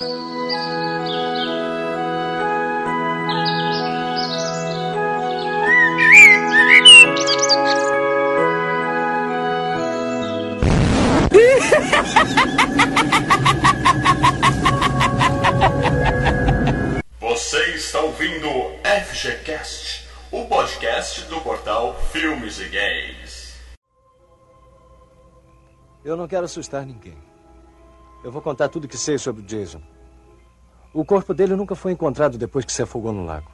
Você está ouvindo FGCast, o podcast do portal Filmes e Games. Eu não quero assustar ninguém. Eu vou contar tudo que sei sobre o Jason. O corpo dele nunca foi encontrado depois que se afogou no lago.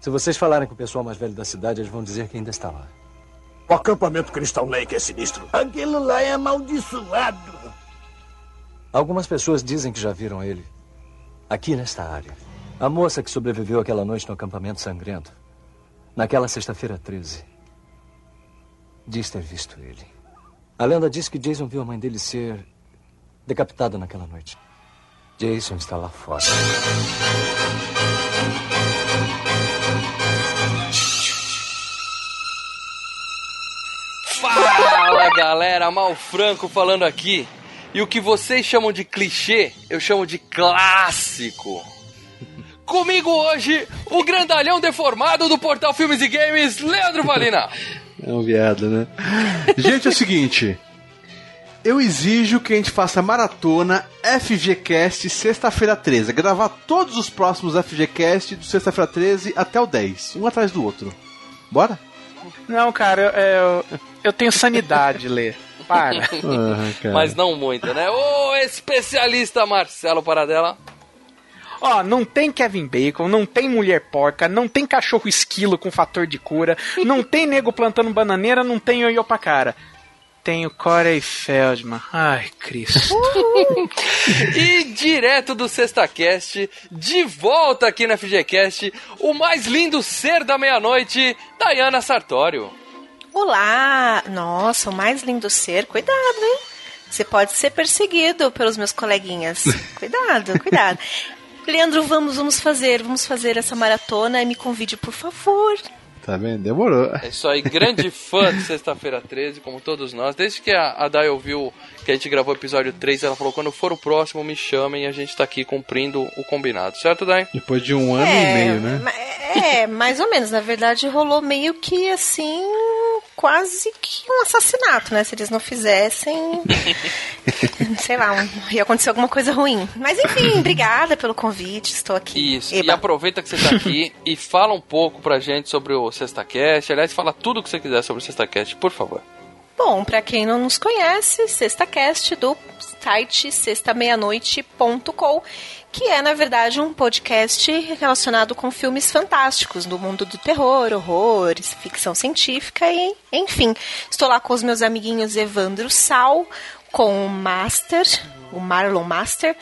Se vocês falarem com o pessoal mais velho da cidade, eles vão dizer que ainda está lá. O acampamento Crystal Lake é sinistro. Aquilo lá é amaldiçoado. Algumas pessoas dizem que já viram ele aqui nesta área. A moça que sobreviveu aquela noite no acampamento sangrento, naquela sexta-feira 13, diz ter visto ele. A lenda diz que Jason viu a mãe dele ser decapitada naquela noite. Jason está lá fora. Fala galera, Mal Franco falando aqui. E o que vocês chamam de clichê, eu chamo de clássico. Comigo hoje, o grandalhão deformado do portal Filmes e Games, Leandro Valina. É um viado, né? Gente, é o seguinte. Eu exijo que a gente faça maratona FGCast sexta-feira 13. Gravar todos os próximos FGCast do sexta-feira 13 até o 10. Um atrás do outro. Bora? Não, cara, eu, eu, eu tenho sanidade, Lê. Para. Ah, Mas não muito, né? Ô, especialista Marcelo Paradela. Ó, não tem Kevin Bacon, não tem mulher porca, não tem cachorro esquilo com fator de cura, não tem nego plantando bananeira, não tem ioiô pra cara. Tem o Corey Feldman. Ai, Cristo. E direto do SextaCast, de volta aqui na FGCast, o mais lindo ser da meia-noite, Dayana Sartório. Olá! Nossa, o mais lindo ser. Cuidado, hein? Você pode ser perseguido pelos meus coleguinhas. Cuidado, cuidado. Leandro, vamos, vamos fazer, vamos fazer essa maratona e me convide, por favor. Tá vendo? Demorou. É isso aí, grande fã de Sexta-feira 13, como todos nós. Desde que a, a Day ouviu que a gente gravou o episódio 3, ela falou: quando for o próximo, me chamem e a gente tá aqui cumprindo o combinado, certo, Day? Depois de um ano e meio, né? É, mais ou menos. Na verdade, rolou meio que assim. Quase que um assassinato, né? Se eles não fizessem. sei lá, um- ia acontecer alguma coisa ruim. Mas enfim, obrigada pelo convite. Estou aqui. Isso, e Eba. aproveita que você tá aqui e fala um pouco pra gente sobre o SextaCast. Aliás, fala tudo o que você quiser sobre o SextaCast, por favor. Bom, pra quem não nos conhece, SextaCast do site sextameianoite.com, que é, na verdade, um podcast relacionado com filmes fantásticos do mundo do terror, horrores, ficção científica e, enfim. Estou lá com os meus amiguinhos Evandro Sal, com o Master, o Marlon Master,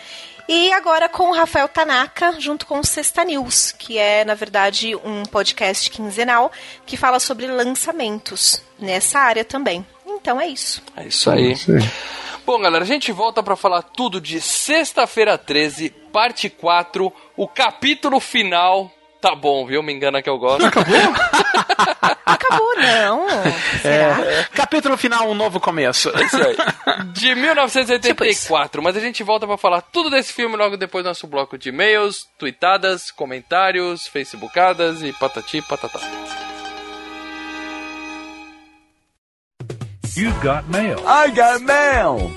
e agora com o Rafael Tanaka, junto com o Sexta News, que é, na verdade, um podcast quinzenal que fala sobre lançamentos nessa área também. Então é isso. É isso aí. Bom, galera, a gente volta pra falar tudo de Sexta-feira 13, parte 4, o capítulo final. Tá bom, viu? Me engana que eu gosto. Acabou, não. Será? Capítulo final, um novo começo. É isso aí. De 1984, mas a gente volta pra falar tudo desse filme logo depois do nosso bloco de e-mails, tweetadas, comentários, facebookadas e patati patatá. You got mail. I got mail.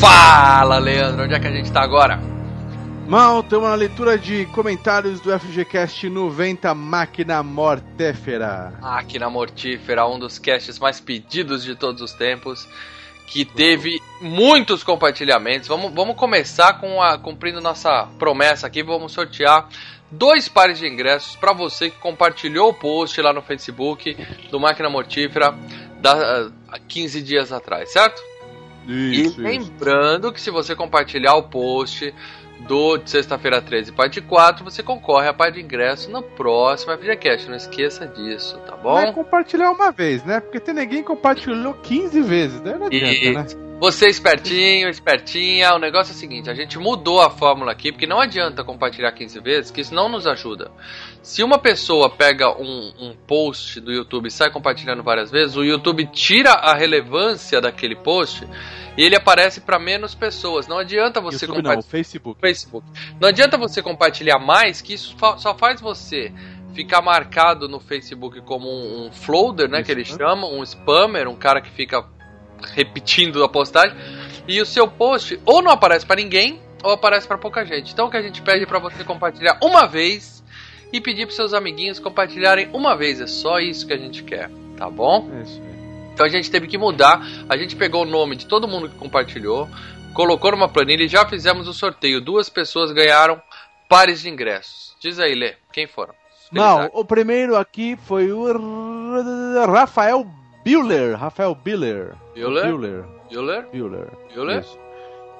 Fala, Leandro, onde é que a gente tá agora? Mal, temos uma leitura de comentários do FGCast 90 Máquina Mortéfera. Máquina Mortífera, um dos casts mais pedidos de todos os tempos, que teve muitos compartilhamentos. Vamos, vamos começar com a cumprindo nossa promessa aqui, vamos sortear dois pares de ingressos para você que compartilhou o post lá no Facebook do Máquina Mortífera da, há 15 dias atrás, certo? Isso, e lembrando que se você compartilhar o post do de sexta-feira 13, parte 4, você concorre a par de ingresso no próximo FGCast. Não esqueça disso, tá bom? Vai compartilhar uma vez, né? Porque tem ninguém que compartilhou 15 vezes, né? Não adianta, né? Você espertinho, espertinha, o negócio é o seguinte, a gente mudou a fórmula aqui, porque não adianta compartilhar 15 vezes, que isso não nos ajuda. Se uma pessoa pega um, um post do YouTube e sai compartilhando várias vezes, o YouTube tira a relevância daquele post e ele aparece para menos pessoas. Não adianta você YouTube não, compartilhar. Facebook. Facebook. Não adianta você compartilhar mais, que isso só faz você ficar marcado no Facebook como um, um floater, né, que eles chamam, um spammer, um cara que fica repetindo a postagem, e o seu post ou não aparece pra ninguém ou aparece pra pouca gente. Então o que a gente pede é pra você compartilhar uma vez e pedir pros seus amiguinhos compartilharem uma vez, é só isso que a gente quer, tá bom? É isso aí. Então a gente teve que mudar. A gente pegou o nome de todo mundo que compartilhou, colocou numa planilha e já fizemos o sorteio. Duas pessoas ganharam pares de ingressos. Diz aí, Lê, quem foram? Não, o primeiro aqui foi o Rafael Bueller. Rafael Bueller. Bueller? Bueller. Bueller? Bueller. Bueller? Isso.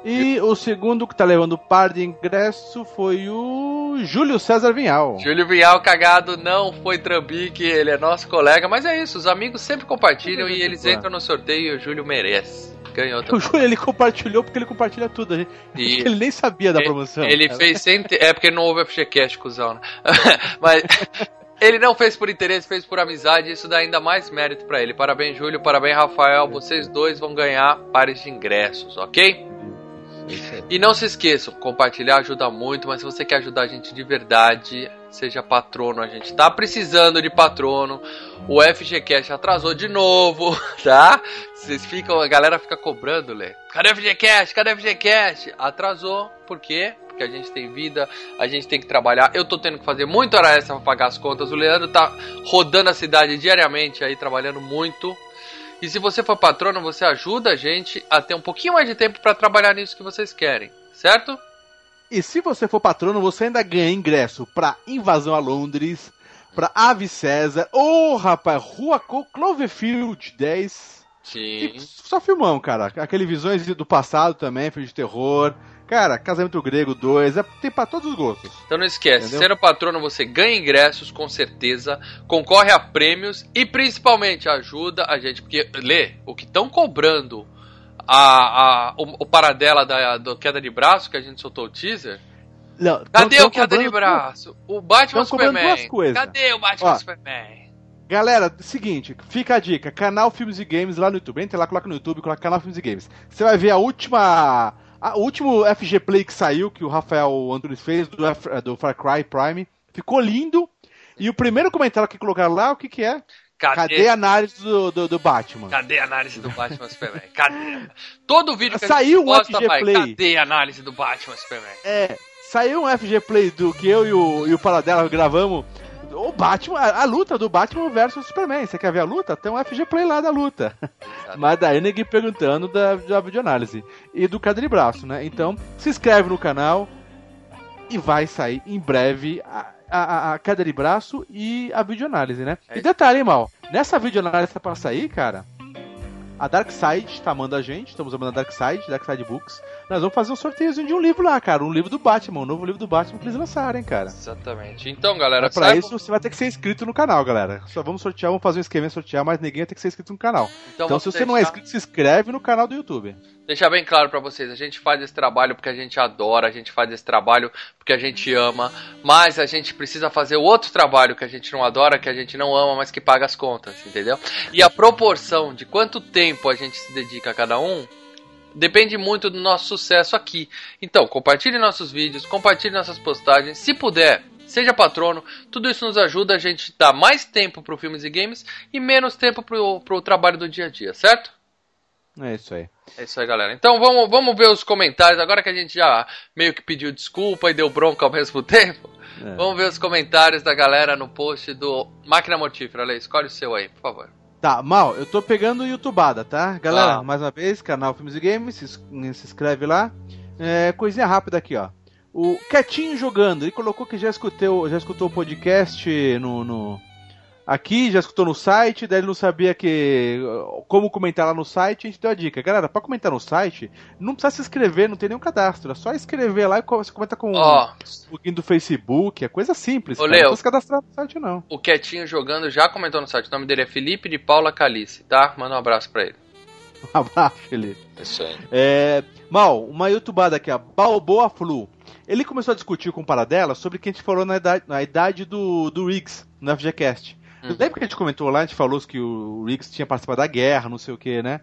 E o segundo que tá levando par de ingresso foi o Júlio César Vinhal. Júlio Vial cagado não foi trambique, ele é nosso colega, mas é isso, os amigos sempre compartilham e eles Claro. entram no sorteio e o Júlio merece. Ganhou também. O Júlio ele compartilhou porque ele compartilha tudo. gente. E- ele nem sabia da Ele- promoção. Ele cara. fez sem. É porque ele não houve FGCast, cuzão, né? Mas. Ele não fez por interesse, fez por amizade, isso dá ainda mais mérito pra ele. Parabéns, Júlio, parabéns, Rafael. Vocês dois vão ganhar pares de ingressos, ok? E não se esqueçam, compartilhar ajuda muito, mas se você quer ajudar a gente de verdade, seja patrono. A gente tá precisando de patrono. O FGCast atrasou de novo, tá? Vocês ficam, a galera fica cobrando, Lê. Cadê o FGCast? Cadê o FGCast? Atrasou, por quê? Porque a gente tem vida, a gente tem que trabalhar. Eu tô tendo que fazer muito hora extra pra pagar as contas. O Leandro tá rodando a cidade diariamente aí, trabalhando muito. E se você for patrono, você ajuda a gente a ter um pouquinho mais de tempo pra trabalhar nisso que vocês querem, certo? E se você for patrono, você ainda ganha ingresso pra Invasão a Londres, pra Ave César, ô rapaz, Rua Cloverfield 10. Sim. E só filmão, cara. Aquele Visões do Passado também, filme de terror. Cara, Casamento Grego 2, é, tem pra todos os gostos. Então não esquece, Entendeu? sendo patrono você ganha ingressos com certeza, concorre a prêmios e principalmente ajuda a gente, porque lê, o que estão cobrando a, a, o, o paradela da do queda de braço que a gente soltou o teaser. Não, Cadê tão- o queda de braço? O Batman tão Superman. duas. Cadê o Batman Ó, Superman? Galera, seguinte, fica a dica, canal Filmes e Games lá no YouTube. Entra lá, coloca no YouTube, coloca canal Filmes e Games. Você vai ver a última. A, o último FG Play que saiu, que o Rafael Antunes fez, do, F- do Far Cry Prime. Ficou lindo. E o primeiro comentário que colocaram lá, o que que é? Cadê, Cadê a análise do, do, do Batman? Cadê a análise do Batman Superman? Cadê? Todo vídeo que a Saiu gente um posta FG vai, Play. cadê a análise do Batman Superman? É, saiu um FG Play do que eu e o, e o Paradela gravamos. O Batman, a, a luta do Batman versus Superman. Você quer ver a luta? Tem um FG Play lá da luta. Mas daí ninguém perguntando da, da videoanálise. E do cadê de braço, né? Então, se inscreve no canal e vai sair em breve a, a, a- queda de braço e a videoanálise, né? É E detalhe, hein, mal. Nessa videoanálise tá pra sair, cara. A Darkseid tá amando a gente, estamos amando a Darkseid, Darkseid Books. Nós vamos fazer um sorteiozinho de um livro lá, cara. Um livro do Batman, um novo livro do Batman que eles lançaram, hein, cara. Exatamente. Então, galera, Mas pra saibam- isso você vai ter que ser inscrito no canal, galera. Só vamos sortear, vamos fazer um esquema sortear, mas ninguém vai ter que ser inscrito no canal. Então, Então, se você não é deixar- inscrito, se inscreve no canal do YouTube. deixar bem claro pra vocês, a gente faz esse trabalho porque a gente adora, a gente faz esse trabalho porque a gente ama, mas a gente precisa fazer outro trabalho que a gente não adora, que a gente não ama, mas que paga as contas, entendeu? E a proporção de quanto tempo a gente se dedica a cada um depende muito do nosso sucesso aqui. Então, compartilhe nossos vídeos, compartilhe nossas postagens, se puder. Seja patrono, tudo isso nos ajuda a gente dar mais tempo pro filmes e games e menos tempo pro, pro trabalho do dia a dia, certo? É isso aí. É isso aí, galera. Então vamos, vamos ver os comentários. Agora que a gente já meio que pediu desculpa e deu bronca ao mesmo tempo, É. vamos ver os comentários da galera no post do Máquina Mortífera. Lê, escolhe o seu aí, por favor. Tá, mal, eu tô pegando o YouTubada, tá? Galera, Ah. mais uma vez, canal Filmes e Games, se, ins- se inscreve lá. É, coisinha rápida aqui, ó. O Quietinho Jogando, ele colocou que já escutou, já escutou o podcast no, no- aqui, já escutou no site, daí ele não sabia que como comentar lá no site, a gente deu a dica. Galera, pra comentar no site, não precisa se inscrever, não tem nenhum cadastro, é só escrever lá e você comenta com Ó, o login do Facebook, é coisa simples, Ô, cara. Leo. Não precisa se cadastrar no site, não. o Quietinho Jogando já comentou no site. O nome dele é Felipe de Paula Calice, tá? Manda um abraço pra ele. Um abraço, Felipe. Isso aí. É, Mal, uma youtubada aqui, a Balboa Flu. Ele começou a discutir com o Paradela sobre o que a gente falou na idade, na idade do, do Riggs no FGCast. Uhum. Lembra que a gente comentou lá, a gente falou que o Riggs tinha participado da guerra, não sei o que, né?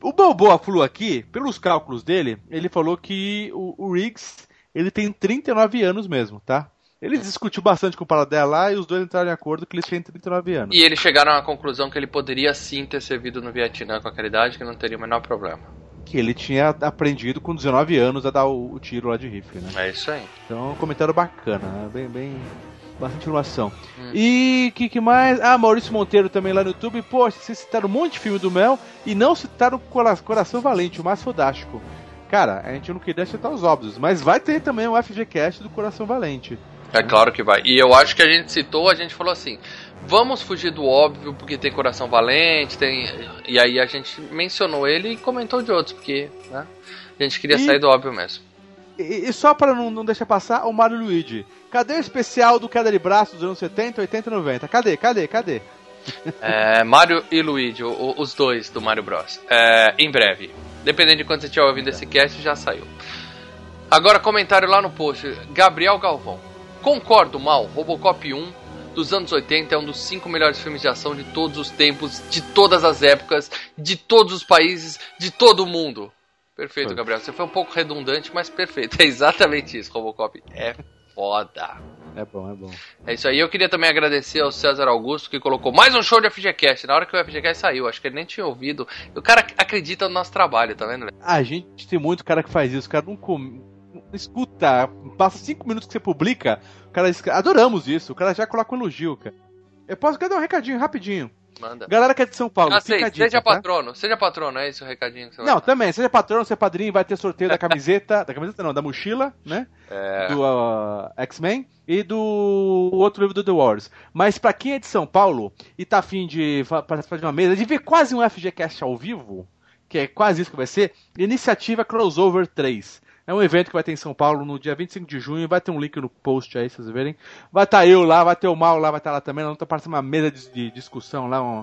O Balboa Flu aqui, pelos cálculos dele, ele falou que o, o Riggs ele tem 39 anos mesmo, tá? Ele discutiu bastante com o Paradela lá e os dois entraram em acordo que eles têm 39 anos. E eles chegaram à conclusão que ele poderia sim ter servido no Vietnã com aquela idade, que não teria o menor problema. Que ele tinha aprendido com 19 anos a dar o, o tiro lá de rifle, né? É isso aí. Então, um comentário bacana, né? bem, bem, bastante informação. E que, que mais? Ah, Maurício Monteiro também lá no YouTube. Poxa, vocês citaram um monte de filme do Mel e não citaram Cora- Coração Valente, o mais fodástico. Cara, a gente não queria citar os óbvios, mas vai ter também um FGCast do Coração Valente. É claro que vai. E eu acho que a gente citou, a gente falou assim: vamos fugir do óbvio, porque tem coração valente, tem. E aí a gente mencionou ele e comentou de outros, porque, né? A gente queria E- sair do óbvio mesmo. E, só para não, não deixar passar, o Mario Luigi. Cadê o especial do queda de braço dos anos 70, 80 e 90? Cadê? Cadê? Cadê? É, Mario e Luigi, o- os dois do Mario Bros. É, em breve. Dependendo de quando você estiver ouvindo esse cast, já saiu. Agora, comentário lá no post. Gabriel Galvão. Concordo, mal. Robocop 1 dos anos 80 é um dos cinco melhores filmes de ação de todos os tempos, de todas as épocas, de todos os países, de todo o mundo. Perfeito. Gabriel. Você foi um pouco redundante, mas perfeito. É exatamente isso. Robocop é foda. É bom, é bom. É isso aí. Eu queria também agradecer ao César Augusto que colocou mais um show de FGCast. Na hora que o FGCast saiu, acho que ele nem tinha ouvido. O cara acredita no nosso trabalho, tá vendo? A gente tem muito cara que faz isso, o cara não, com- não escuta, passa cinco minutos que você publica, o cara adoramos isso, o cara já coloca um elogio, cara. Eu posso dar um recadinho rapidinho. Manda. Galera que é de São Paulo, Ah, sei, dica, seja tá? patrono, seja patrono, é esse o recadinho que você vai Não, dar. também, seja patrão, seja padrinho, vai ter sorteio da camiseta, da camiseta não, da mochila, né? É. Do uh, X-Men e do outro livro do The Wars. Mas pra quem é de São Paulo e tá afim de participar de uma mesa, de ver quase um FGCast ao vivo, que é quase isso que vai ser, Iniciativa Crossover 3. É um evento que vai ter em São Paulo no dia 25 de junho. Vai ter um link no post aí, vocês verem. Vai estar eu lá, vai ter o Mal lá, vai estar lá também. Nós estar participando uma mesa de, de discussão lá, um-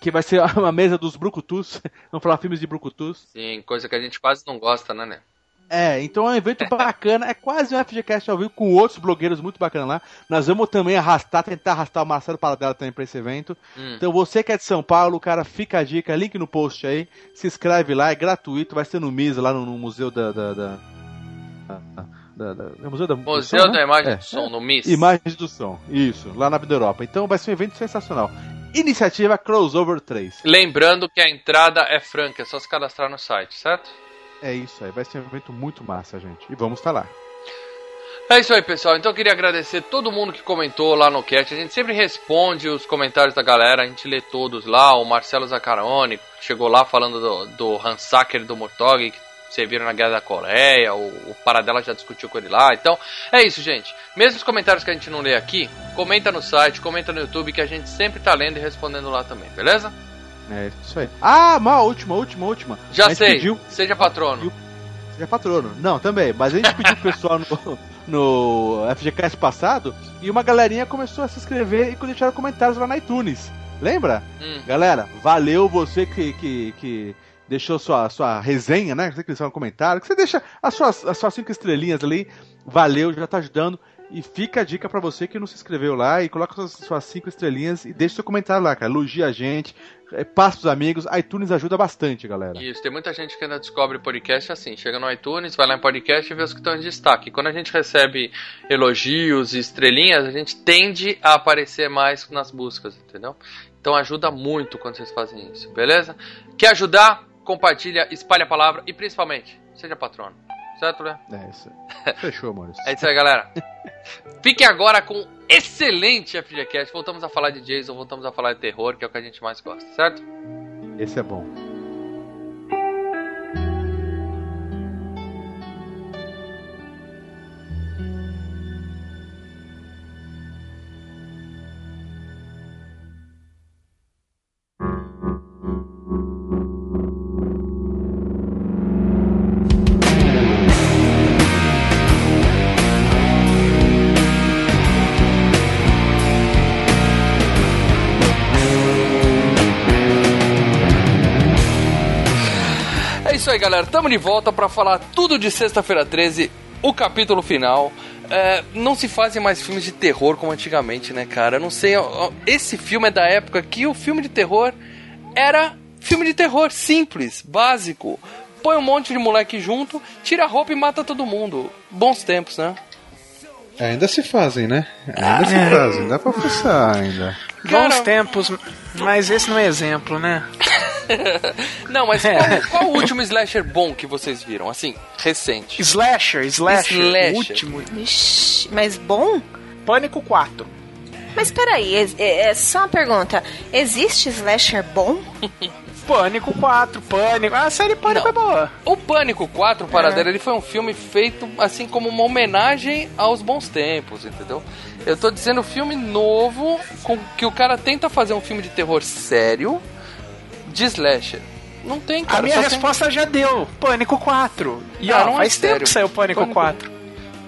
que vai ser uma mesa dos Brucutus. Vamos falar filmes de Brucutus. Sim, coisa que a gente quase não gosta, né, né? É, então é um evento bacana, é quase um FGCast ao vivo com outros blogueiros muito bacanas lá. Nós vamos também arrastar, tentar arrastar o Marcelo Paradela também pra esse evento. Hum. Então você que é de São Paulo, cara, fica a dica, link no post aí, se inscreve lá, é gratuito, vai ser no MISA, lá no, no Museu da... da, da, da- da- da- é Museu da do Museu Som, da né? Imagem É, do Som, no MIS. Imagens do Som, isso, lá na Vida Europa. Então vai ser um evento sensacional. Iniciativa Crossover 3. Lembrando que a entrada é franca, é só se cadastrar no site, certo? É isso aí, vai ser um evento muito massa, gente. E vamos estar lá. É isso aí, pessoal. Então eu queria agradecer todo mundo que comentou lá no cast. A gente sempre responde os comentários da galera, a gente lê todos lá. O Marcelo Zaccaroni chegou lá falando do, do do Murtog, que serviram na Guerra da Coreia. O, o Paradela já discutiu com ele lá. Então é isso, gente. Mesmo os comentários que a gente não lê aqui, comenta no site, comenta no YouTube, que a gente sempre tá lendo e respondendo lá também, beleza? É isso aí. Ah, mal, última, última, última. Já sei, pediu- seja patrono. Seja patrono. Não, também. Mas a gente pediu pro pessoal no, no FGCast passado e uma galerinha começou a se inscrever e deixaram comentários lá na iTunes. Lembra? Hum. Galera, valeu você que, que, que deixou sua, sua resenha, né? Você que deixou um comentário, que você deixa as suas, as suas cinco estrelinhas ali. Valeu, já tá ajudando. E fica a dica pra você que não se inscreveu lá e coloca suas, suas cinco estrelinhas e deixa seu comentário lá, cara. Elogia a gente, é, passa pros amigos. iTunes ajuda bastante, galera. Isso, tem muita gente que ainda descobre podcast assim, chega no iTunes, vai lá em podcast e vê os que estão em destaque. Quando a gente recebe elogios e estrelinhas, a gente tende a aparecer mais nas buscas, entendeu? Então ajuda muito quando vocês fazem isso, beleza? Quer ajudar? Compartilha, espalha a palavra e principalmente, seja patrono. Certo, Léo? É isso. Fechou, Maurício. É isso aí, galera. Fiquem agora com excelente FGCast. Voltamos a falar de Jason, voltamos a falar de terror, que é o que a gente mais gosta, certo? Esse é bom. Aí, galera. Tamo de volta pra falar tudo de Sexta-feira 13, o capítulo final. É, não se fazem mais filmes de terror como antigamente, né, cara? Eu não sei. Esse filme é da época que o filme de terror era filme de terror simples, básico. Põe um monte de moleque junto, tira a roupa e mata todo mundo. Bons tempos, né? Ainda se fazem, né? Ainda se fazem, dá pra forçar ainda. Cara- Bons tempos, mas esse não é exemplo, né? Não, mas É. qual, qual o último slasher bom que vocês viram? Assim, recente. Slasher, Slasher, Slasher. o último. Ixi, mas bom? Pânico 4. Mas peraí, é, é, é só uma pergunta. Existe slasher bom? Pânico 4, Pânico. A série Pânico Não. é boa. O Pânico 4, o Paradeiro, ele foi um filme feito assim como uma homenagem aos bons tempos, entendeu? Eu tô dizendo filme novo, com que o cara tenta fazer um filme de terror sério de slasher. Não tem, cara. a minha só tem- resposta já deu. Pânico 4. E Ah, ó, não é faz tempo sério. que saiu Pânico, Pânico- 4.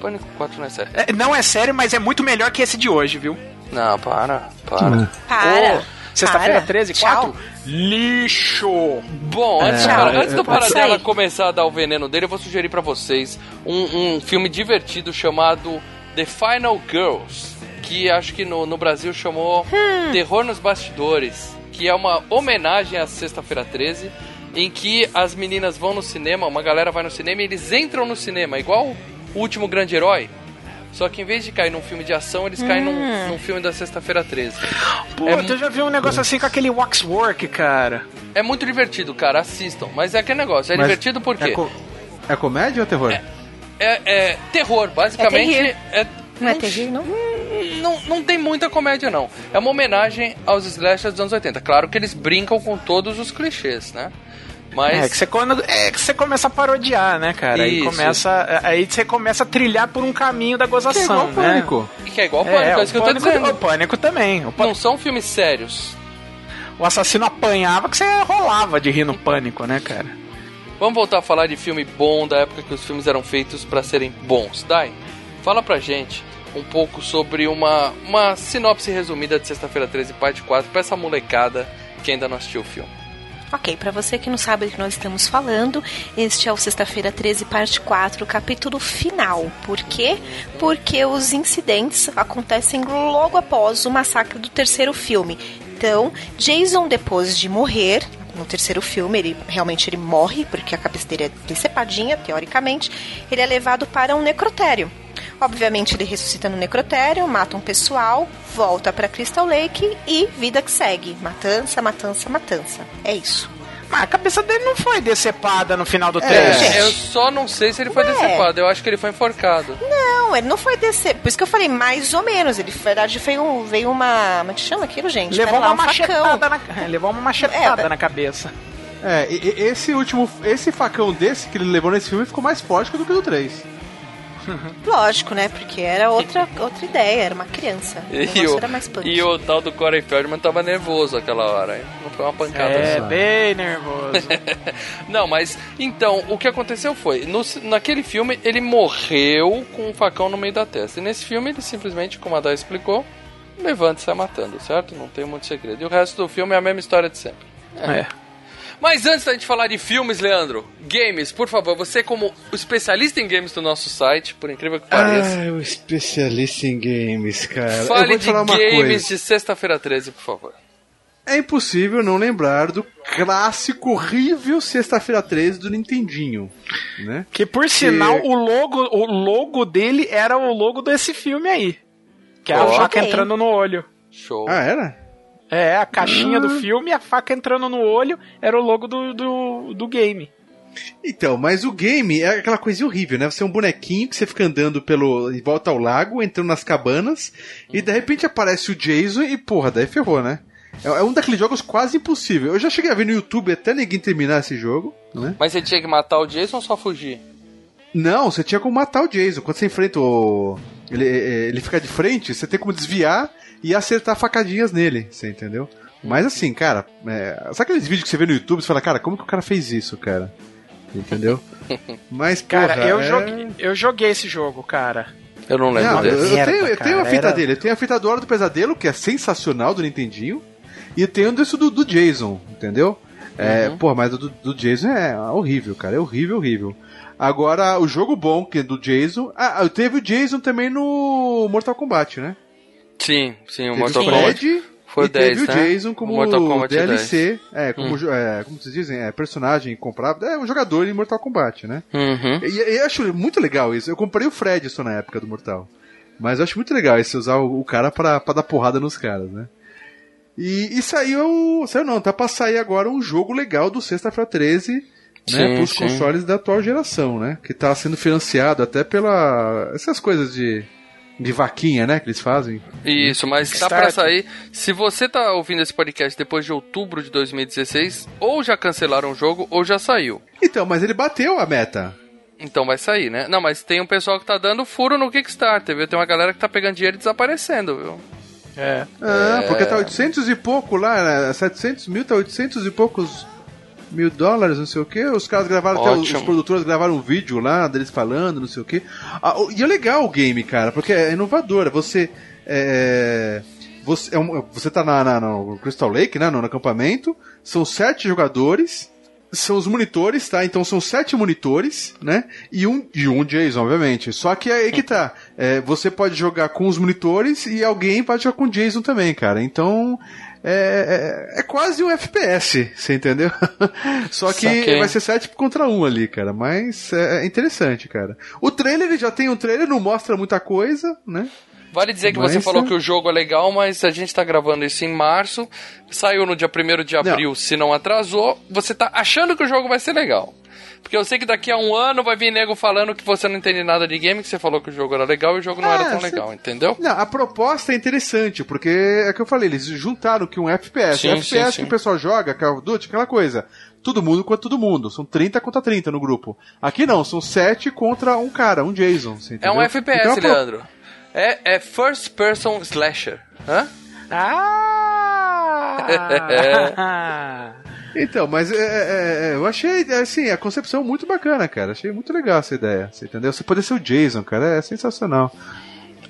Pânico 4 não é sério. É, não é sério, mas é muito melhor que esse de hoje, viu? Não, para, para. Para. Ô, Sexta-feira Para. 13, Tchau. 4. Lixo! Bom, antes, do, Tchau. para- antes do Pode Paradela sair. começar a dar o veneno dele, eu vou sugerir pra vocês um, um filme divertido chamado The Final Girls, que acho que no, no Brasil chamou Terror nos Bastidores, que é uma homenagem à Sexta-feira 13, em que as meninas vão no cinema, uma galera vai no cinema e eles entram no cinema, igual o último grande herói. Só que em vez de cair num filme de ação, eles caem num, num filme da Sexta-feira 13. Pô, É tu já viu um negócio assim com aquele Waxwork, cara? É muito divertido, cara, assistam. Mas é aquele negócio, é Mas divertido por quê? É, co- é comédia ou terror? É, é terror, basicamente. terrir. É Não é terrível, não? Não, não tem muita comédia, não. É uma homenagem aos slashers dos anos 80. Claro que eles brincam com todos os clichês, né? Mas. É que, você, quando, é que você começa a parodiar, né, cara? Aí Isso. começa, aí você começa a trilhar por um caminho da Que é gozação, igual né? pânico. Que é igual É, Pânico, é, o isso que eu tô pânico, dizendo. o pânico também. O, pânico- Não são filmes sérios. o assassino apanhava que você rolava de rir no pânico, né, cara? Vamos voltar a falar de filme bom da época que os filmes eram feitos pra serem bons. Dai, fala pra gente um pouco sobre uma, uma sinopse resumida de Sexta-feira 13, parte 4, pra essa molecada que ainda não assistiu o filme. Ok, pra você que não sabe do que nós estamos falando, este é o Sexta-feira 13, parte 4, capítulo final. Por quê? Porque os incidentes acontecem logo após o massacre do terceiro filme. Então, Jason, depois de morrer, no terceiro filme, ele realmente ele morre, porque a cabeça dele é decepadinha, teoricamente, ele é levado para um necrotério. Obviamente, ele ressuscita no necrotério, mata um pessoal, volta pra Crystal Lake e vida que segue. Matança, matança, matança. É isso. Mas a cabeça dele não foi decepada no final do É. 3. gente. Eu só não sei se ele foi Ué. decepado, eu acho que ele foi enforcado. Não, ele não foi descer. Por isso que eu falei mais ou menos. Ele, na verdade, veio, veio uma. Como é que chama aquilo, gente? Levou lá, uma um facão. machetada na, é, levou uma machetada É, na cabeça. É, esse último. Esse facão desse que ele levou nesse filme ficou mais forte do que o do 3. Lógico, né? Porque era outra, outra ideia, era uma criança. O E negócio o, era mais punk. e o tal do Corey Feldman tava nervoso aquela hora, hein? Não foi uma pancada É, só. bem nervoso. Não, mas então, o que aconteceu foi, no- naquele filme ele morreu com um facão no meio da testa. E nesse filme ele simplesmente, como a Dai explicou, levanta e sai matando, certo? Não tem muito segredo. E o resto do filme é a mesma história de sempre. é. Mas antes da gente falar de filmes, Leandro, games, por favor, você como o especialista em games do nosso site, por incrível que pareça, Ah, o especialista em games, cara. eu fale de falar uma games coisa. de sexta-feira 13, por favor. É impossível não lembrar do clássico horrível Sexta-feira 13 do Nintendinho, né? Que por sinal, o logo, o logo dele era o logo desse filme aí. Que é a Ó. faca Ok. entrando no olho. Show. Ah, era? É, a caixinha Ah. do filme a faca entrando no olho era o logo do, do, do game. Então, mas o game é aquela coisa horrível, né? Você é um bonequinho que você fica andando pelo. em volta ao lago, entrando nas cabanas, e de repente aparece o Jason e, porra, daí ferrou, né? É, é um daqueles jogos quase impossível. Eu já cheguei a ver no YouTube até ninguém terminar esse jogo, né? Mas você tinha que matar o Jason ou só fugir? Não, você tinha como matar o Jason. Quando você enfrenta o. Ele, ele fica de frente, você tem como desviar e acertar facadinhas nele, você entendeu? Mas assim, cara, é, sabe aqueles vídeos que você vê no YouTube e você fala, cara, como que o cara fez isso, cara? Entendeu? Mas, Cara, porra, eu, é- joguei, eu joguei esse jogo, cara. Eu não lembro Não, eu, desse. eu Merda, tenho, eu cara, tenho a fita era- dele, eu tenho a fita do Hora do Pesadelo, que é sensacional do Nintendinho, e eu tenho desse do, do Jason, entendeu? É, Uhum. Pô, mas o do, do Jason é horrível, cara. É horrível, horrível. Agora, o jogo bom que é do Jason. Ah, teve o Jason também no Mortal Kombat, né? Sim, sim, o Teve Mortal Kombat. Fred Foi e o 10, teve né? o Jason como Mortal Kombat DLC. É, como, Hum. é, como vocês dizem, é personagem comprável. É um jogador em Mortal Kombat, né? Uhum. E, e eu acho muito legal isso. Eu comprei o Fred só na época do Mortal. Mas eu acho muito legal esse usar o, o cara pra, pra dar porrada nos caras, né? E, e saiu. Saiu não, tá pra sair agora um jogo legal do Sexta-feira 13, né? Sim, Pros sim. consoles da atual geração, né? Que tá sendo financiado até pela. essas coisas de. de vaquinha, né? Que eles fazem. Isso, mas tá pra sair. Se você tá ouvindo esse podcast depois de outubro de 2016, ou já cancelaram o jogo, ou já saiu. Então, mas ele bateu a meta. Então vai sair, né? Não, mas tem um pessoal que tá dando furo no Kickstarter, viu? Tem uma galera que tá pegando dinheiro e desaparecendo, viu? É. Ah, É. porque tá 800 e pouco lá, né? 700 mil, tá 800 e poucos mil dólares, não sei o que. Os caras gravaram, até os, os produtores gravaram um vídeo lá deles falando, não sei o que. e é legal o game, cara, porque é inovador. Você. É, você, é um- você tá na, na- no Crystal Lake, né? No, no acampamento. São sete jogadores. São os monitores, tá? Então são sete monitores, né? E um, e um Jason, obviamente. Só que aí que tá. É, você pode jogar com os monitores e alguém pode jogar com o Jason também, cara. Então. É, é, é quase um FPS, você entendeu? Só que Saquei. vai ser 7 contra 1 ali, cara. Mas é, é interessante, cara. O trailer, ele já tem um trailer, não mostra muita coisa, né? Vale dizer que Mas, você falou é. que o jogo é legal, mas a gente tá gravando isso em março. Saiu no dia 1 de abril, se não atrasou. Você tá achando que o jogo vai ser legal. Porque eu sei que daqui a um ano vai vir nego falando que você não entende nada de game, que você falou que o jogo era legal e o jogo não era Ah, tão legal, entendeu? Não, a proposta é interessante, porque é o que eu falei, eles juntaram que um FPS. Sim, FPS sim, que sim. o pessoal joga, Call of Duty, aquela coisa. Todo mundo contra todo mundo. São 30 contra 30 no grupo. Aqui não, são 7 contra um cara, um Jason. É um? FPS, Então, pro- Leandro. É, é First Person Slasher. Hã? Ah! Então, mas é, é, é, eu achei, assim, a concepção muito bacana, cara. Achei muito legal essa ideia, você entendeu? Você poder ser o Jason, cara, é sensacional.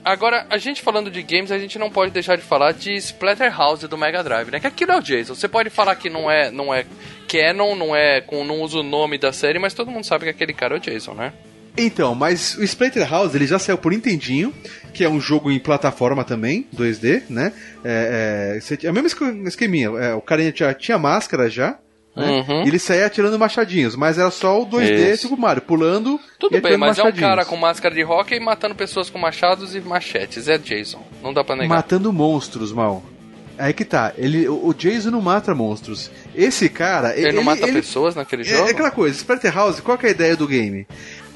Agora, a gente falando de games, a gente não pode deixar de falar de Splatterhouse do Mega Drive, né? Que aquilo é o Jason. Você pode falar que não é, não é canon, não é com não usa o nome da série, mas todo mundo sabe que aquele cara é o Jason, né? Então, mas o Splatterhouse ele já saiu por Nintendinho, que é um jogo em plataforma também, 2D, né? É, é, é o mesmo esque- esqueminha. é, o carinha já tinha máscara já. Né? Uhum. E ele saía atirando machadinhos, mas era só o 2D, Isso. tipo Mario, pulando Tudo bem, mas é um cara com máscara de rock e matando pessoas com machados e machetes. É Jason. Não dá pra negar. Matando monstros, mal. Aí que tá, ele, o Jason não mata monstros. Esse cara. Ele, não mata pessoas naquele É, jogo? é aquela coisa, Splatterhouse, qual que é a ideia do game?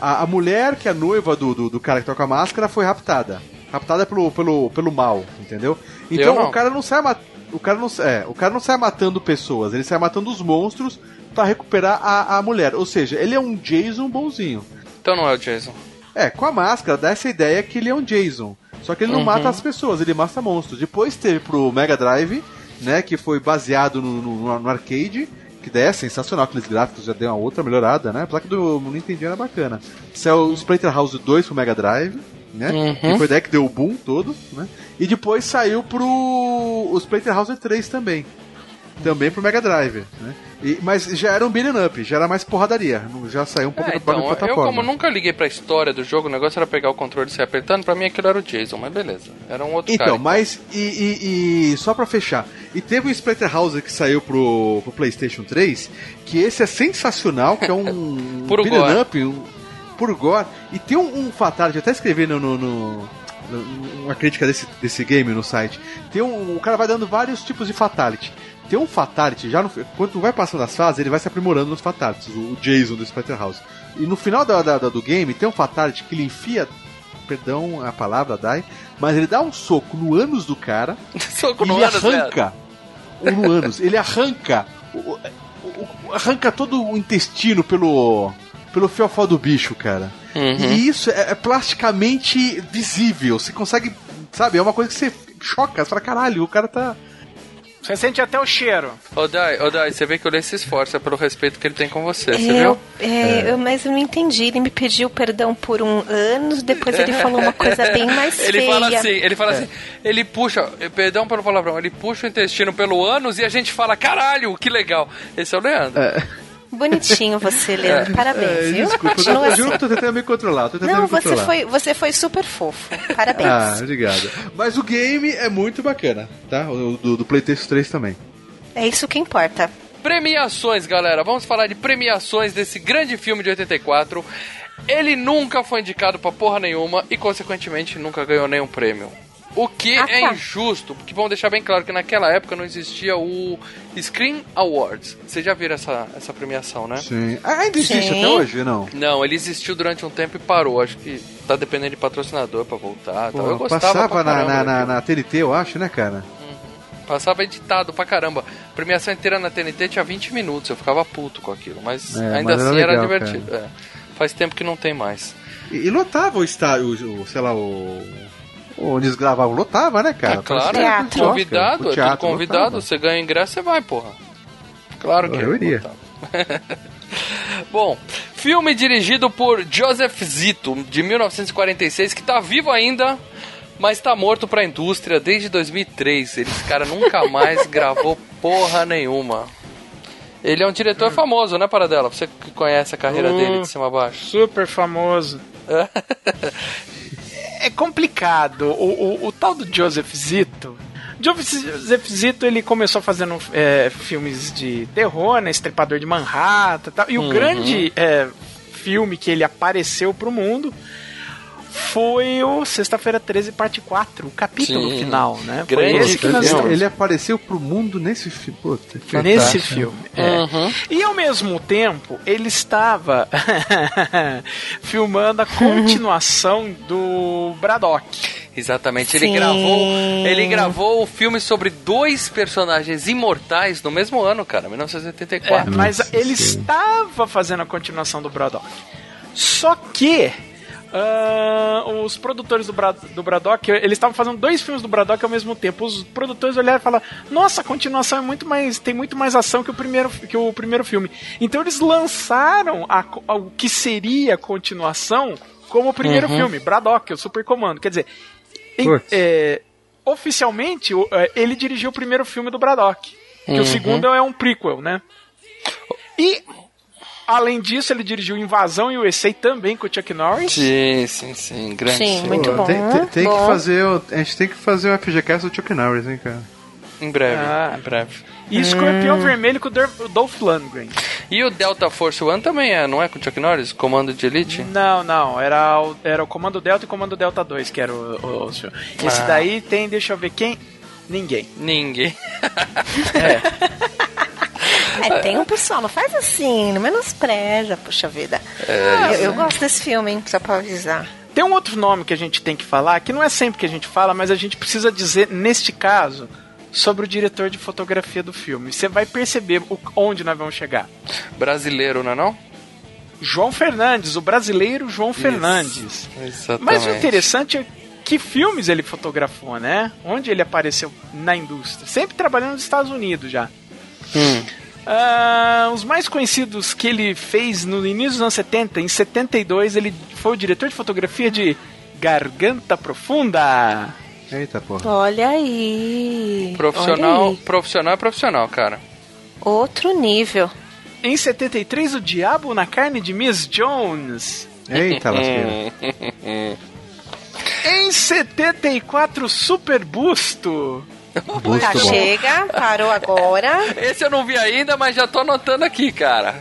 A, a mulher que é noiva do, do, do cara que toca a máscara foi raptada. Raptada pelo, pelo, pelo mal, entendeu? Então o cara não sai ma- o cara não, é, o cara não sai matando pessoas, ele sai matando os monstros pra recuperar a, a mulher. Ou seja, ele é um Jason bonzinho. Então não é o Jason. É, com a máscara dá essa ideia que ele é um Jason. Só que ele não Uhum. mata as pessoas, ele mata monstros. Depois teve pro Mega Drive, né, que foi baseado no, no, no arcade, que daí é sensacional, aqueles gráficos já deu uma outra melhorada, né? A placa do Nintendo era bacana. Saiu o Splatterhouse 2 pro Mega Drive, né? Uhum. Que foi daí que deu o boom todo, né? E depois saiu pro o Splatterhouse 3 também. Também pro Mega Drive, né? E- mas já era um beat'em up, já era mais porradaria. Já saiu um pouco É, do bagulho então, de eu plataforma. como nunca liguei pra história do jogo, o negócio era pegar o controle e sair apertando, pra mim aquilo era o Jason, mas beleza. Era um outro Então, cara. mas e, e- e só pra fechar, e teve um Splatterhouse que saiu pro, pro PlayStation 3, que esse é sensacional, que é um beat'em up, um puro gore, e tem um, um fatality, até escrevi no, no- no- uma crítica desse, desse game no site. Tem um, o cara vai dando vários tipos de fatality. Tem um fatality, já no, quando vai passando as fases, ele vai se aprimorando nos fatalities, o, Jason do Splatterhouse. E no final da, da- do game tem um fatality que ele enfia, perdão a palavra, Dai, mas ele dá um soco no ânus do cara Soco no ele ânus, arranca o no ânus, ele arranca o- o- o- arranca todo o intestino pelo pelo fiofó do bicho, cara. Uhum. E isso é, é plasticamente visível. Você consegue, sabe, é uma coisa que você choca, você fala, caralho, o cara tá Você sente até o cheiro. Ô Dai, ô Dai, você vê que o Lê se esforça pelo respeito que ele tem com você, você Eu, viu? é, eu- mas eu não entendi. Ele me pediu perdão por um ano, depois ele falou uma coisa bem mais Ele feia. fala assim, ele fala assim, ele puxa, perdão pelo palavrão, ele puxa o intestino pelo ânus e a gente fala, caralho, que legal. Esse é o Leandro. Bonitinho você, Leandro. Parabéns, É, viu? desculpa, Continua eu assim. juro que tô tentando me controlar. Tô tentando Não, me você controlar. foi, você foi super fofo. Parabéns. Ah, obrigado. Mas o game é muito bacana, tá? O do, do Playtest 3 também. É isso que importa. Premiações, galera. Vamos falar de premiações desse grande filme de 84. Ele nunca foi indicado pra porra nenhuma e, consequentemente, nunca ganhou nenhum prêmio. O que Ah, é tá. injusto, porque vamos deixar bem claro que naquela época não existia o Screen Awards. Vocês já viram essa, essa premiação, né? Sim. Ah, ainda existe Sim. até hoje, não? Não, ele existiu durante um tempo e parou. Acho que tá dependendo de patrocinador pra voltar. tal. Pô, Eu gostava passava pra na, na, na, na TNT, eu acho, né, cara? Passava editado pra caramba. A premiação inteira na TNT tinha 20 minutos, eu ficava puto com aquilo. Mas É, ainda mas era assim era, legal, divertido. É. Faz tempo que não tem mais. E, e lotava o estádio, sei lá, o. Onde eles gravavam, lotava, né, cara? é claro. Oscar, convidado, é tudo convidado. lotava. Você ganha ingresso, você vai, porra. Claro que Eu iria. Bom, filme dirigido por Joseph Zito, de 1946, que tá vivo ainda, mas tá morto pra indústria desde 2003. Esse cara nunca mais gravou porra nenhuma. Ele é um diretor famoso, né, Paradela? Você que conhece a carreira Hum. dele de cima a baixo. Super famoso. é complicado. O, o, o tal do Joseph Zito. Joseph Zito ele começou fazendo é, filmes de terror, né? Estripador de Manhattan e tal. E o grande é, filme que ele apareceu pro mundo foi o Sexta-feira 13, parte 4, o capítulo Sim. final, né? Foi Grande esse que nós estamos Ele apareceu pro mundo nesse filme. Puta, nesse filme. é. Uhum. E ao mesmo tempo, ele estava filmando a continuação do Braddock. Exatamente, ele Sim. gravou, ele gravou o filme sobre dois personagens imortais no mesmo ano, cara, É, 1984. mas Nossa ele estava fazendo a continuação do Braddock. Só que ah, os produtores do, Bra do Braddock, eles estavam fazendo dois filmes do Braddock ao mesmo tempo. Os produtores olharam e falaram: Nossa, a continuação é muito mais. tem muito mais ação que o primeiro, que o primeiro filme. Então eles lançaram a, co- o que seria a continuação como o primeiro Uhum. filme, Braddock, o Super Comando. Quer dizer, em- é, oficialmente, é, ele dirigiu o primeiro filme do Braddock. Que Uhum. o segundo é um prequel, né? E, além disso, ele dirigiu Invasão e USA também com o Chuck Norris. Sim, sim, sim, grande. Sim, filme. muito Pô, bom. Tem, tem- tem que bom. fazer. o- A gente tem que fazer o FGCast do Chuck Norris, hein, cara. Em breve, Ah. em breve. E Escorpião Vermelho com o Dolph Lundgren. E o Delta Force One também é, não é com o Chuck Norris? Comando de Elite? Não, não, era o, era o Comando Delta e o Comando Delta 2, que era o, o, o. Esse Ah. daí tem, deixa eu ver quem? Ninguém. Ninguém. É, tem um pessoal, não faz assim, não menospreza, puxa vida. eu, eu gosto desse filme, hein, só pra avisar. Tem um outro nome que a gente tem que falar, que não é sempre que a gente fala, mas a gente precisa dizer, neste caso, sobre o diretor de fotografia do filme. Você vai perceber o- onde nós vamos chegar. Brasileiro, não é não? João Fernandes, o brasileiro João Fernandes. Exatamente. Mas o interessante é que filmes ele fotografou, né? Onde ele apareceu na indústria. Sempre trabalhando nos Estados Unidos já. Hum. Ah, os mais conhecidos que ele fez no início dos anos 70, em 72, ele foi o diretor de fotografia de Garganta Profunda. Eita porra. Olha aí. Profissional, olha aí. profissional é profissional, cara. Outro nível. Em 73, O Diabo na Carne de Miss Jones. Eita lasqueira. Em 74, Super Busto. Tá, bom. chega, parou agora. Esse eu não vi ainda, mas já tô anotando aqui, cara.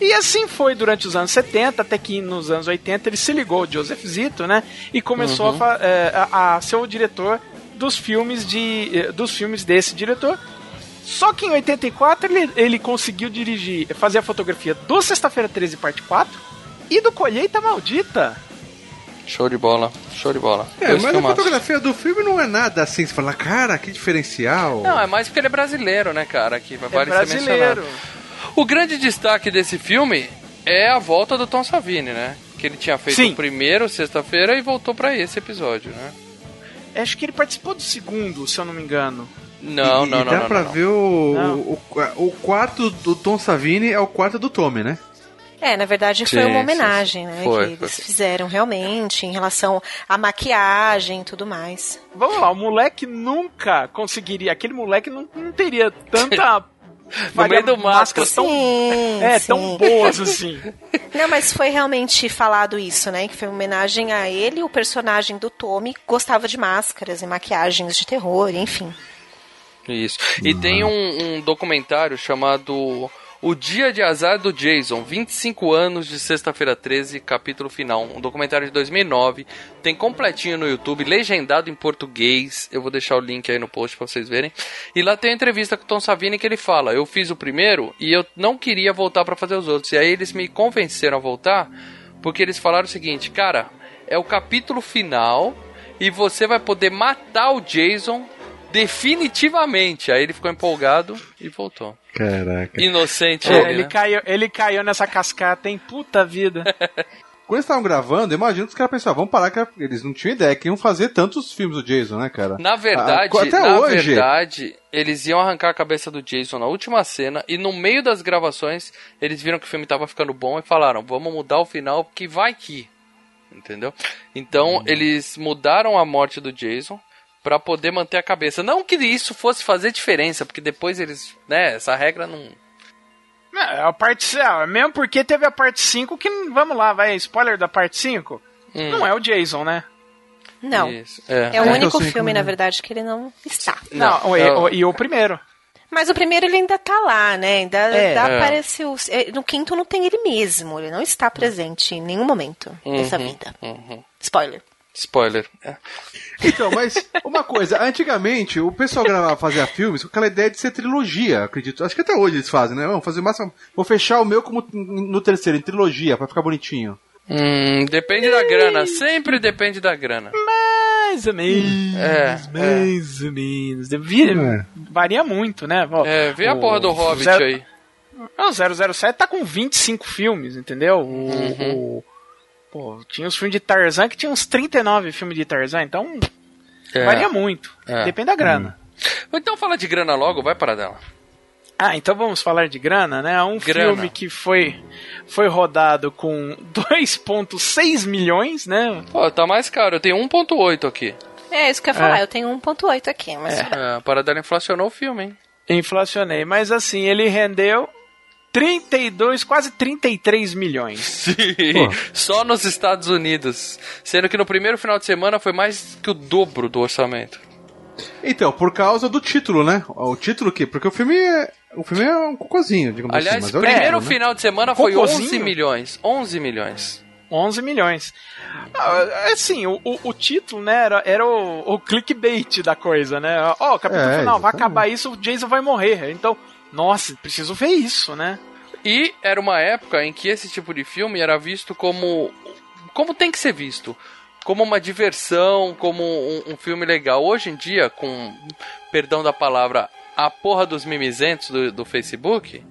E assim foi durante os anos 70, até que nos anos 80 ele se ligou ao Joseph Zito, né? E começou a fa- é, a, a ser o diretor dos filmes de eh, dos filmes desse diretor. Só que em 84 ele, ele conseguiu dirigir, fazer a fotografia do Sexta-feira 13, parte 4 e do Colheita Maldita. Show de bola, show de bola. É, Dois mas a filmaços. fotografia do filme não é nada assim, você fala, cara, que diferencial. Não, é mais porque ele é brasileiro, né, cara? Que vai É vale brasileiro. O grande destaque desse filme é a volta do Tom Savini, né? Que ele tinha feito Sim. o primeiro, sexta-feira, e voltou pra esse episódio, né? Acho que ele participou do segundo, se eu não me engano. Não, E- não, e não. dá não, pra não. ver o, Não. o, o quarto do Tom Savini é o quarto do Tommy, né? É, na verdade foi Sim, uma sim, homenagem, sim. né? Foi, que foi. eles fizeram realmente em relação à maquiagem e tudo mais. Vamos lá, o moleque nunca conseguiria. Aquele moleque não, não teria tanta. No meio do mato. tão, Sim, é, sim. tão boas assim. Não, mas foi realmente falado isso, né? Que foi uma homenagem a ele, o personagem do Tommy gostava de máscaras e maquiagens de terror, enfim. Isso. E tem um, um documentário chamado O Dia de Azar do Jason, 25 anos de Sexta-feira 13, capítulo final. Um documentário de 2009. Tem completinho no YouTube, legendado em português. Eu vou deixar o link aí no post pra vocês verem. E lá tem a entrevista com o Tom Savini que ele fala: Eu fiz o primeiro e eu não queria voltar pra fazer os outros. E aí eles me convenceram a voltar porque eles falaram o seguinte: Cara, é o capítulo final e você vai poder matar o Jason definitivamente. Aí ele ficou empolgado e voltou. Caraca. Inocente É, ele, ele, né? caiu, ele caiu nessa cascata, hein? Puta vida. Quando eles estavam gravando, imagino que os caras pensavam, vamos parar, que eles não tinham ideia que iam fazer tantos filmes do Jason, né, cara? Na verdade, Ah, até na hoje. verdade, eles iam arrancar a cabeça do Jason na última cena e no meio das gravações eles viram que o filme tava ficando bom e falaram: "Vamos mudar o final porque vai que". Entendeu? Então, eles mudaram a morte do Jason pra poder manter a cabeça. Não que isso fosse fazer diferença, porque depois eles, né, essa regra não É, a parte. é, mesmo porque teve a parte 5 que. Vamos lá, vai, spoiler da parte 5. Hum. Não é o Jason, né? Não. Isso, é. É o É, único filme, como na verdade, que ele não está. Não, Não, é o- o- e o primeiro. Mas o primeiro ele ainda tá lá, né? Ainda, É. ainda É. apareceu. é, No quinto não tem ele mesmo. Ele não está presente em nenhum momento dessa vida. Uhum. Spoiler. Spoiler. É. Então, mas uma coisa, antigamente o pessoal gravava, fazia filmes com aquela ideia de ser trilogia, acredito. Acho que até hoje eles fazem, né? Vamos fazer máximo. Vou fechar o meu como no terceiro, em trilogia, pra ficar bonitinho. Hum, depende da grana, sempre depende da grana. Mais ou menos. É, mais ou menos. Devia- É. Varia muito, né? Ó, É, vê a porra do Hobbit zero- aí. Não, 007 tá com 25 filmes, entendeu? Uhum. o- pô, tinha os filmes de Tarzan que tinha uns 39 filmes de Tarzan, então É. varia muito. É. Depende da grana. Então fala de grana logo, vai para dela. Ah, então vamos falar de grana, né? Um Grana. filme que foi, foi rodado com 2,6 milhões, né? Pô, tá mais caro, eu tenho 1.8 aqui. É isso que eu ia falar. É. Eu tenho 1.8 aqui, mas. É, a Paradela inflacionou o filme, hein? Inflacionei. Mas assim, ele rendeu 32, quase 33 milhões. Sim, só nos Estados Unidos. Sendo que no primeiro final de semana foi mais que o dobro do orçamento. Então, por causa do título, né? O título que. Porque o filme é. O filme é um cocôzinho, digamos Aliás, assim. Mas é o primeiro né? final de semana foi Cocôzinho? 11 milhões. 11 milhões. 11 milhões. Ah, Assim, o, o, o título, né, era, era o, o clickbait da coisa, né? Ó, capítulo É, final, vai exatamente. acabar isso, o Jason vai morrer. Então, nossa, preciso ver isso, né? E era uma época em que esse tipo de filme era visto como. como tem que ser visto. Como uma diversão, como um, um filme legal. Hoje em dia, com perdão da palavra, a porra dos mimizentos do, do Facebook,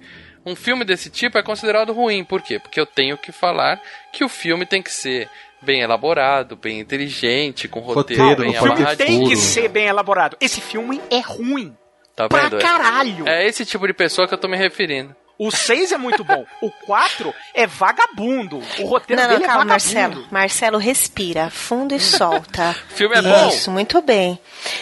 um filme desse tipo é considerado ruim. Por quê? Porque eu tenho que falar que o filme tem que ser bem elaborado, bem inteligente, com roteiro, Roteiro, bem pode ter amarradinho. Tem que ser bem elaborado. Esse filme é ruim. Tá Pra vendo? caralho. É esse tipo de pessoa que eu tô me referindo. O 6 é muito bom. O 4 é vagabundo. O roteiro Não, não, dele é calma, vagabundo. Marcelo. Marcelo, respira fundo e solta. O filme é bom? Isso, muito bem.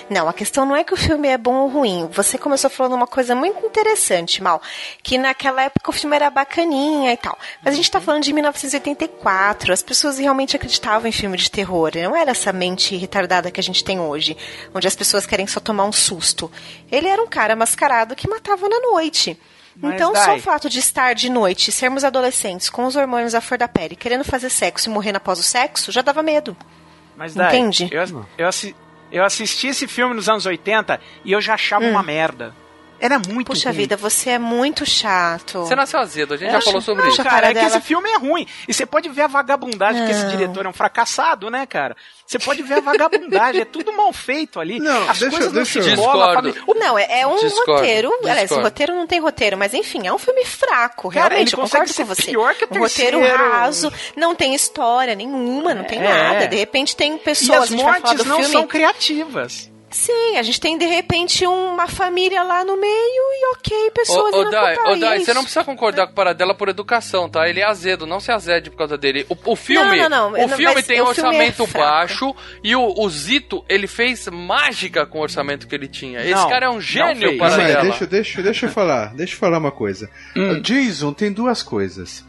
Não, a questão não é que o filme é bom ou ruim. Você começou falando uma coisa muito interessante, Mal. Que naquela época o filme era bacaninha e tal. Mas a gente tá falando de 1984. As pessoas realmente acreditavam em filme de terror. Não era essa mente retardada que a gente tem hoje. Onde as pessoas querem só tomar um susto. Ele era um cara mascarado que matava na noite. Mas, então, só o fato de estar de noite, sermos adolescentes, com os hormônios à flor da pele, querendo fazer sexo e morrendo após o sexo, já dava medo. Mas daí, Entende? Eu, eu, assi- eu assisti esse filme nos anos 80 e eu já achava uma merda. Era muito. Puxa ruim. vida, você é muito chato. Você nasceu azedo, a gente É, já falou sobre não, isso. Cara, é que dela- esse filme é ruim. E você pode ver a vagabundagem, que esse Não. diretor é um fracassado, né, cara? Você pode ver a vagabundagem, é tudo mal feito ali. Não, As deixa- coisas não deixa se eu- enrolam, a Discordo. família- O Não, é, é um Discordo, roteiro. Aliás, esse roteiro não tem roteiro, mas enfim, é um filme fraco, Cara, realmente. eu concordo com você. pior que o um roteiro raso, não tem história nenhuma, não tem É. nada. De repente tem E pessoas, as a gente vai falar mortes não filme. são criativas. Sim, a gente tem de repente uma família lá no meio e ok, pessoas Ô, ô indo Dai, ô, Dai, é você não precisa concordar com o Paradela por educação, tá? Ele é azedo, não se azede por causa dele. O, o filme, Não, não, não, o filme tem o filme é orçamento fraco. baixo e o, o Zito, ele fez mágica com o orçamento que ele tinha. Esse cara é um gênio, fez. Mas, Paradela. deixa, deixa, deixa eu falar, deixa eu falar uma coisa. Hum. Jason tem duas coisas: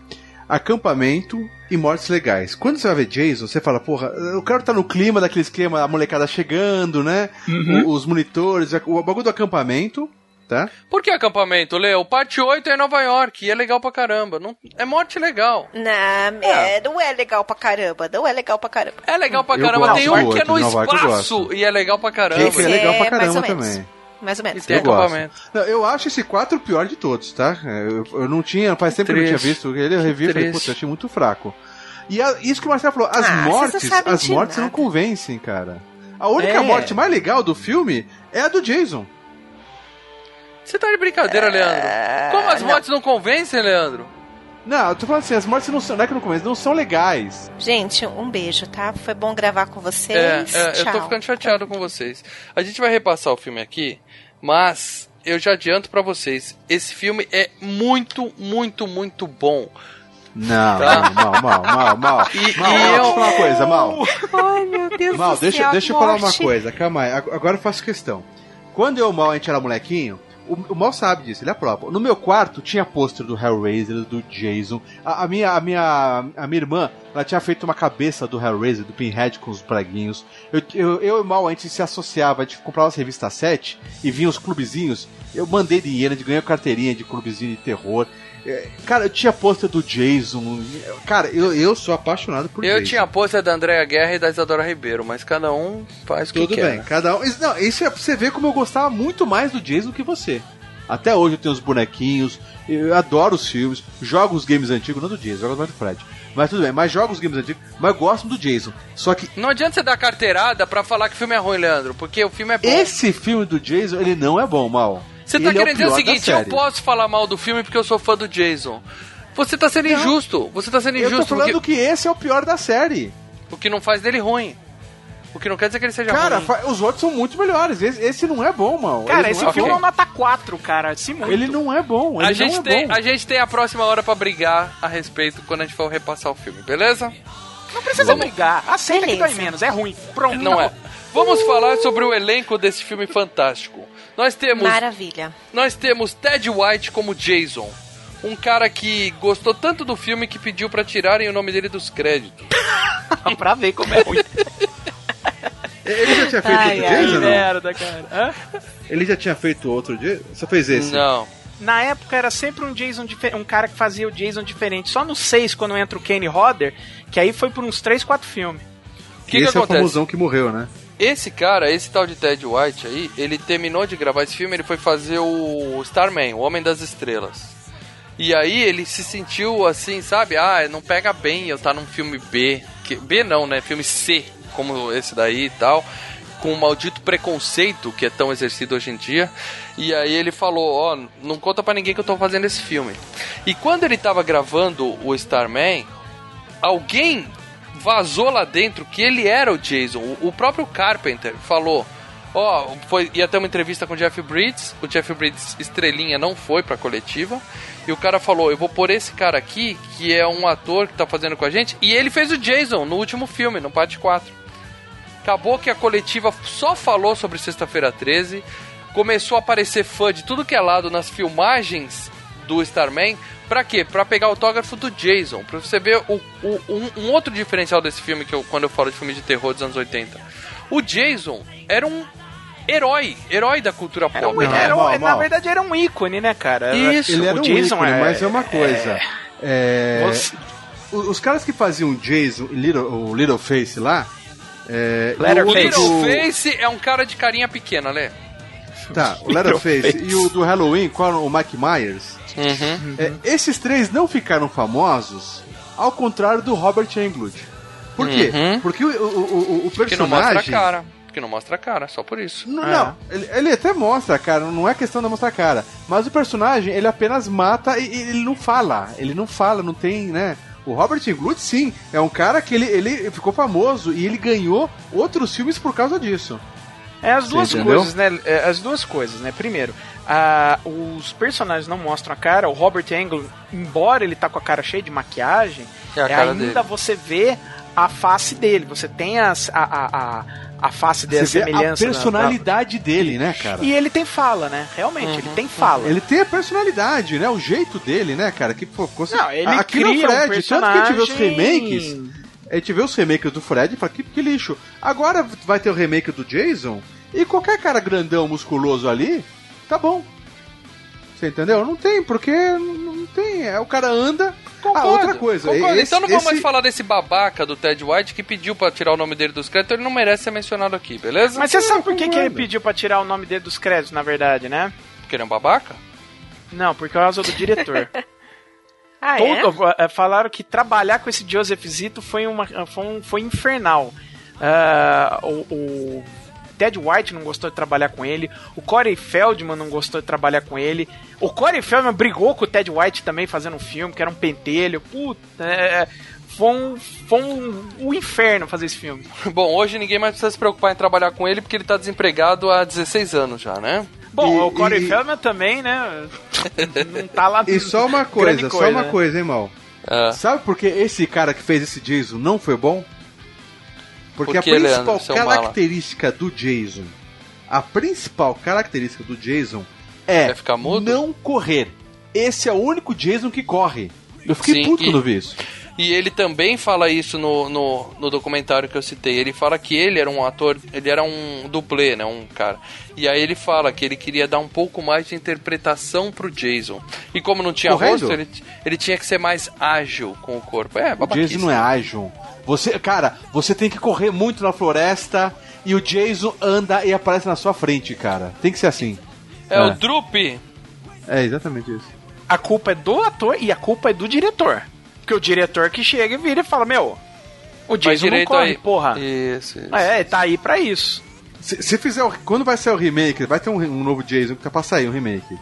acampamento e mortes legais. Quando você vai ver Jason, você fala, porra, o cara tá no clima daquele esquema, a molecada chegando, né? Uhum. O- os monitores, o bagulho do acampamento, tá? Por que acampamento, Leo? Parte 8 é em Nova York e é legal pra caramba. Não, é morte legal. Não, é, não é legal pra caramba, não é legal pra caramba. É legal pra Eu caramba. Tem um que é no espaço e é legal pra caramba. Esse é legal pra É, caramba menos. também. Mais ou E menos. tem Eu gosto. acampamento. Não, eu acho esse 4 o pior de todos, tá? Eu, eu não tinha, faz tempo que eu não tinha visto ele, eu revi e falei, puta, eu achei muito fraco. E a- isso que o Marcelo falou, as Ah, não mortes, as mortes não nada. convencem, cara. A única É. morte mais legal do filme é a do Jason. Você tá de brincadeira, Leandro? Como as não. mortes não convencem, Leandro? Não, eu tô falando assim, as mortes não são, não é que não convencem, não são legais. Gente, um beijo, tá? Foi bom gravar com É, vocês. é, eu tô Tchau. ficando chateado com vocês. A gente vai repassar o filme aqui, mas eu já adianto pra vocês, esse filme é muito, muito, muito bom. Não, Tá. mal, mal, mal, mal. E- mal, e mal, eu- deixa eu falar uma coisa, mal. Ai, meu Deus Mal, do deixa, céu, deixa eu falar uma coisa, calma aí. Ag- Agora eu faço questão. Quando eu Mal a gente era molequinho, o, o Mal sabe disso, ele próprio. No meu quarto tinha pôster do Hellraiser, do Jason. A, a minha, a, minha, a minha irmã, ela tinha feito uma cabeça do Hellraiser, do Pinhead com os preguinhos. Eu, eu, eu e o Mal, a gente se associava, a gente comprava as revistas 7 e vinha os clubezinhos. Eu mandei dinheiro, a gente ganhou carteirinha de clubezinho de terror. Cara, eu tinha pôster do Jason. Cara, eu, eu sou apaixonado por Eu Jason. tinha a pôster da Andréa Guerra e da Isadora Ribeiro, mas cada um faz o que Tudo quer. bem, cada um. Isso, não, isso é pra você ver como eu gostava muito mais do Jason que você. Até hoje eu tenho os bonequinhos, eu adoro os filmes, jogo os games antigos, não do Jason, jogo mais do Fred. Mas tudo bem, mas jogo os games antigos, mas gosto do Jason. Só que Não adianta você dar carteirada pra falar que o filme é ruim, Leandro, porque o filme é bom. esse filme do Jason, ele não é bom, mal. Você tá Ele é querendo dizer o pior da seguinte, eu posso falar mal do filme porque eu sou fã do Jason. Você tá sendo injusto. Você tá sendo Eu tô injusto falando porque que esse é o pior da série. o que não faz dele ruim. O que não quer dizer que ele seja Cara, ruim. fa- os outros são muito melhores. Esse, esse não é bom, mal. Cara, esse não é filme é uma nota 4, cara. Se muito. Ele não é bom. Ele A gente, não é tem, bom. a gente tem a próxima hora pra brigar a respeito quando a gente for repassar o filme, beleza? Não precisa brigar. Aceita que Beleza. dói menos. É ruim. Pronto. Não é. Vamos falar sobre o elenco desse filme fantástico. Nós temos, Maravilha. nós temos Ted White como Jason. Um cara que gostou tanto do filme que pediu pra tirarem o nome dele dos créditos. pra ver como é ruim. Ele já tinha feito Ai, outro ai, Jason, não? merda, cara. Hã? Ele já tinha feito outro Jason? Só fez esse? Não. Na época era sempre um Jason um cara que fazia o Jason diferente. Só no 6, quando entra o Kenny Rodder, que aí foi por uns 3, 4 filmes. O que, que esse é o famosão que morreu, né? Esse cara, esse tal de Ted White aí, ele terminou de gravar esse filme, ele foi fazer o Starman, o Homem das Estrelas. E aí ele se sentiu assim, sabe? Ah, não pega bem eu estar num filme B. Que, B não, né? Filme C, como esse daí e tal. Com o maldito preconceito que é tão exercido hoje em dia. E aí ele falou, ó, não conta pra ninguém que eu tô fazendo esse filme. E quando ele tava gravando o Starman, alguém vazou lá dentro que ele era o Jason. O, próprio Carpenter falou. Ó, foi, ia ter uma entrevista com o Jeff Bridges. O Jeff Bridges, estrelinha, não foi pra coletiva. E o cara falou: Eu vou pôr esse cara aqui, que é um ator que tá fazendo com a gente. E ele fez o Jason no último filme, no parte 4. Acabou que a coletiva só falou sobre Sexta-feira 13. Começou a aparecer fã de tudo que é lado nas filmagens do Starman. Pra quê? Pra pegar o autógrafo do Jason. Pra você ver o, o- um, um outro diferencial desse filme, que eu, quando eu falo de filme de terror dos anos 80. O Jason era um herói, herói da cultura pop. Era um, era um- mal, na mal. verdade era um ícone, né, cara? Isso. Ele era o um Jason ícone, é- mas é uma coisa. É, Você- o- Os caras que faziam Jason e Little, o Littleface lá. É, e Leatherface. O outro do- Littleface é um cara de carinha pequena, né? Tá, o Leatherface e o do Halloween, qual o Mike Myers. Uhum. É, esses três não ficaram famosos, ao contrário do Robert Englund. Por quê? Uhum. Porque o, o, o, o Que não mostra a personagem. cara. Que não mostra a cara, só por isso. Não, É. não, ele, ele até mostra a cara, não é questão de mostrar a cara. Mas o personagem, ele apenas mata e, e ele não fala. Ele não fala, não tem, né? O Robert Englund, sim, é um cara que ele, ele ficou famoso e ele ganhou outros filmes por causa disso. É as Você duas coisas, né? É, As duas coisas, né? Primeiro, ah, os personagens não mostram a cara. O Robert Englund, embora ele tá com a cara cheia de maquiagem, É a cara ainda dele. você vê a face dele. Você tem as, a, a, a, a face dele, a Você vê a semelhança. na- personalidade dele, né, cara? E ele tem fala, né? Realmente, ele tem fala. Ele tem a personalidade, né? O jeito dele, né, cara? Que, pô, cons- Não, ele Aqui no cria um Fred, tanto que a gente vê os personagem- remakes. A gente vê os remakes do Fred e fala, que, que lixo. Agora vai ter o remake do Jason e qualquer cara grandão, musculoso ali, tá bom. Você entendeu? Não tem, porque não tem. É, o cara anda. ah, outra coisa. Concordo. esse- então não vamos mais esse- falar desse babaca do Ted White que pediu pra tirar o nome dele dos créditos, ele não merece ser mencionado aqui, beleza? Mas você sabe por que, que ele concordo. pediu pra tirar o nome dele dos créditos, na verdade, né? Porque ele é um babaca? Não, por causa do diretor. Ah, é? Todo- eh, falaram que trabalhar com esse Joseph Zito foi, uma, foi, um- foi infernal. Ah, o, o Ted White não gostou de trabalhar com ele. O Corey Feldman não gostou de trabalhar com ele. O Corey Feldman brigou com o Ted White também fazendo um filme, que era um pentelho. Puta, é, foi um, foi um, um inferno fazer esse filme. Bom, hoje ninguém mais precisa se preocupar em trabalhar com ele porque ele tá desempregado há 16 anos já, né? Bom, E- o Corey e- Feldman também, né? Não tá lá E só uma grande coisa, só uma né? coisa, hein, mal. É. Sabe por que esse cara que fez esse Jason não foi bom? Porque Por que, a principal Leandro, característica do Jason, a principal característica do Jason é ficar mudo? não correr. Esse é o único Jason que corre. Eu fiquei Sim, puto e- quando vi isso. E ele também fala isso no, no, no documentário que eu citei. Ele fala que ele era um ator, ele era um dublê, né? Um cara. E aí ele fala que ele queria dar um pouco mais de interpretação pro Jason. E como não tinha Correndo? rosto, ele, ele tinha que ser mais ágil com o corpo. É, O. Jason não é ágil. Você, cara, você tem que correr muito na floresta e o Jason anda e aparece na sua frente, cara. Tem que ser assim. É, o Droop. É exatamente isso. a culpa é do ator e a culpa é do diretor. Porque o diretor que chega e vira e fala, meu, o Jason não corre, aí. porra. Isso, isso. É, tá aí pra isso. Se, se fizer o, quando vai sair o remake, vai ter um, um novo Jason que tá pra sair um remake.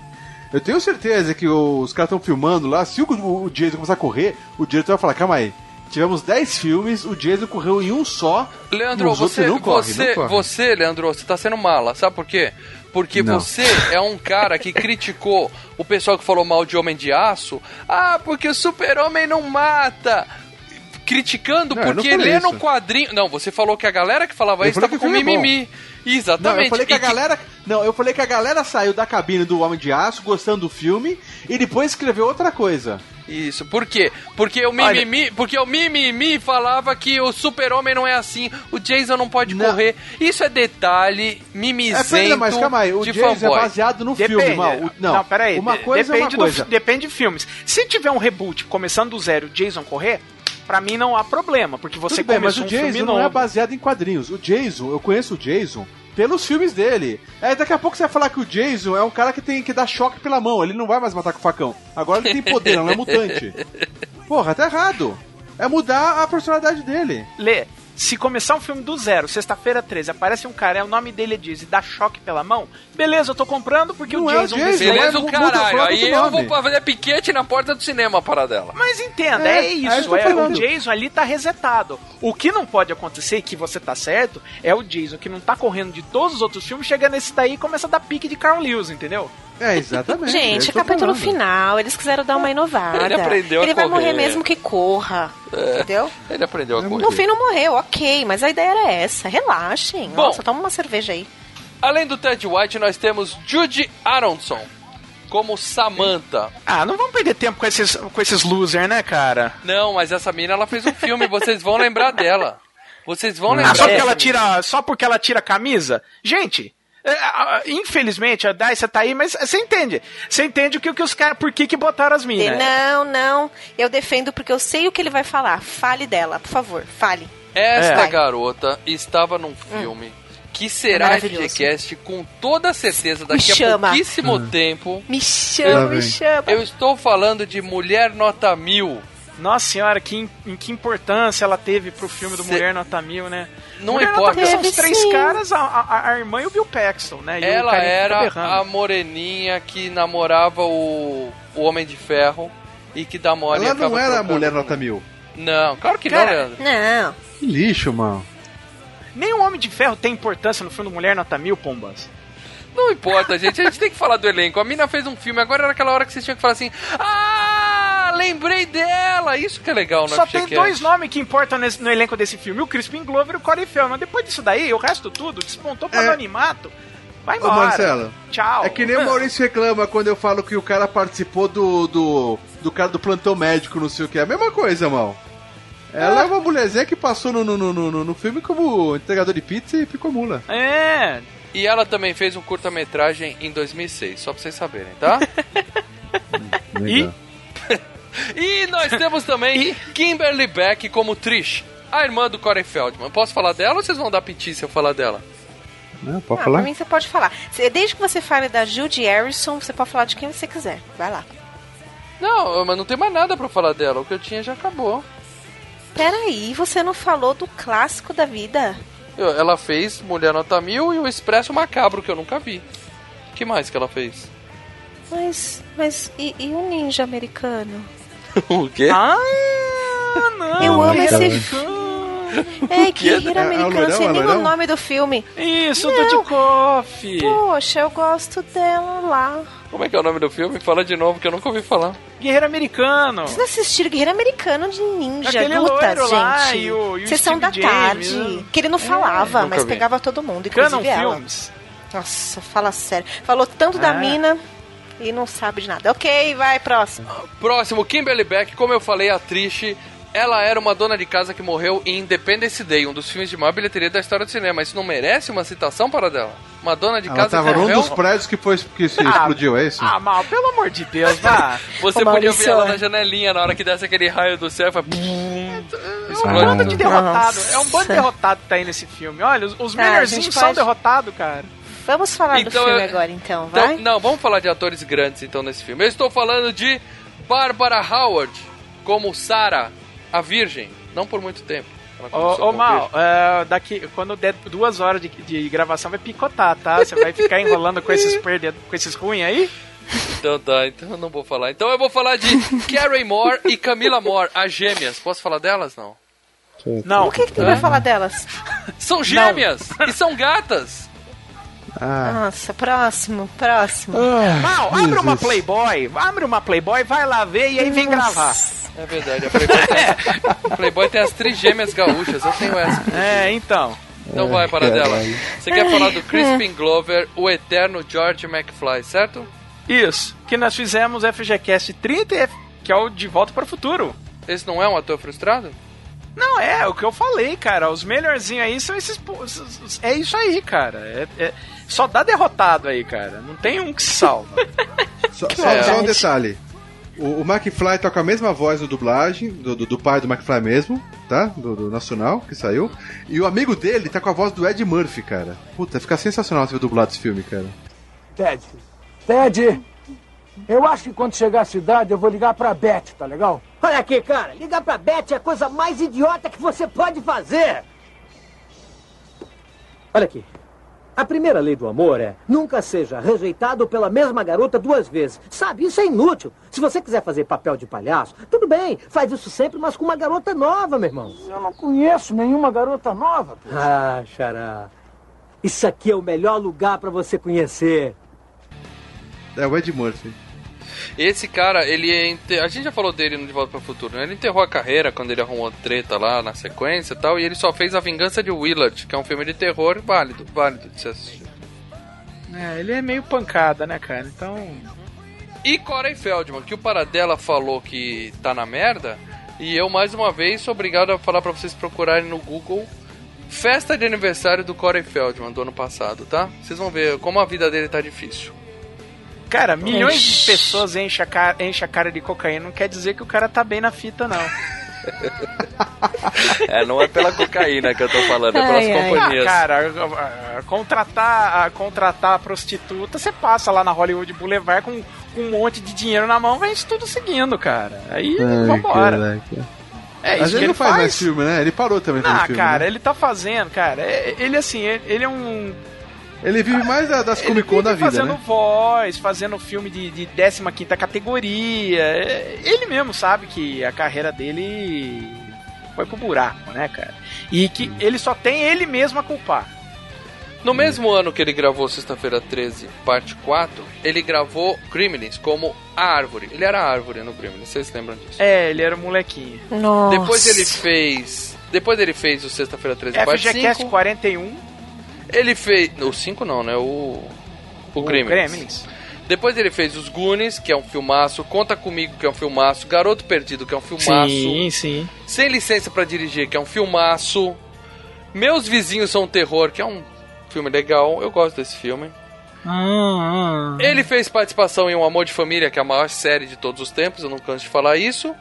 Eu tenho certeza que os caras estão filmando lá. Se o, o Jason começar a correr, o diretor vai falar: calma aí. Tivemos 10 filmes, o Jason correu em um só. Leandro, você, não corre, você, não corre. você, Leandro, você tá sendo mala, sabe por quê? Porque Não. você é um cara que criticou o pessoal que falou mal de Homem de Aço. Ah, porque o super-homem não mata. Criticando Não, não porque lê no quadrinho. Não, você falou que a galera que falava Eu isso tava com é mimimi. Não, Exatamente. eu falei que a galera. Não, eu falei que a galera saiu da cabine do Homem de Aço gostando do filme e depois escreveu outra coisa. Isso, por quê? Porque o mimimi, porque o mimimi falava que o super-homem não é assim, o Jason não pode Não. correr. Isso é detalhe É, mimizento pera, mas calma aí, o de Jason fanboy. é baseado no Depende. filme, mal. O- não, peraí. Uma de- coisa é uma depende, coisa. Do, depende de filmes. Se tiver um reboot começando do zero, o Jason correr, pra mim não há problema, porque você Tudo bem, mas o um filme Jason novo. não é baseado em quadrinhos. O Jason, eu conheço o Jason pelos filmes dele. É, daqui a pouco você vai falar que o Jason é um cara que tem que dar choque pela mão. Ele não vai mais matar com facão. Agora ele tem poder, não é mutante. Porra, tá errado. É mudar a personalidade dele. Lê, se começar um filme do zero, sexta-feira 13, aparece um cara, é o nome dele diz e dá choque pela mão, beleza, eu tô comprando porque Não o é o Jason... Jason, desenhou- Beleza, é, o caralho. Aí eu nome. vou fazer piquete na porta do cinema para dela. Mas entenda, É, é, é isso É, o. Jason ali tá resetado. O que não pode acontecer, que você tá certo, é o Jason que não tá correndo de todos os outros filmes, chega nesse daí e começa a dar pique de Carl Lewis, entendeu? É, exatamente. é Gente, tô capítulo falando. final, eles quiseram dar uma inovada. Ele aprendeu a Ele vai correr. morrer mesmo que corra. Entendeu? Ele aprendeu a correr. No fim não morreu, ok, mas a ideia era essa. Relaxem. Bom. Nossa, toma uma cerveja aí. Além do Ted White, nós temos Judy Aronson como Samantha. Ah, não vamos perder tempo com esses, com esses losers, né, cara? Não, mas essa mina ela fez um filme, vocês vão lembrar dela. Vocês vão lembrar Ah, só porque ela tira, só porque ela tira a camisa? Gente, é, a- a- infelizmente a Dice tá aí, mas você entende. Você entende o que, o que os caras, por que que botaram as minas? Não, não. Eu defendo porque eu sei o que ele vai falar. Fale dela, por favor. Fale. Esta É. garota estava num filme que será. FGCast com toda certeza daqui a chama. pouquíssimo tempo. Me chama, me chama. Eu estou falando de Mulher Nota Mil. Nossa senhora, que, em que importância ela teve pro filme do Cê- Mulher Nota Mil, né? Não Mulher importa. São os três sim. caras, a, a- a irmã e o Bill Paxton, né? E Ela era a moreninha que namorava o, o Homem de Ferro e que dá mole Ela não era a mulher nota mil. Não, claro que Cara, não, Leandro. Não. Que lixo, mano. Nem o Homem de Ferro tem importância no filme Mulher Nota Mil, Pombas. Não importa, gente. A gente tem que falar do elenco. A mina fez um filme, agora era aquela hora que vocês tinham que falar assim: Ah, lembrei dela! Isso que é legal no Só tem FGCast. dois nomes que importam nesse- no elenco desse filme: o Crispin Glover e o Corey Feldman. Depois disso daí, o resto tudo despontou pro É. anonimato. Vai Ô, embora. Marcelo. Tchau. É que nem o Maurício reclama quando eu falo que o cara participou do, do, do cara do plantão médico, não sei o que. É a mesma coisa, mal. Ela é uma mulherzinha que passou no, no, no, no, no filme como entregador de pizza e ficou mula. É. E ela também fez um curta-metragem em 2006, só pra vocês saberem, tá? E? E nós temos também Kimberly Beck como Trish, a irmã do Corey Feldman. Posso falar dela ou vocês vão dar piti se eu falar dela? Não, pode Ah, falar? pra mim você pode falar. Desde que você fale da Judy Harrison, você pode falar de quem você quiser. Vai lá. Não, mas não tem mais nada pra falar dela. O que eu tinha já acabou. Peraí, você não falou do clássico da vida? Ela fez Mulher Nota Mil e o Expresso Macabro, que eu nunca vi. que mais que ela fez? Mas, mas e, e o ninja americano? o quê? Ah, não. Eu amo esse Americano. É, Guerreiro É- é o Americano, sei é nem o nome do filme. Isso, Não. do Coffee. Poxa, eu gosto dela lá. Como é que é o nome do filme? Fala de novo que eu nunca ouvi falar. Guerreiro Americano. Vocês não assistiram Guerreiro Americano de ninja, Aquele lutas, loiro lá gente. e o- e o Sessão da Steve James, tarde. né? Que ele não falava, nunca mas vi. pegava todo mundo, Canon inclusive ela. Films. Nossa, fala sério. Falou tanto da mina e não sabe de nada. Ok, vai, próximo. Próximo, Kimberly Beck, como eu falei, a Trish. Ela era uma dona de casa que morreu em Independence Day, um dos filmes de maior bilheteria da história do cinema. Isso não merece uma citação para dela? Uma dona de Ela casa tava que num morreu? dos prédios que, foi, que se explodiu, é isso? Ah, mal, pelo amor de Deus, vá. Você Ô, podia ver ela é. na janelinha na hora que desce aquele raio do céu e faz... É um bando de derrotado. É um bando de derrotado que tá aí nesse filme. Olha, os, os Ah, a melhorzinhos são pode- derrotados, cara. Vamos falar do Então, filme eu- agora, então, Então, vai? não, vamos falar de atores grandes então nesse filme. Eu estou falando de Barbara Howard como Sarah, a Virgem. Não por muito tempo. Ô, ô Mal, é, daqui, quando der duas horas de, de gravação vai picotar, tá? Você vai ficar enrolando com esses perdidos, com esses ruins aí? Então tá, então eu não vou falar. Então eu vou falar de Carrie Moore e Camila Moore, as gêmeas. Posso falar delas? Não. Não. O que, que tu É? vai falar delas? São gêmeas! e são gatas! Ah, Nossa, próximo, próximo. Mal, abre uma Playboy, abre uma Playboy, vai lá ver e aí vem gravar. É verdade, a Playboy tem, a Playboy tem as trigêmeas gaúchas, eu tenho essa. É, então. Então vai para dela. Você quer falar do Crispin Glover, o eterno George McFly, certo? Isso, que nós fizemos FGCast 30, e F- que é o De Volta para o Futuro. Esse não é um ator frustrado? Não, é o que eu falei, cara. Os melhorzinhos aí são esses- É isso aí, cara. É- é- só dá derrotado aí, cara. Não tem um que se salva. só, só- só um detalhe. O, o McFly tá com a mesma voz no dublagem, do, do, do pai do McFly mesmo, tá? Do, do Nacional, que saiu. E o amigo dele tá com a voz do Ed Murphy, cara. Puta, fica sensacional você ver dublado esse filme, cara. Ted, Ted, eu acho que quando chegar à cidade eu vou ligar pra Beth, tá legal? Olha aqui, cara, ligar pra Beth é a coisa mais idiota que você pode fazer. Olha aqui. A primeira lei do amor é nunca seja rejeitado pela mesma garota duas vezes. Sabe, isso é inútil. Se você quiser fazer papel de palhaço, tudo bem, faz isso sempre, mas com uma garota nova, meu irmão. Eu não conheço nenhuma garota nova. pô. Ah, xará. Isso aqui é o melhor lugar pra você conhecer. É o Ed Murphy. Esse cara, ele é ente- a gente já falou dele no De Volta para o Futuro, né? Ele enterrou a carreira quando ele arrumou treta lá na sequência e tal, e ele só fez A Vingança de Willard, que é um filme de terror válido, válido de se assistir. é, ele é meio pancada, né, cara? Então. E Corey Feldman, que o Paradela falou que tá na merda, e eu mais uma vez sou obrigado a falar pra vocês procurarem no Google Festa de aniversário do Corey Feldman do ano passado, tá? Vocês vão ver como a vida dele tá difícil. Cara, milhões de pessoas enchem a, cara, enchem a cara de cocaína. Não quer dizer que o cara tá bem na fita, não. É, não é pela cocaína que eu tô falando, é pelas ai. Ah, companhias. cara, a- a- a- contratar, a, contratar a prostituta, você passa lá na Hollywood Boulevard com, com um monte de dinheiro na mão, vem isso tudo seguindo, cara. Aí, vambora. É Mas ele que não faz, mais filme, né? Ele parou também com Ah, filme. cara, né? ele tá fazendo, cara. é- Ele, assim, ele, ele é um. Ele vive mais da- das Comic Con da vida, fazendo né? voz, fazendo filme de, de 15 categoria. É, Ele mesmo sabe que a carreira dele foi pro buraco, né, cara? E que ele só tem ele mesmo a culpar. No mesmo ano que ele gravou Sexta-feira 13, parte 4, ele gravou Gremlins como a árvore. Ele era a árvore no Gremlins, vocês lembram disso? É, ele era um molequinho. Nossa. Depois ele fez. Depois ele fez o Sexta-feira 13, parte FGCast 5. 41, Ele fez. O 5 não, né? O. O, Gremlins. Gremlins. Depois ele fez os Goonies, que é um filmaço. Conta Comigo, que é um filmaço. Garoto Perdido, que é um filmaço. Sim, sim. Sem Licença pra Dirigir, que é um filmaço. Meus Vizinhos São um Terror, que é um filme legal. Eu gosto desse filme. Hum, hum. Ele fez participação em Um Amor de Família, que é a maior série de todos os tempos, eu não canso de falar isso.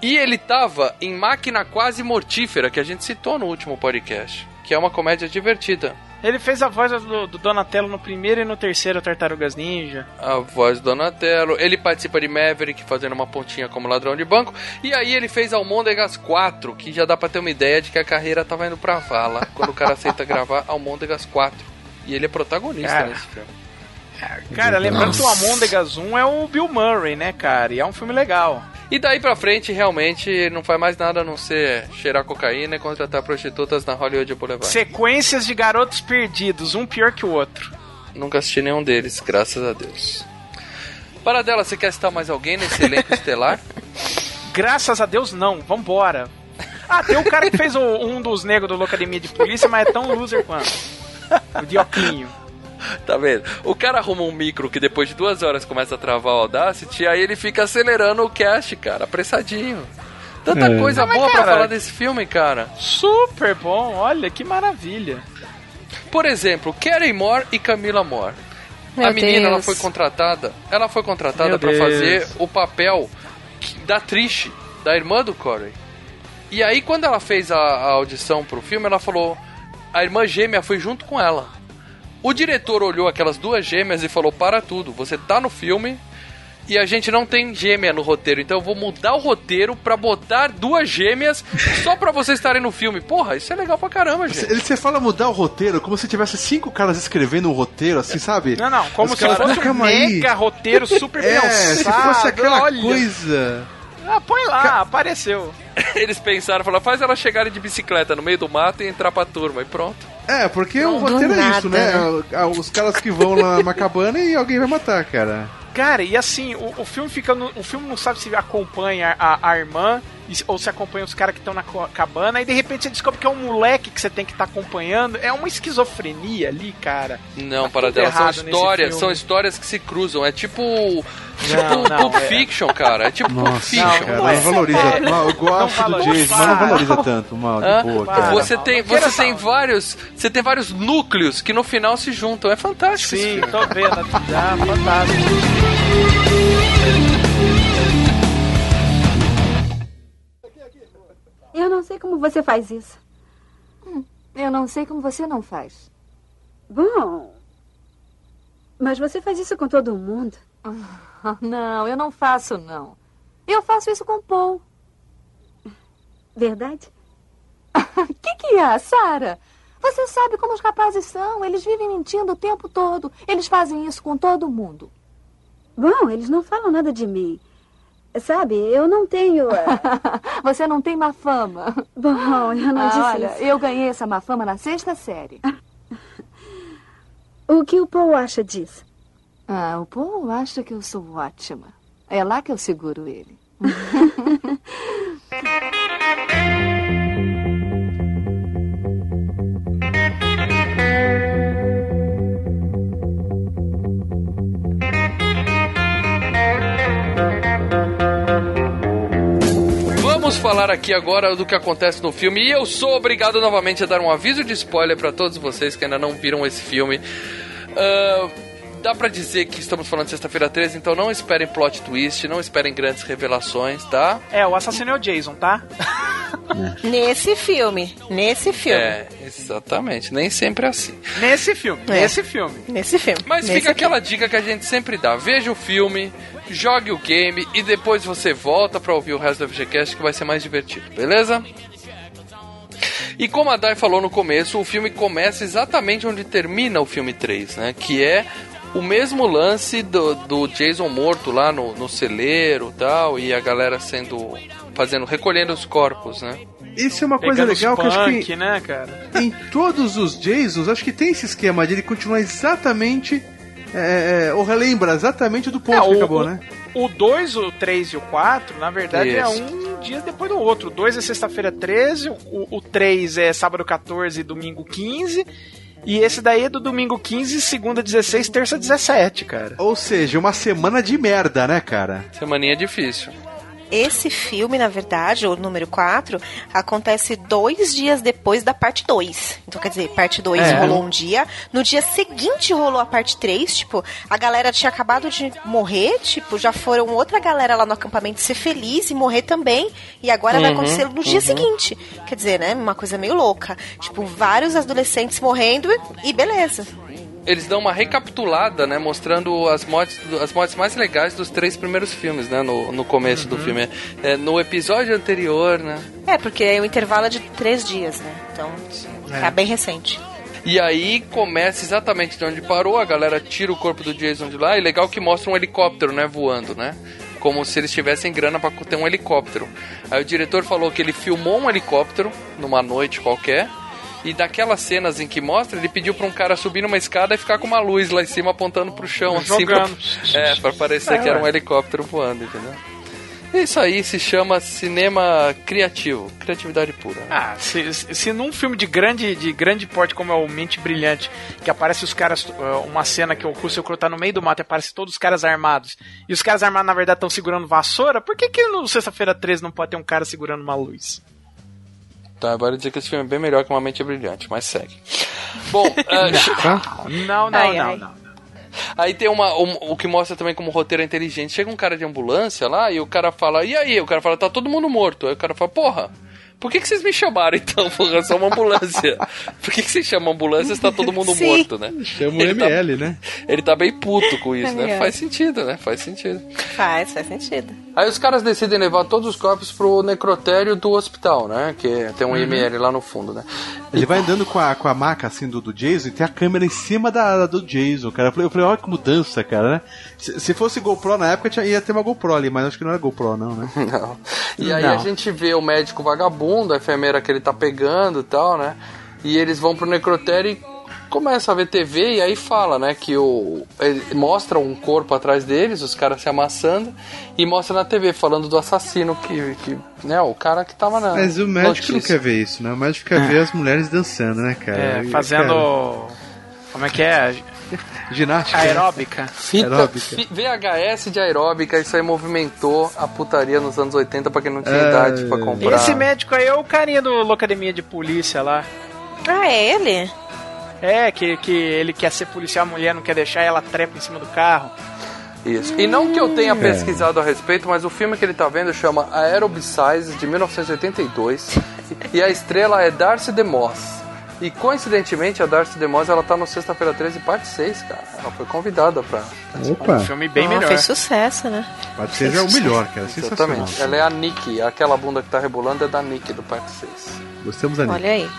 E ele tava em Máquina Quase Mortífera, que a gente citou no último podcast, que é uma comédia divertida. Ele fez a voz do, do Donatello no primeiro e no terceiro Tartarugas Ninja. A voz do Donatello. Ele participa de Maverick, fazendo uma pontinha como ladrão de banco. E aí ele fez Almôndegas 4, que já dá pra ter uma ideia de que a carreira tava indo pra vala quando o cara aceita gravar Almôndegas 4. E ele é protagonista Cara. nesse filme. Cara, lembrando que o Amôndegas 1 é o Bill Murray, né, cara? E é um filme legal. E daí pra frente, realmente, não faz mais nada a não ser cheirar cocaína e contratar prostitutas na Hollywood Boulevard. Sequências de garotos perdidos, um pior que o outro. Nunca assisti nenhum deles, graças a Deus. Paradela, você quer citar mais alguém nesse elenco estelar? Graças a Deus, não. Vambora. Ah, tem um cara que fez o- um dos negros do Locademia de Polícia, mas é tão loser quanto. O Dioclinho. Tá vendo? O cara arruma um micro que depois de duas horas começa a travar o Audacity, aí ele fica acelerando o cast, cara, apressadinho. Tanta É. coisa Ah, mas, boa pra cara- falar desse filme, cara. Super bom, olha que maravilha. Por exemplo, Carey Moore e Camila Moore. Meu a menina ela Deus. foi contratada, ela foi contratada pra Deus. fazer o papel da Trish, da irmã do Corey. E aí quando ela fez a, a audição pro filme, ela falou: "A irmã gêmea foi junto com ela". O diretor olhou aquelas duas gêmeas e falou: "Para tudo, você tá no filme e a gente não tem gêmea no roteiro, então eu vou mudar o roteiro pra botar duas gêmeas só pra vocês estarem no filme". Porra, isso é legal pra caramba, gente. Ele, você fala mudar o roteiro como se tivesse cinco caras escrevendo um roteiro, assim, sabe? Não, não, como Os se caras, fosse "Não, um calma aí." mega roteiro super É, pensado. se fosse aquela olha. coisa. Ah, põe lá, apareceu. Eles pensaram, falaram, faz ela chegarem de bicicleta no meio do mato e entrar pra turma, e pronto. É, porque o Do roteiro é isso, né? Ah, Os caras que vão lá numa cabana e alguém vai matar, cara. Cara, e assim, o, o filme fica. no- o filme não sabe se acompanha a, a irmã ou se acompanha os caras que estão na cabana, e de repente você descobre que é um moleque que você tem que estar acompanhando. É uma esquizofrenia ali, cara. Não, Tá para tudo dela, são histórias, são histórias que se cruzam. É tipo. Tipo Não, não, Pulp é. Fiction, cara. É tipo Pulp Nossa, Fiction. cara, não é valoriza. eu gosto Não do. Jason, mas não valoriza tanto, mal, de Hã? boa, cara. Você tem, você tem vários, você tem vários núcleos que no final se juntam. É fantástico Sim, tô vendo já, fantástico. Eu não sei como você faz isso. Eu não sei como você não faz. Bom. Mas você faz isso com todo mundo. Ah, Não, eu não faço, não. Eu faço isso com Paul. Verdade? O que, que é, Sara? Você sabe como os rapazes são. Eles vivem mentindo o tempo todo. Eles fazem isso com todo mundo. Bom, eles não falam nada de mim. Sabe, eu não tenho. eh, Você não tem má fama. Bom, eu não Ah, disse olha, isso. eu ganhei essa má fama na sexta série. O que o Paul acha disso? Ah, o Paul acha que eu sou ótima. É lá que eu seguro ele. Vamos falar aqui agora do que acontece no filme. E eu sou obrigado novamente a dar um aviso de spoiler para todos vocês que ainda não viram esse filme. Ah, dá pra dizer que estamos falando de sexta-feira 13, então não esperem plot twist, não esperem grandes revelações, tá? É, o assassino é o Jason, tá? Nesse filme. Nesse filme. É, exatamente. Nem sempre é assim. Nesse filme, É. nesse filme. Nesse filme. Mas Nesse fica aqui. aquela dica que a gente sempre dá: veja o filme, jogue o game e depois você volta pra ouvir o resto do FGCast que vai ser mais divertido, beleza? E como a Dai falou no começo, o filme começa exatamente onde termina o filme 3, né? Que é o mesmo lance do, do Jason morto lá no, no celeiro e tal, e a galera sendo. fazendo. recolhendo os corpos, né? Isso é uma coisa Pegando legal que eu acho punk, que né, cara? em todos os Jasons, acho que tem esse esquema de ele continuar exatamente. É, é, ou relembra exatamente do ponto É, que o- acabou, o- né? O 2, o 3 e o 4, na verdade, é Isso. um dia depois do outro. O 2 é sexta-feira 13, o, o 3 é sábado 14 e domingo 15. E esse daí é do domingo 15, segunda 16, terça 17, cara. Ou seja, uma semana de merda, né, cara? Semaninha difícil. Esse filme, na verdade, o número 4, acontece dois dias depois da parte 2. Então, quer dizer, parte 2 É. rolou um dia. No dia seguinte rolou a parte 3. Tipo, a galera tinha acabado de morrer. Tipo, já foram outra galera lá no acampamento ser feliz e morrer também. E agora vai Uhum, acontecer no dia uhum. seguinte. Quer dizer, né? Uma coisa meio louca. Tipo, vários adolescentes morrendo e beleza. Eles dão uma recapitulada, né? Mostrando as mortes, as mortes mais legais dos três primeiros filmes, né? No, no começo do filme. É, no episódio anterior, né? É, porque o intervalo é de três dias, né? Então, É. tá bem recente. E aí começa exatamente de onde parou, a galera tira o corpo do Jason de lá, e legal que mostra um helicóptero, né, voando, né? Como se eles tivessem grana pra ter um helicóptero. Aí o diretor falou que ele filmou um helicóptero numa noite qualquer, e daquelas cenas em que mostra, ele pediu pra um cara subir numa escada e ficar com uma luz lá em cima apontando pro chão, assim, pra, Jogando. é, pra parecer É, que era um helicóptero voando, entendeu? Isso aí se chama cinema criativo, criatividade pura. Ah, se, se num filme de grande, de grande porte como é o Mente Brilhante, que aparece os caras, uh, uma cena que o Russell Crowe tá no meio do mato e aparece todos os caras armados, e os caras armados na verdade estão segurando vassoura, por que que no Sexta-feira 13 não pode ter um cara segurando uma luz? Tá, agora dizer que esse filme é bem melhor que uma mente brilhante, mas segue. Bom, ah, Não, não, Ai, não, ai. não. Aí tem uma, um- o que mostra também como o roteiro é inteligente. Chega um cara de ambulância lá e o cara fala, e aí? O cara fala, tá todo mundo morto. Aí o cara fala, porra, por que, que vocês me chamaram então? Porra, sou uma ambulância. Por que, que vocês chamam ambulância se tá todo mundo Sim. morto, né? Chama o Ele tá- ML, né? Ele tá bem puto com isso, né? É. Faz sentido, né? Faz sentido. Faz, faz sentido. Aí os caras decidem levar todos os corpos pro necrotério do hospital, né? Que tem um Uhum. IML lá no fundo, né? Ele vai andando com a, com a maca assim do, do Jason e tem a câmera em cima da, do Jason, cara. Eu falei, eu falei, olha que mudança, cara, né? Se, se fosse GoPro na época, tinha, ia ter uma GoPro ali, mas acho que não era GoPro, não, né? Não. E aí Não. a gente vê o médico vagabundo, a enfermeira que ele tá pegando e tal, né? E eles vão pro necrotério e começam a ver TV e aí fala, né, que o ele mostra um corpo atrás deles, os caras se amassando e mostra na TV falando do assassino que, que né, o cara que tava na Mas o médico não notícia. quer ver isso, né? O médico quer ver as mulheres dançando, né, cara? É, E, fazendo. cara, Como é que é? ginástica. Aeróbica. Fita, Aeróbica. fi- VHS de aeróbica, isso aí movimentou a putaria nos anos 80 pra quem não tinha É. idade pra comprar. Esse médico aí é o carinha do Locademia de Polícia lá. Ah, é ele? É, que, que ele quer ser policial, a mulher não quer deixar, ela trepa em cima do carro. Isso. E não que eu tenha É. pesquisado a respeito, mas o filme que ele tá vendo chama Aerobicize, de 1982. e a estrela é Darcy DeMoss. E coincidentemente, a Darcy DeMoss ela tá no Sexta-feira 13, parte 6, cara. Ela foi convidada pra. Opa. Um filme bem Ah, melhor. Fez sucesso, né? Pode ser já o melhor, cara. Exatamente. Ela é a Nick, aquela bunda que tá rebolando é da Nick do parte 6. Gostamos da Nick. Olha aí.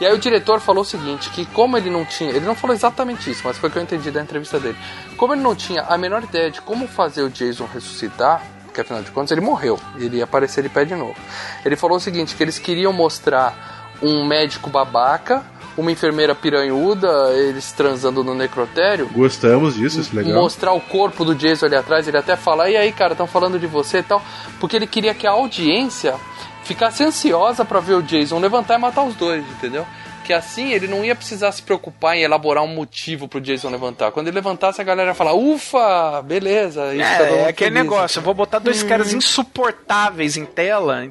E aí o diretor falou o seguinte, que como ele não tinha, ele não falou exatamente isso, mas foi o que eu entendi da entrevista dele. Como ele não tinha a menor ideia de como fazer o Jason ressuscitar, porque afinal de contas ele morreu, ele ia aparecer de pé de novo. Ele falou o seguinte, que eles queriam mostrar um médico babaca, uma enfermeira piranhuda, eles transando no necrotério, Gostamos disso, isso é legal. mostrar o corpo do Jason ali atrás, ele até falar, e aí, cara, estão falando de você e tal, porque ele queria que a audiência ficasse ansiosa pra ver o Jason levantar e matar os dois, entendeu? Que assim ele não ia precisar se preocupar em elaborar um motivo pro Jason levantar. Quando ele levantasse, a galera ia falar, ufa, beleza. Isso todo É, mundo é aquele feliz. negócio, eu vou botar Hum. dois caras insuportáveis em tela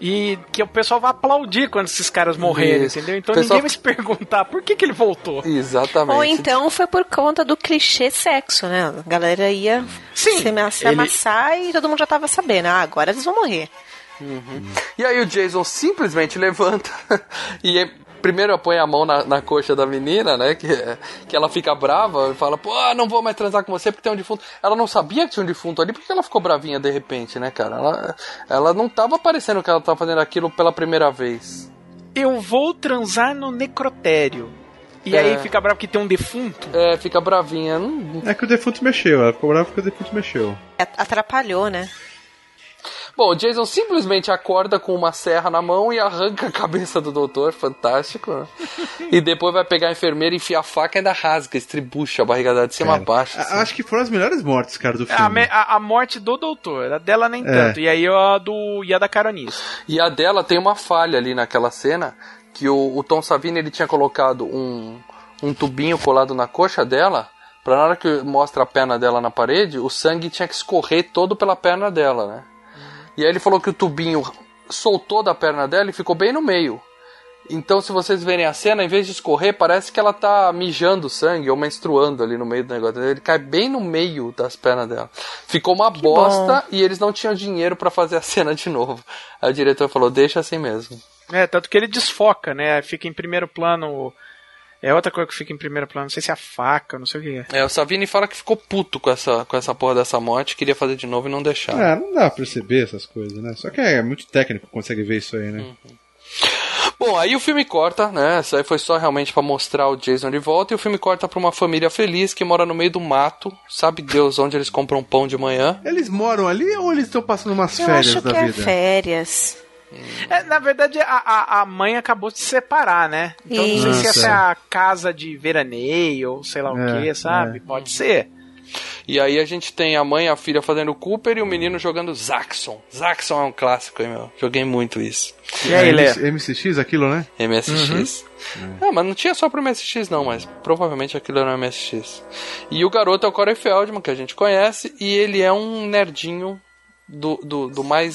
e que o pessoal vai aplaudir quando esses caras morrerem, Isso. entendeu? Então pessoal- ninguém vai se perguntar por que, que ele voltou. Exatamente. Ou então foi por conta do clichê sexo, né? A galera ia se, ama- se ele- amassar e todo mundo já tava sabendo. Ah, agora eles vão morrer. Uhum. E aí o Jason simplesmente levanta e é- primeiro põe a mão na, na coxa da menina, né? Que, que ela fica brava e fala, pô, não vou mais transar com você porque tem um defunto. Ela não sabia que tinha um defunto ali, porque ela ficou bravinha de repente, né, cara? Ela, ela não tava parecendo que ela tava fazendo aquilo pela primeira vez. Eu vou transar no necrotério. E É. aí fica bravo que tem um defunto. É, fica bravinha. Não... É que o defunto mexeu, ela ficou brava porque o defunto mexeu. Atrapalhou, né? Bom, o Jason simplesmente acorda com uma serra na mão e arranca a cabeça do doutor, fantástico. Né? e depois vai pegar a enfermeira, enfia a faca e ainda rasga, estribucha a barriga dela de cima a baixo. A- Acho que foram as melhores mortes, cara, do É, A, filme. me- a- a morte do doutor, a dela nem É. tanto. E aí a do e a da caronista. E a dela tem uma falha ali naquela cena, que o, o Tom Savini ele tinha colocado um, um tubinho colado na coxa dela, pra na hora que mostra a perna dela na parede, o sangue tinha que escorrer todo pela perna dela, né? E aí ele falou que o tubinho soltou da perna dela e ficou bem no meio. Então, se vocês verem a cena, em vez de escorrer, parece que ela tá mijando sangue ou menstruando ali no meio do negócio. Ele cai bem no meio das pernas dela. Ficou uma bosta e eles não tinham dinheiro pra fazer a cena de novo. Aí o diretor falou: deixa assim mesmo. É, tanto que ele desfoca, né? Fica em primeiro plano. É outra coisa que fica em primeiro plano, não sei se é a faca, não sei o que é. É, o Savini fala que ficou puto com essa, com essa porra dessa morte, queria fazer de novo e não deixaram. Ah, não dá pra perceber essas coisas, né? Só que é muito técnico consegue ver isso aí, né? Bom, aí o filme corta, né? Isso aí foi só realmente pra mostrar o Jason de volta. E o filme corta pra uma família feliz que mora no meio do mato. Sabe Deus onde eles compram pão de manhã? Eles moram ali ou eles estão passando umas Eu férias acho da que é vida? férias. É, na verdade, a, a, a mãe acabou de se separar, né? Então não sei se Isso. essa é a casa de veraneio ou sei lá o É, que, sabe? é. Pode ser. E aí a gente tem a mãe e a filha fazendo Cooper e o menino jogando Zaxxon. Zaxxon é um clássico, hein, meu? Joguei muito isso. E aí, Lê? MCX, aquilo, né? MSX. É, mas não tinha só pro MSX não, mas provavelmente aquilo era um MSX. E o garoto é o Corey Feldman, que a gente conhece, e ele é um nerdinho do, do, do mais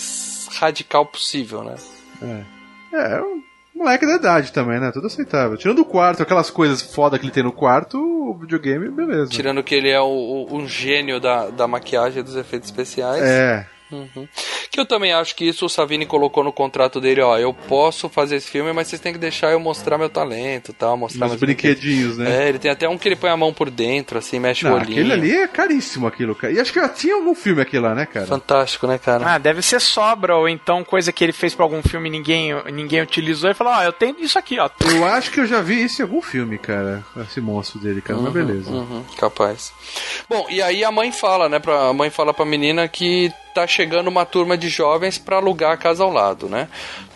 radical possível, né? É. É, um moleque da idade também, né? Tudo aceitável. Tirando o quarto, aquelas coisas foda que ele tem no quarto, o videogame, beleza. Tirando que ele é o, o- um gênio da, da maquiagem e dos efeitos especiais. É. Uhum. Que eu também acho que isso o Savini colocou no contrato dele, ó, eu posso fazer esse filme, mas vocês têm que deixar eu mostrar meu talento, tal, mostrar Os meus brinquedinhos, né? É, ele tem até um que ele põe a mão por dentro, assim, mexe Não, o olhinho. aquele ali é caríssimo, aquilo, cara. E acho que já tinha algum filme aquele lá, né, cara? Fantástico, né, cara? Ah, deve ser sobra, ou então coisa que ele fez pra algum filme e ninguém, ninguém utilizou e falou, ó, eu tenho isso aqui, ó. Eu acho que eu já vi isso em algum filme, cara. Esse monstro dele, cara. Mas beleza. Uhum, capaz. Bom, e aí a mãe fala, né? Pra, a mãe fala pra menina que tá chegando uma turma de jovens pra alugar a casa ao lado, né?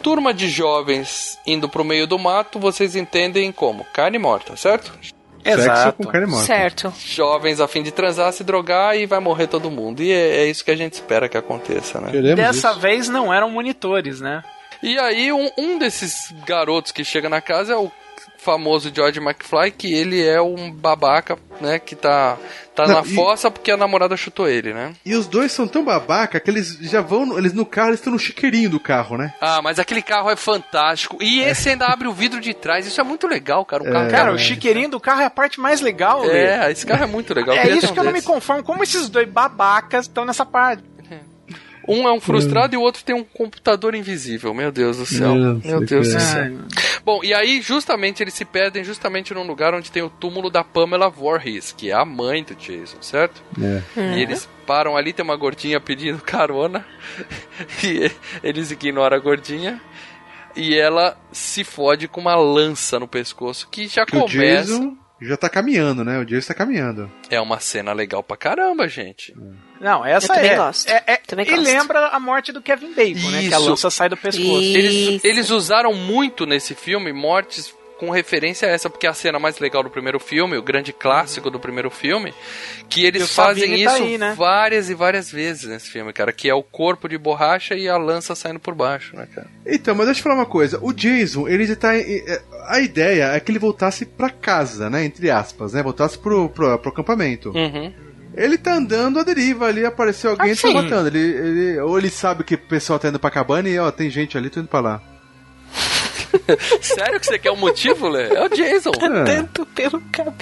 Turma de jovens indo pro meio do mato, vocês entendem como? Carne morta, certo? Sexo com carne morta. Certo. Jovens a fim de transar, se drogar e vai morrer todo mundo. E é, é isso que a gente espera que aconteça, né? Queremos Dessa isso. vez não eram monitores, né? E aí, um, um desses garotos que chega na casa é o famoso George McFly, que ele é um babaca, né? Que tá, tá Não, na e- fossa porque a namorada chutou ele, né? E os dois são tão babaca que eles já vão. no- Eles no carro, eles estão no chiqueirinho do carro, né? Ah, mas aquele carro é fantástico. E esse ainda abre o vidro de trás. Isso é muito legal, cara. Um carro Cara, o chiqueirinho do carro é a parte mais legal. É, esse carro é muito legal. É isso um que eu não me desse. conformo. Como esses dois babacas estão nessa parte? Um é um frustrado e o outro tem um computador invisível. Meu Deus do céu. Meu Meu Deus, do céu. Bom, e aí justamente eles se perdem justamente num lugar onde tem o túmulo da Pamela Voorhees, que é a mãe do Jason, certo? É. E eles param ali, tem uma gordinha pedindo carona. E eles ignoram a gordinha. E ela se fode com uma lança no pescoço, que já Que o começa. Jason já tá caminhando, né? O Jason tá caminhando. É uma cena legal pra caramba, gente. Não, essa Eu também é. gosto. é, é- Também e gosto. lembra a morte do Kevin Bacon, né? Que a Isso. lança sai do pescoço. Eles, Isso. eles usaram muito nesse filme mortes com referência a essa, porque é a cena mais legal do primeiro filme, o grande clássico do primeiro filme, que eles fazem tá isso aí, né? várias e várias vezes nesse filme, cara, que é o corpo de borracha e a lança saindo por baixo, né, cara? Então, mas deixa eu falar uma coisa. O Jason, ele já tá. em- é, A ideia é que ele voltasse pra casa, né? Entre aspas, né? Voltasse pro, pro, pro acampamento. Uhum. Ele tá andando à deriva ali, apareceu alguém e tá Assim. matando. Ele, ele- ou ele sabe que o pessoal tá indo pra cabana e, ó, tem gente ali, tô indo pra lá. Sério que você quer um motivo, Lê? É o Jason. É. Tanto pelo caminho.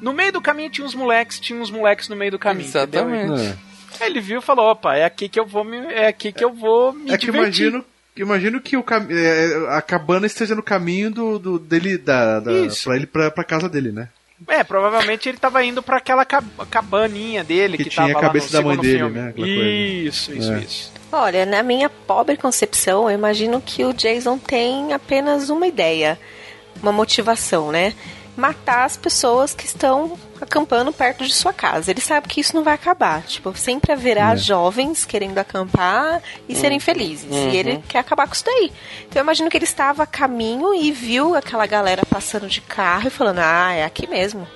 No meio do caminho tinha uns moleques, tinha uns moleques no meio do caminho. Exatamente. É. Aí Ele viu e falou: opa, é aqui que eu vou me, é aqui que eu vou me É que divertir. imagino, imagino que o cam... é, a cabana esteja no caminho do, do- dele, da, da, pra ele pra, pra casa dele, né? É, provavelmente ele tava indo pra aquela cab- cabaninha dele Que que, tinha tava a cabeça lá da no mãe dele, filme. né? Isso, isso, É. isso. Olha, na minha pobre concepção, eu imagino que o Jason tem apenas uma ideia, uma motivação, né? Matar as pessoas que estão acampando perto de sua casa. Ele sabe que isso não vai acabar. Tipo, sempre haverá É. jovens querendo acampar e serem felizes. Uhum. E ele quer acabar com isso daí. Então eu imagino que ele estava a caminho e viu aquela galera passando de carro e falando: Ah, é aqui mesmo.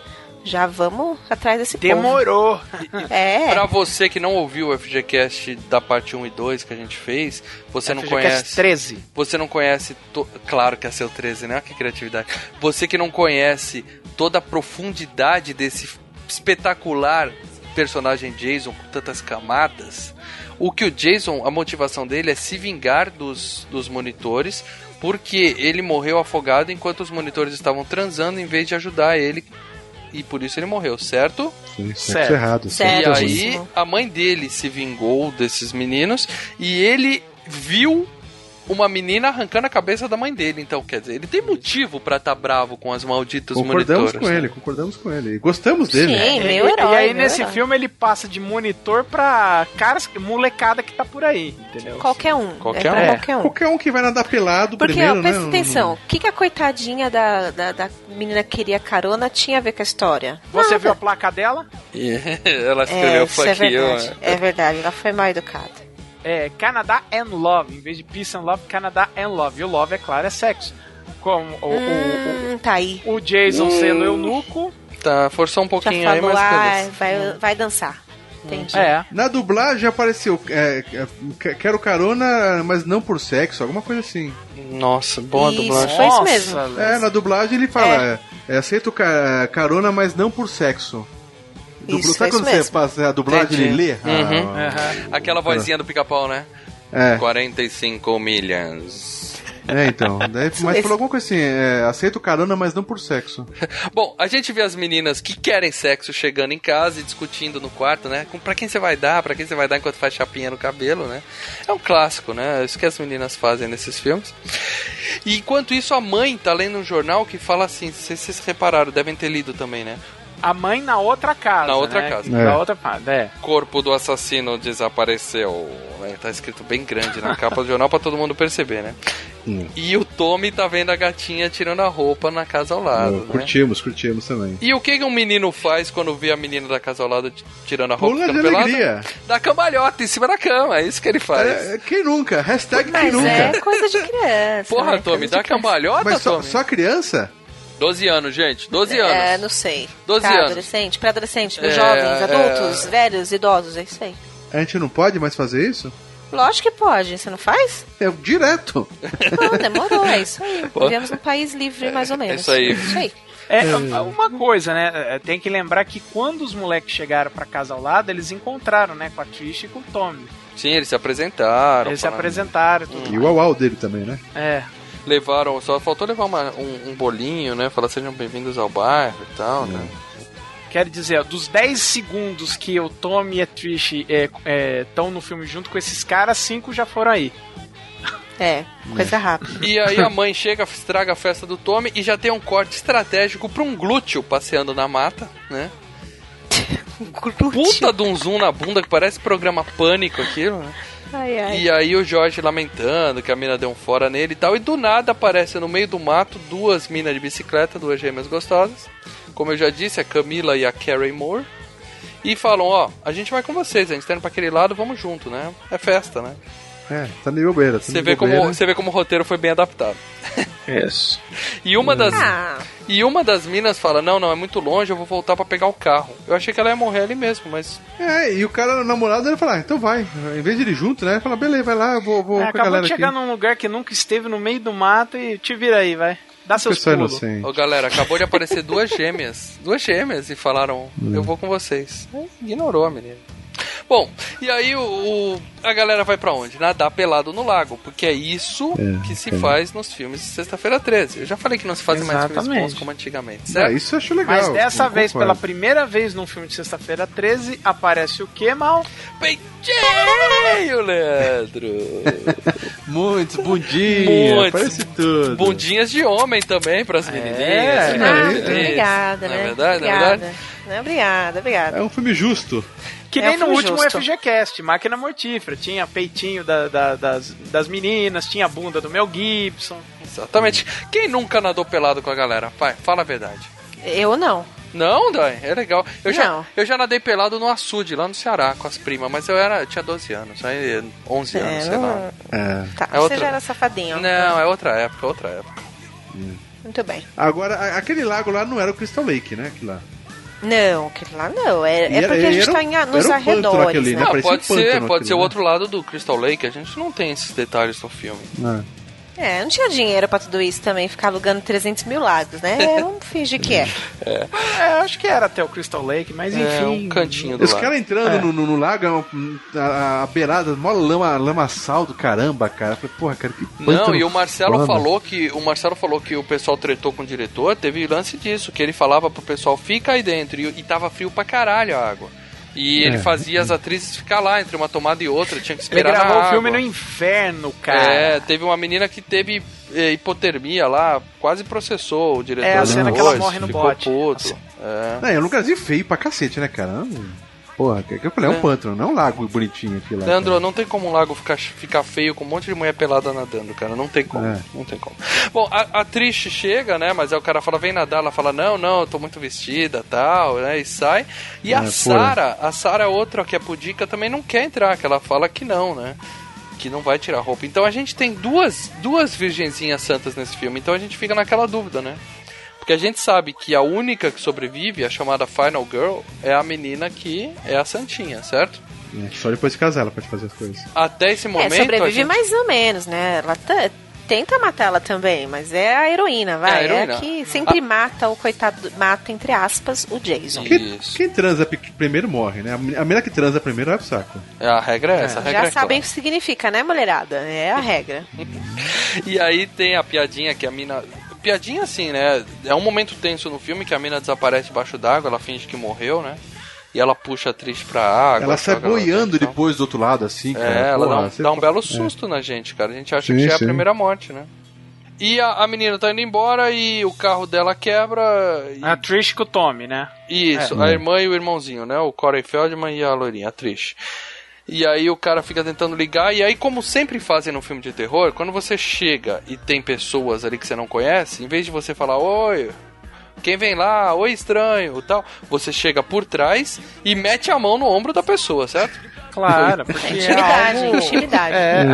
Já vamos atrás desse Demorou. povo. É. Pra você que não ouviu o FGCast da parte 1 e 2 que a gente fez, você não FGCast conhece. 13. Você não conhece. to- Claro que é seu 13, né? Que criatividade. Você que não conhece toda a profundidade desse espetacular personagem Jason com tantas camadas. O que o Jason, a motivação dele é se vingar dos, dos monitores, porque ele morreu afogado enquanto os monitores estavam transando em vez de ajudar ele. E por isso ele morreu, certo? Sim, sexo Certo. errado. E sexo aí a mãe dele se vingou desses meninos e ele viu uma menina arrancando a cabeça da mãe dele. Então, quer dizer, ele tem motivo pra estar bravo com as malditas Concordamos monitoras. com né? ele, concordamos com ele. Gostamos dele. E- e, aí nesse filme ele passa de monitor pra caras, molecada que tá por aí, entendeu? Qualquer um. Qualquer é um. qualquer um. Qualquer um que vai nadar pelado Porque, primeiro, ó, presta né? atenção, o que, que a coitadinha da, da, da menina que queria carona tinha a ver com a história? Você viu a placa dela? Ela escreveu É, isso é fuck you. verdade. né? É verdade, ela foi mal educada. É Canadá and Love, em vez de Peace and Love, Canadá and Love. E o Love, é claro, é sexo. Como o, o- Hum, tá aí. o, o Jason Hum. sendo eunuco. Tá, forçou um Já pouquinho aí, mas ah, vai, vai dançar. Entendi. É. Na dublagem apareceu é, é, quero carona, mas não por sexo, alguma coisa assim. Nossa, boa Isso, dublagem. foi isso mesmo. É, na dublagem ele fala, é, aceito ca- carona, mas não por sexo. Dublo- Isso, Sabe é quando isso você mesmo. passa a dublagem Entendi. ele lê? Uhum. Ah, Aquela vozinha do pica-pau, né? É. 45 milhas. É, então. Daí, mas falou alguma coisa assim, é, aceito carona, mas não por sexo. Bom, a gente vê as meninas que querem sexo chegando em casa e discutindo no quarto, né? Com pra quem você vai dar, pra quem você vai dar enquanto faz chapinha no cabelo, né? É um clássico, né? É Isso que as meninas fazem nesses filmes. E enquanto isso, a mãe tá lendo um jornal que fala assim, se vocês repararam, devem ter lido também, né? A mãe na outra casa. Na outra né? casa. Na É. outra casa, é. Corpo do assassino desapareceu. né? Tá escrito bem grande na capa do jornal pra todo mundo perceber, né? E o Tommy tá vendo a gatinha tirando a roupa na casa ao lado, né? Curtimos, curtimos também. E o que que um menino faz quando vê a menina da casa ao lado tirando a roupa Pula de pelada? alegria. Dá cambalhota em cima da cama, é isso que ele faz. É, quem nunca? Hashtag quem Mas nunca. é coisa de criança. Porra, né? Tommy, dá criança. cambalhota, Mas só, Tommy? só criança? 12 anos, gente, 12 É, anos. não sei. 12 pra anos. adolescente, pra adolescente, É, jovens, é. adultos, velhos, idosos, é isso aí. A gente não pode mais fazer isso? Lógico que pode, você não faz? É direto. Não, demorou, é isso aí. Pô. Vivemos num país livre, mais ou menos. isso aí. Isso aí. É, uma coisa, né? é, Tem que lembrar que quando os moleques chegaram pra casa ao lado, eles encontraram, né? Com a Trish e com o Tommy. Sim, eles se apresentaram. Eles se apresentaram. Tudo E o uau dele também, né? É. Levaram, só faltou levar uma- um, um bolinho, né? Falar sejam bem-vindos ao bairro e tal, né? Quero dizer, ó, dos 10 segundos que o Tommy e a Trish estão no filme junto com esses caras, 5 já foram aí. É, coisa rápida. E aí a mãe chega, estraga a festa do Tommy e já tem um corte estratégico pra um glúteo passeando na mata, né? Puta de um zoom na bunda que parece programa Pânico aquilo, né? Ai, ai. E aí o Jorge lamentando que a mina deu um fora nele e tal. E do nada aparece no meio do mato duas minas de bicicleta, duas gêmeas gostosas. Como eu já disse, a Camila e a Carrie Moore. E falam, ó, a gente vai com vocês, a gente tá indo pra aquele lado, vamos junto, né? É festa, né? É, tá nível beira. Tá Você nível vê, como, beira. você vê como o roteiro foi bem adaptado. Isso. E uma das Ah. e uma das minas fala: "Não, não, é muito longe, eu vou voltar pra pegar o carro". Eu achei que ela ia morrer ali mesmo, mas É, e o cara, o namorado, ele fala, ah, então vai. Em vez de ir junto, né? Ele fala, beleza, vai lá, eu vou, vou É, com a acabou de chegar aqui. num lugar que nunca esteve no meio do mato e te vira aí, vai. Dá seus Pessoal pulos. inocente. Ô galera, acabou de aparecer duas gêmeas. Duas gêmeas e falaram: Eu vou com vocês. Aí Ignorou a menina. Bom, e aí o, o- a galera vai pra onde? Nadar pelado no lago, porque é isso É, que se é. faz nos filmes de Sexta-feira 13. Eu já falei que não se fazem mais filmes Exatamente. bons como antigamente, certo? Ah, isso eu acho legal. Mas dessa vez, concordo. pela primeira vez num filme de sexta-feira 13, aparece o que, mal? Peitinho, Leandro! Muitos bundinhos, Muitos. parece tudo. Bundinhas de homem também pras menininhas. é Ah, isso. obrigada, Não é né? verdade? Não é Obrigada. verdade? Né, Obrigada, obrigada. É um filme justo. Que É nem no último justo. FGCast, Máquina Mortífera. Tinha peitinho da- da- das, das meninas, tinha a bunda do Mel Gibson. Exatamente. Quem nunca nadou pelado com a galera? Pai, fala a verdade. Eu não. Não, Dai, é legal. Eu já, Não. eu já nadei pelado no açude, lá no Ceará, com as primas, mas eu era, eu tinha 12 anos, aí 11 É, anos, sei não- lá. É. Tá, É você outra- já era safadinho. Não, é outra época, outra época. Muito bem. Agora, aquele lago lá não era o Crystal Lake, né? Aquilo lá. Não, aquele lá não. É, é era- porque a gente tá um- em, nos um arredores. aquele, né? né? Parecia pode um ser, pode ser o aquilo, né? outro lado do Crystal Lake, a gente não tem esses detalhes no filme. É, não tinha dinheiro pra tudo isso também, ficar alugando 300 mil lagos, né? É, Vamos fingir que é. É, É, acho que era até o Crystal Lake, mas é enfim. um cantinho do Os caras entrando É. no, no, no lago, é a, a beirada, mó lama, lamaçal do caramba, cara. Eu Falei, porra, cara, que Não, e o Marcelo foda. falou que o Marcelo falou que o pessoal tretou com o diretor, teve lance disso, que ele falava pro pessoal fica aí dentro e, e tava frio pra caralho a água. E ele É. fazia as atrizes ficar lá entre uma tomada e outra, tinha que Ele esperar gravou na o filme no inverno, cara. É, teve uma menina que teve eh, hipotermia lá, quase processou o diretor. É, a cena que ela morre no bote. Puto. É. Não, é um lugarzinho feio pra cacete, né, cara? Porra, que que eu falei, é um É. pântano, não é um lago bonitinho aqui lá. Leandro, não tem como um lago ficar, ficar feio com um monte de mulher pelada nadando, cara. Não tem como. É. Não tem como. Bom, a, a chega, né? Mas aí o cara fala, vem nadar. Ela fala, não, não, eu tô muito vestida tal, né? E sai. E É, a. Sara, a Sara, outra que é pudica, também não quer entrar, que ela fala que não, né? Que não vai tirar roupa. Então a gente tem duas, duas virgenzinhas santas nesse filme. Então a gente fica naquela dúvida, né? Porque a gente sabe que a única que sobrevive, a chamada Final Girl, é a menina que é a santinha, certo? É, Só depois de casar ela pode fazer as coisas. Até esse momento. é, sobrevive a gente... mais ou menos, né? Ela tá- tenta matar ela também, mas é a heroína, vai. É a É, heroína. que sempre mata o coitado, mata, entre aspas, o Jason. Quem, quem transa primeiro morre, né? A men- a menina que transa primeiro vai pro saco. É, a regra é essa, a regra Já é sabem o que significa, né, mulherada? É a regra. E aí tem a piadinha que a mina. Piadinha assim, né? É um momento tenso no filme que a mina desaparece debaixo d'água, ela finge que morreu, né? E ela puxa a atriz pra água. ela sai boiando dentro. depois do outro lado, assim, cara. É, ela Porra, dá um, você dá um belo é. susto na gente, cara. A gente acha Sim, que já é a primeira morte, né? E a, a menina tá indo embora e o carro dela quebra. E... A Trish com o Tommy, né? Isso, É. a irmã e o irmãozinho, né? O Corey Feldman e a loirinha, a Trish. E aí o cara fica tentando ligar, e aí, como sempre fazem no filme de terror, quando você chega e tem pessoas ali que você não conhece, em vez de você falar, oi, quem vem lá, oi estranho, tal, você chega por trás e mete a mão no ombro da pessoa, certo? Claro, porque é Intimidade, algo- intimidade. É,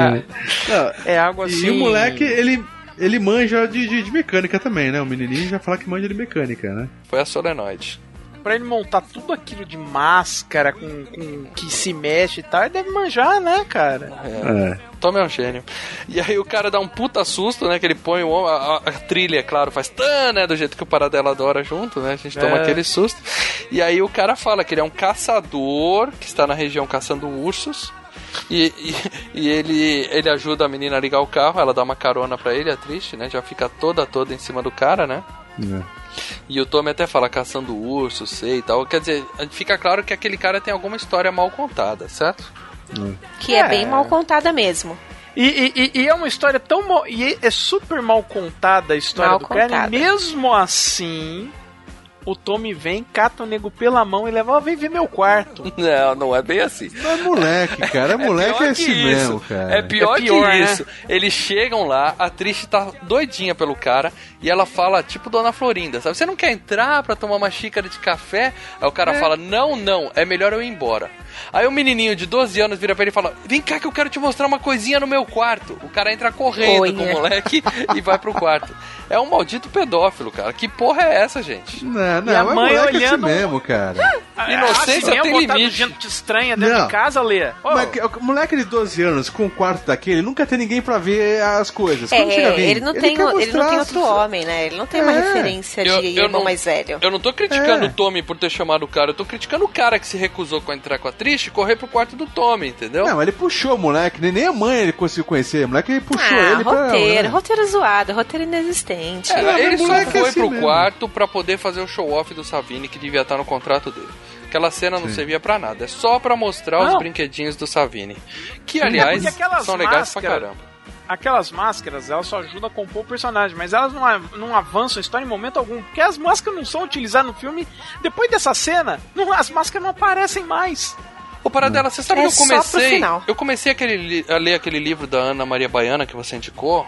Não, é algo assim. E o moleque, ele, ele manja de, de, de mecânica também, né? O menininho já fala que manja de mecânica, né? Foi a solenoide. Pra ele montar tudo aquilo de máscara, com, com que se mexe e tal, ele deve manjar, né, cara? É. Tommy é um gênio. E aí o cara dá um puta susto, né? Que ele põe o ombro, a, a- a trilha, é claro, faz tan, né? Do jeito que o Paradela adora junto, né? A gente toma É. aquele susto. E aí o cara fala que ele é um caçador que está na região caçando ursos. E, e, e ele, ele ajuda a menina a ligar o carro, ela dá uma carona pra ele, é triste, né? Já fica toda, toda em cima do cara, né? E o Tommy até fala caçando urso, sei e tal. Quer dizer, fica claro que aquele cara tem alguma história mal contada, certo? Que é, bem mal contada mesmo. E, e- e- e é uma história tão. mal- E é super mal contada a história Mal do cara. contada. E mesmo assim, o Tommy vem, cata o nego pela mão e leva, ó, vem ver meu quarto. Não, não é bem assim. É moleque, cara. É moleque é que assim isso. mesmo, cara. É pior, É pior, que né? isso. Eles chegam lá, a Trish tá doidinha pelo cara e ela fala, tipo Dona Florinda, sabe? Você não quer entrar pra tomar uma xícara de café? Aí o cara É. fala, não, não, é melhor eu ir embora. Aí o menininho de 12 anos vira pra ele e fala, vem cá que eu quero te mostrar uma coisinha no meu quarto. O cara entra correndo Oi, com o moleque e vai pro quarto. É um maldito pedófilo, cara. Que porra é essa, gente? Não, não, E a é mãe moleque é assim olhando- mesmo, cara. Inocência Ah, se tem limite. gente estranha dentro Não. de casa, Lê. Ô, Mas que- o moleque de 12 anos com um quarto daquele nunca tem ninguém pra ver as coisas. É, alguém, ele não, tem, quer o- ele não tem as- outro homem, né? Ele não tem uma É. referência de Eu- eu irmão não- mais velho. Eu não tô criticando É. o Tommy por ter chamado o cara, eu tô criticando o cara que se recusou a entrar com a Trish e correr pro quarto do Tommy, entendeu? Não, ele puxou o moleque, nem, nem a mãe ele conseguiu conhecer. O moleque puxou ah, ele pra. roteiro, né? roteiro zoado, roteiro inexistente. É, ele mas só foi é assim pro mesmo. quarto pra poder fazer o show-off do Savini que devia estar no contrato dele. Aquela cena não Sim. servia pra nada, é só pra mostrar os Não. brinquedinhos do Savini. Que, É aliás, aquelas são legais pra caramba. Aquelas máscaras, elas só ajudam a compor o personagem, mas elas não, não avançam a história em momento algum. Porque as máscaras não são utilizadas no filme. Depois dessa cena, não- as máscaras não aparecem mais. Ô, Paradela, você sabe É que eu só pro comecei. final. Eu comecei aquele, a ler aquele livro da Ana Maria Baiana que você indicou.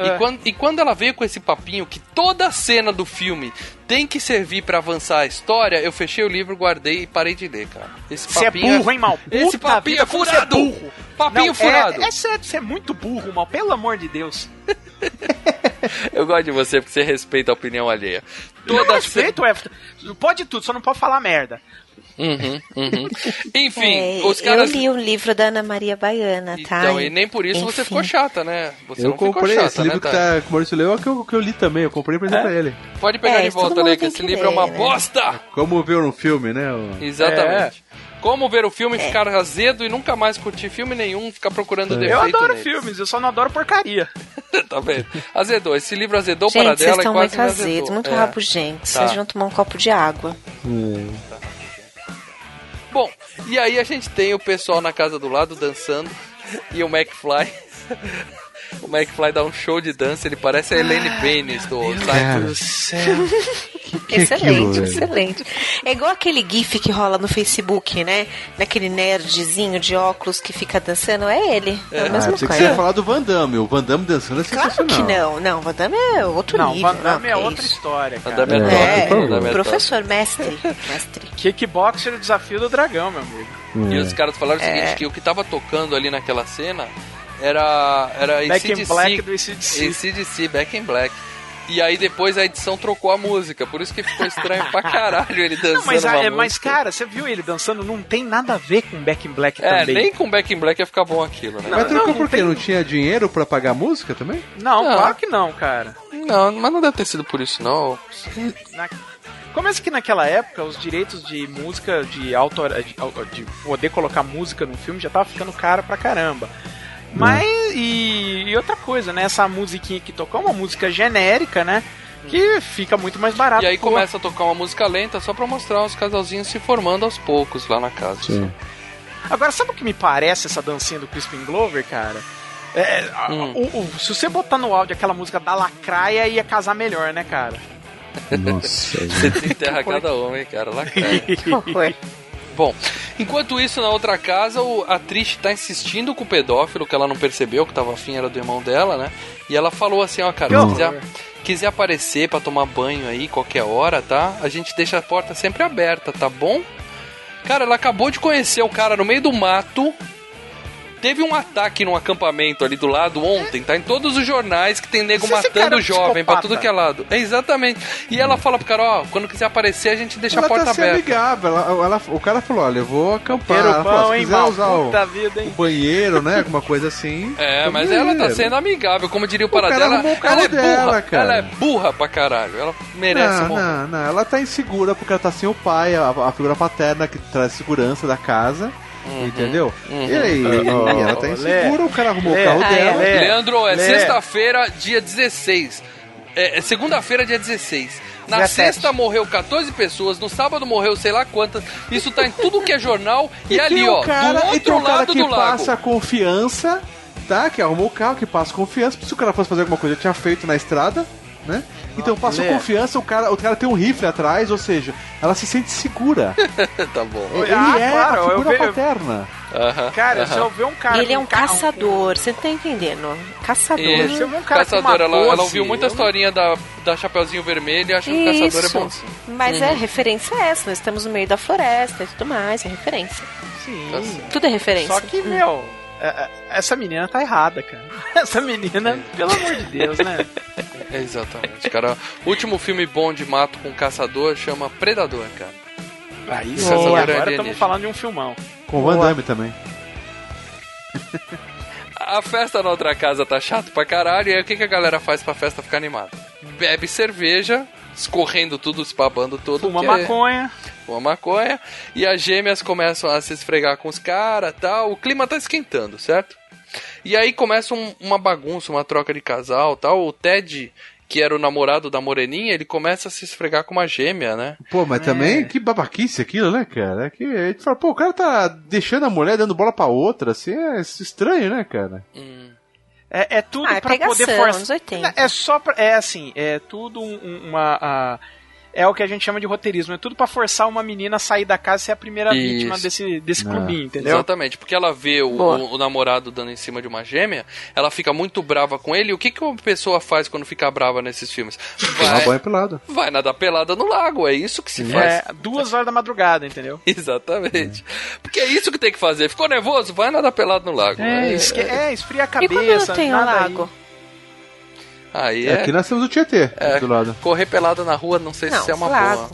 E, quando, e quando ela veio com esse papinho que toda cena do filme tem que servir pra avançar a história, eu fechei o livro, guardei e parei de ler, cara. Esse Você é papinho burro, hein, mal? Esse Puta papinho vida, é você furado! burro. Papinho Não, furado! É, é sério, você é muito burro, mal. Pelo amor de Deus. Eu gosto de você porque você respeita a opinião alheia. Toda Toda respeito, Everton. Pode tudo, só não pode falar merda. Uhum, uhum. Enfim, É, os caras. Eu li o livro da Ana Maria Baiana, tá? Então, e nem por isso você Enfim. ficou chata, né? Você eu não ficou comprei chata, esse livro né, que, Thay? tá, que o Maurício leu, é o que eu, que eu li também. Eu comprei pra dizer pra ele. Pode pegar É, de volta, Lê, que esse que livro é uma né? bosta! Como ver um filme, né? Exatamente. Como ver o filme, É. ficar azedo e nunca mais curtir filme nenhum, ficar procurando É. defeito Eu adoro neles. filmes, eu só não adoro porcaria. tá vendo? Azedou. Esse livro azedou Gente, para dela e estão quase muito azedos, muito É. rabugentos. Tá. Vocês vão tomar um copo de água. Bom, e aí a gente tem o pessoal na casa do lado dançando e o McFly. O McFly dá um show de dança, ele parece a Elaine Baines do. Seinfeld. Que é excelente, aquilo, excelente. É igual aquele gif que rola no Facebook, né? Daquele nerdzinho de óculos que fica dançando. É ele. É, a Ah, mesma pensei que você coisa. ia falar do Van Damme. O Van Damme dançando é Claro sensacional. que não. Não, Van Damme é outro Não, nível. Van Damme não, é que outra história, Van cara. Damme é É, top, Van é professor, mestre, mestre. Kickboxer, o desafio do dragão, meu amigo. É. E os caras falaram o seguinte, É. que o que tava tocando ali naquela cena era, era Back in. Black do ACDC. ACDC, Back in Black. E aí depois a edição trocou a música, por isso que ficou estranho pra caralho ele dançando Não, mas, uma é, mas, cara, você viu ele dançando? Não tem nada a ver com Back in Black É, também. nem com Back in Black ia ficar bom aquilo, né? Mas trocou não, por quê? tem- Não tinha dinheiro pra pagar a música também? Não, Não. claro que não, cara. Não, mas não deve ter sido por isso, não. Na... Começa que naquela época os direitos de música, de autor, de, de poder colocar música no filme já tava ficando caro pra caramba. Mas, e, e outra coisa, né? Essa musiquinha que tocou é uma música genérica, né? Que fica muito mais barato. E aí Pô, começa a tocar uma música lenta só pra mostrar os casalzinhos se formando aos poucos lá na casa. Agora, sabe o que me parece essa dancinha do Crispin Glover, cara? É, Hum. o- o- se você botar no áudio aquela música da Lacraia, ia casar melhor, né, cara? Nossa. Você enterra cada homem, cara. Que horror. Bom, enquanto isso, na outra casa, o- a Trish tá insistindo com o pedófilo, que ela não percebeu, que tava afim, era do irmão dela, né? E ela falou assim, ó, cara, se quiser, quiser aparecer pra tomar banho aí, qualquer hora, tá? A gente deixa a porta sempre aberta, tá bom? Cara, ela acabou de conhecer o cara no meio do mato. Teve um ataque num acampamento ali do lado ontem, tá em todos os jornais que tem nego Esse cara é matando um jovem pra psicopata. tudo que é lado. É exatamente. E ela fala pro cara, ó, quando quiser aparecer, a gente deixa ela a porta tá se aberta. amigável. Ela, ela- o cara falou, olha, eu vou acampar. Ela falou, pão, se hein, quiser mal? usar o, Puta vida, o banheiro, né? Alguma coisa assim. É, tá mas ela tá sendo amigável, como diria o cara Paradela. o carro Ela é dela, burra, cara. ela é burra pra caralho. Ela merece Não, morrer. não, não. Ela tá insegura porque ela tá sem o pai, a, a figura paterna que traz segurança da casa. Uhum. Entendeu? E aí, ela tá Lê. insegura, o cara arrumou Lê. o carro Ah, dela. Lê. Leandro, é Lê. sexta-feira, dia 16. É, é segunda-feira, dia 16. Na sexta morreu 14 pessoas, no sábado morreu sei lá quantas. Isso tá em tudo que é jornal e, E ali, ó, o cara, do e tem outro o cara lado que do lago. passa confiança, tá? Que arrumou o carro, que passa confiança. Se o cara fosse fazer alguma coisa, tinha feito na estrada, né? Então passou Lê. confiança, o cara, o cara tem um rifle atrás, ou seja, ela se sente segura. tá bom. Ele Ah, é claro, a eu figura eu- paterna. Aham, Cara, aham. se eu ver um cara. Ele é um carro- caçador, você não tá entendendo? Caçador. Isso. Se eu ver um cara Caçador, ela, uma ela 12, ouviu muita eu- historinha da, da Chapeuzinho Vermelho e acha que o caçador é bom. sim. Mas é referência é essa, nós estamos no meio da floresta e tudo mais, é referência. Sim. Tá. Tudo é referência. Só que, meu, é- é- essa menina tá errada, cara. Essa menina, pelo amor de Deus, né? É, Exatamente, cara. O último filme bom de mato com caçador chama Predador, cara. Aí sim, agora é estamos falando de um filmão. Com o Van Damme também. A festa na outra casa tá chato pra caralho, e aí o que, que a galera faz pra festa ficar animada? Bebe cerveja, escorrendo tudo, se babando todo. Fuma porque- maconha. Fuma maconha, e as gêmeas começam a se esfregar com os caras tal. O clima tá esquentando, certo? E aí começa um- uma bagunça, uma troca de casal tal. O Ted, que era o namorado da Moreninha, ele começa a se esfregar com uma gêmea, né? Pô, mas também, que babaquice aquilo, né, cara? É que a gente fala, pô, o cara tá deixando a mulher dando bola pra outra, assim, é estranho, né, cara? É, é tudo Ah, é pra poder forçar. anos 80. É só pra, É assim, é tudo um- um- uma. a- é o que a gente chama de roteirismo. É tudo pra forçar uma menina a sair da casa e ser a primeira Isso. vítima desse, desse Ah. clubinho, entendeu? Exatamente, porque ela vê o, o- o namorado dando em cima de uma gêmea, ela fica muito brava com ele. E o que, que uma pessoa faz quando fica brava nesses filmes? Vai, banho pelado. vai nadar pelada no lago, é isso que se faz. É, duas horas da madrugada, entendeu? Exatamente. Porque é isso que tem que fazer. Ficou nervoso? Vai nadar pelado no lago. É, É, esque- é, esfria a E quando cabeça. tem um nada aí. Lago? Aí É, é. aqui nós temos o Tietê É. do lado. Correr pelado na rua, não sei Não, se é uma lago. boa.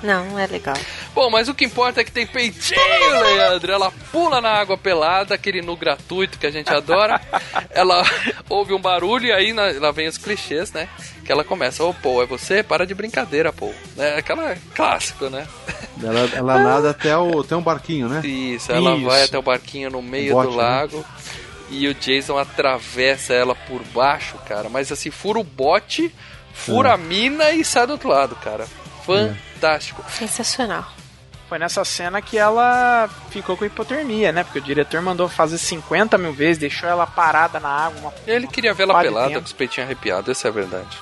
Não, não é legal. Bom, mas o que importa é que tem peitinho, Leandro. Ela pula na água pelada, aquele nu gratuito que a gente adora. ela ouve um barulho e aí na- lá vem os clichês, né? Que ela começa, ô, pô, é você? Para de brincadeira, pô. É aquela clássico, né? Ela, ela nada até, o, até um barquinho, né? Isso, ela Isso. vai até o barquinho no meio bote, do né? E o Jason atravessa ela por baixo, cara. Mas assim, fura o bote, fura É. a mina e sai do outro lado, cara. Fantástico. Sensacional. Foi nessa cena que ela ficou com hipotermia, né? Porque o diretor mandou fazer 50 mil vezes, deixou ela parada na água. Uma... Ele queria ver ela pelada com os peitinhos arrepiados, essa é a verdade.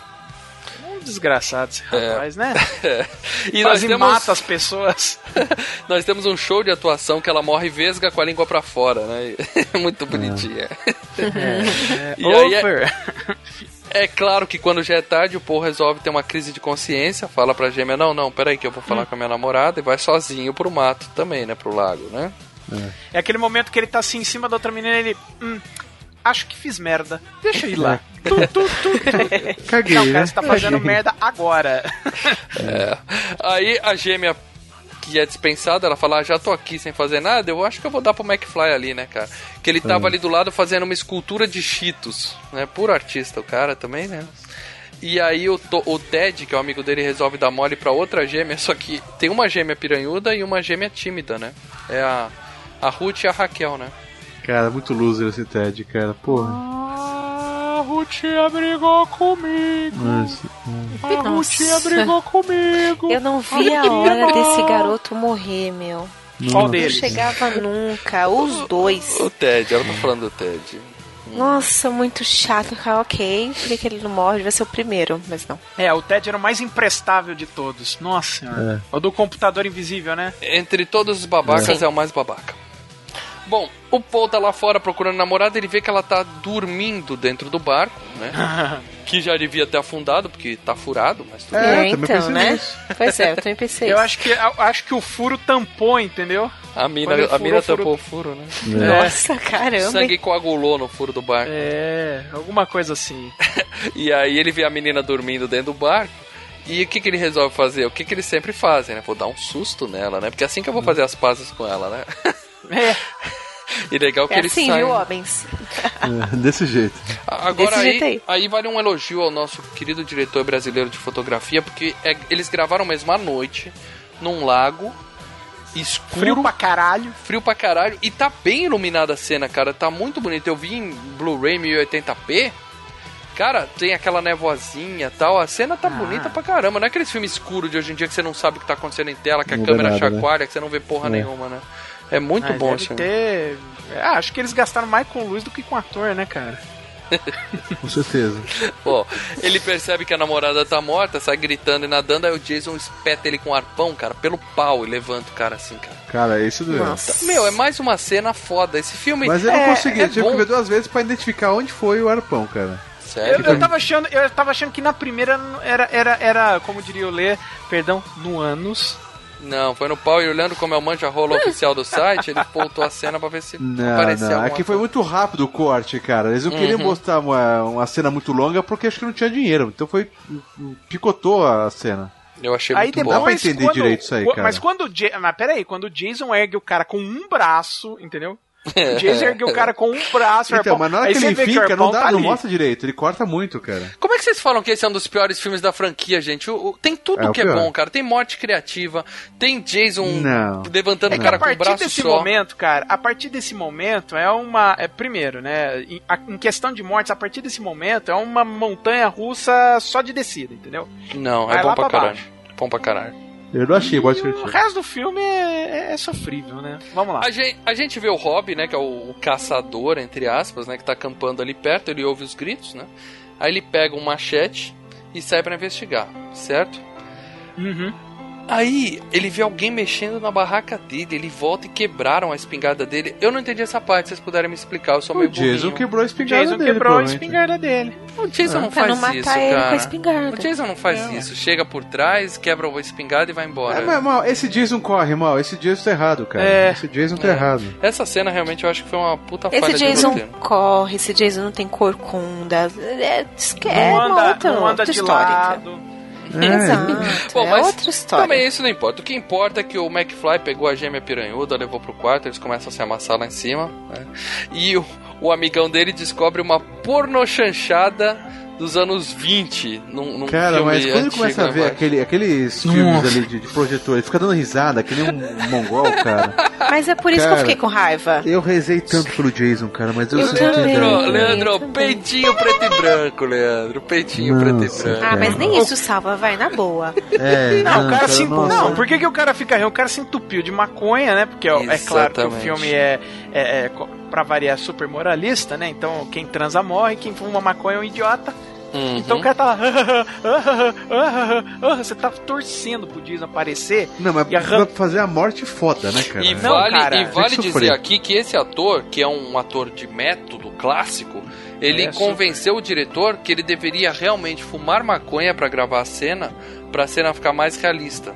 Desgraçado esse É. rapaz, né? E nós Quase temos, mata as pessoas. nós temos um show de atuação que ela morre vesga com a língua pra fora, né? Muito bonitinha. E aí é- Over. É claro que quando já é tarde, o Paul resolve ter uma crise de consciência, fala pra gêmea, não, não, peraí que eu vou falar Hum. com a minha namorada e vai sozinho pro mato também, né, pro lago, né? É aquele momento que ele tá assim em cima da outra menina e ele. Hum, acho que fiz merda. Deixa eu ir lá. Tu, tu, tu, tu. Caguei, Não, cara, né? você tá fazendo Caguei. merda agora. É. Aí a gêmea que é dispensada, ela fala, ah, já tô aqui sem fazer nada, eu acho que eu vou dar pro McFly ali, né, cara? Que ele tava Ah. ali do lado fazendo uma escultura de Cheetos, né? Puro artista o cara também, né? E aí o, To- o Ted, que é o amigo dele, resolve dar mole pra outra gêmea, só que tem uma gêmea piranhuda e uma gêmea tímida, né? É a, a Ruth e a Raquel, né? Cara, muito loser esse Ted, cara. Porra. A Rutinha brigou comigo. Mas, A Rutinha brigou comigo. Eu não vi a hora desse garoto morrer, meu. Qual Não deles? chegava nunca, os dois. O Ted, ela tá falando do Ted. Nossa, muito chato. Ah, ok, por que ele não morre? Vai ser o primeiro, mas não. É, o Ted era o mais imprestável de todos. Nossa senhora. O do computador invisível, né? Entre todos os babacas Sim. é o mais babaca. Bom, o Paul tá lá fora procurando namorada, ele vê que ela tá dormindo dentro do barco, né? que já devia ter afundado, porque tá furado, mas tudo É, bem. também então, né? nisso. Pois é, eu também pensei. Eu acho que, acho que o furo tampou, entendeu? A mina, a mina furou, tampou o furo, né? Nossa, caramba. Sangue coagulou no furo do barco. É, alguma coisa assim. E aí ele vê a menina dormindo dentro do barco. E o que, que ele resolve fazer? O que, que eles sempre fazem, né? Vou dar um susto nela, né? Porque é assim que eu vou fazer as pazes com ela, né? É. E legal que É eles assim, saem... viu, homens? É, desse jeito. Agora Desse aí, jeito aí. aí vale um elogio ao nosso querido diretor brasileiro de fotografia, porque é- eles gravaram mesmo à noite, num lago, escuro, Frio pra caralho. frio pra caralho, e tá bem iluminada a cena, cara, tá muito bonito. Eu vi em Blu-ray 1080p, cara, tem aquela nevoazinha e tal, a cena Ah. tá bonita pra caramba. Não é aqueles filmes escuros de hoje em dia que você não sabe o que tá acontecendo em tela, que a Não vê câmera nada, né? chacoalha, que você não vê porra É. nenhuma, né? É muito Mas bom deve esse filme. ter... Ah, acho que eles gastaram mais com luz do que com ator, né, cara? Com certeza. Ó, ele percebe que a namorada tá morta, sai gritando e nadando, aí o Jason espeta ele com um arpão, cara, pelo pau e levanta o cara assim, cara. Cara, isso doeu. Nossa. Meu, é mais uma cena foda. Esse filme Mas eu não é, consegui, é eu tive bom. que ver duas vezes pra identificar onde foi o arpão, cara. Eu, Sério? eu tava achando, eu tava achando que na primeira era, era, era como diria o Lê, perdão, no ânus. Não, foi no pau e olhando como é o manja rola oficial do site, ele voltou a cena pra ver se Não, aparecia não. alguma Aqui foi muito rápido o corte, cara. Eles não queriam Uhum. mostrar uma, uma cena muito longa porque acho que não tinha dinheiro. Então foi. picotou a cena. Eu achei Aí muito depois, Dá pra bom. entender quando- direito isso aí, cara. Mas quando mas peraí, quando o Jason ergue o cara com um braço, entendeu? O Jason ergue o cara com um braço, o Então, arpão- mas na hora aí que ele que fica, não, dá, tá não mostra direito. Ele corta muito, cara. Como é que vocês falam que esse é um dos piores filmes da franquia, gente? O- o- tem tudo É o que é pior. bom, cara. Tem morte criativa, tem Jason Não. levantando É o cara a com o partir braço desse só. momento, cara, a partir desse momento é uma. É, primeiro, né? Em, a- em questão de mortes, a partir desse momento é uma montanha russa só de descida, entendeu? Não, Vai é bom pra pra caralho. baixo. Bom pra caralho. Eu não achei morte O criativa. resto do filme é, é- é sofrível, né? Vamos lá. A gente, a gente vê o Rob, né, que é o, o caçador, entre aspas, né, que tá acampando ali perto, ele ouve os gritos, né? Aí ele pega um machete e sai pra investigar, certo? Uhum. Aí ele vê alguém mexendo na barraca dele, ele volta e quebraram a espingarda dele. Eu não entendi essa parte, vocês puderem me explicar, eu sou O meio Jason burrinho. quebrou a espingarda Jason dele. quebrou a espingarda dele. O Jason não Pra faz não matar isso, ele com a cara. espingarda. O Jason não faz isso. Chega por trás, quebra a espingarda e vai embora. É, mas, mal, esse Jason corre, mal. Esse Jason tá errado, cara. É. Esse Jason tá É. errado. Essa cena realmente eu acho que foi uma puta Esse falha de Jason corre, esse Jason não tem corcunda. É, é não uma anda, outra, não anda outra de história. lado. Exato. Bom, é mas outra história. Também isso não importa. O que importa é que o McFly pegou a gêmea piranhuda, levou pro quarto, eles começam a se amassar lá em cima. né? E o, o amigão dele descobre uma pornochanchada dos anos 20 num, num Cara, filme mas quando ele começa a né, ver aquele, aqueles Nossa. filmes ali de, de projetor, ele fica dando risada, que nem um mongol, cara. Mas é por isso que eu Cara, fiquei com raiva. Eu rezei tanto pelo Jason, cara, mas eu, Eu não também. entenderam. Leandro, Leandro, peitinho preto e branco, Leandro. Peitinho preto e Nossa, branco. Ah, mas nem isso salva, vai, na boa. É, Não, o cara se. nossa. Não, por que, que o cara fica rindo? O cara se entupiu de maconha, né? Porque ó, é claro que o filme é, é, é, pra variar, super moralista, né? Então quem transa morre, quem fuma maconha é um idiota. Uhum. Então o cara tá lá. Você tá torcendo pro Jason aparecer. Não, mas E arran- pra fazer a morte foda, né, cara? E Não, vale, cara, e vale dizer aqui que esse ator, que é um ator de método clássico, ele É, convenceu o diretor que ele deveria realmente fumar maconha pra gravar a cena, pra cena ficar mais realista.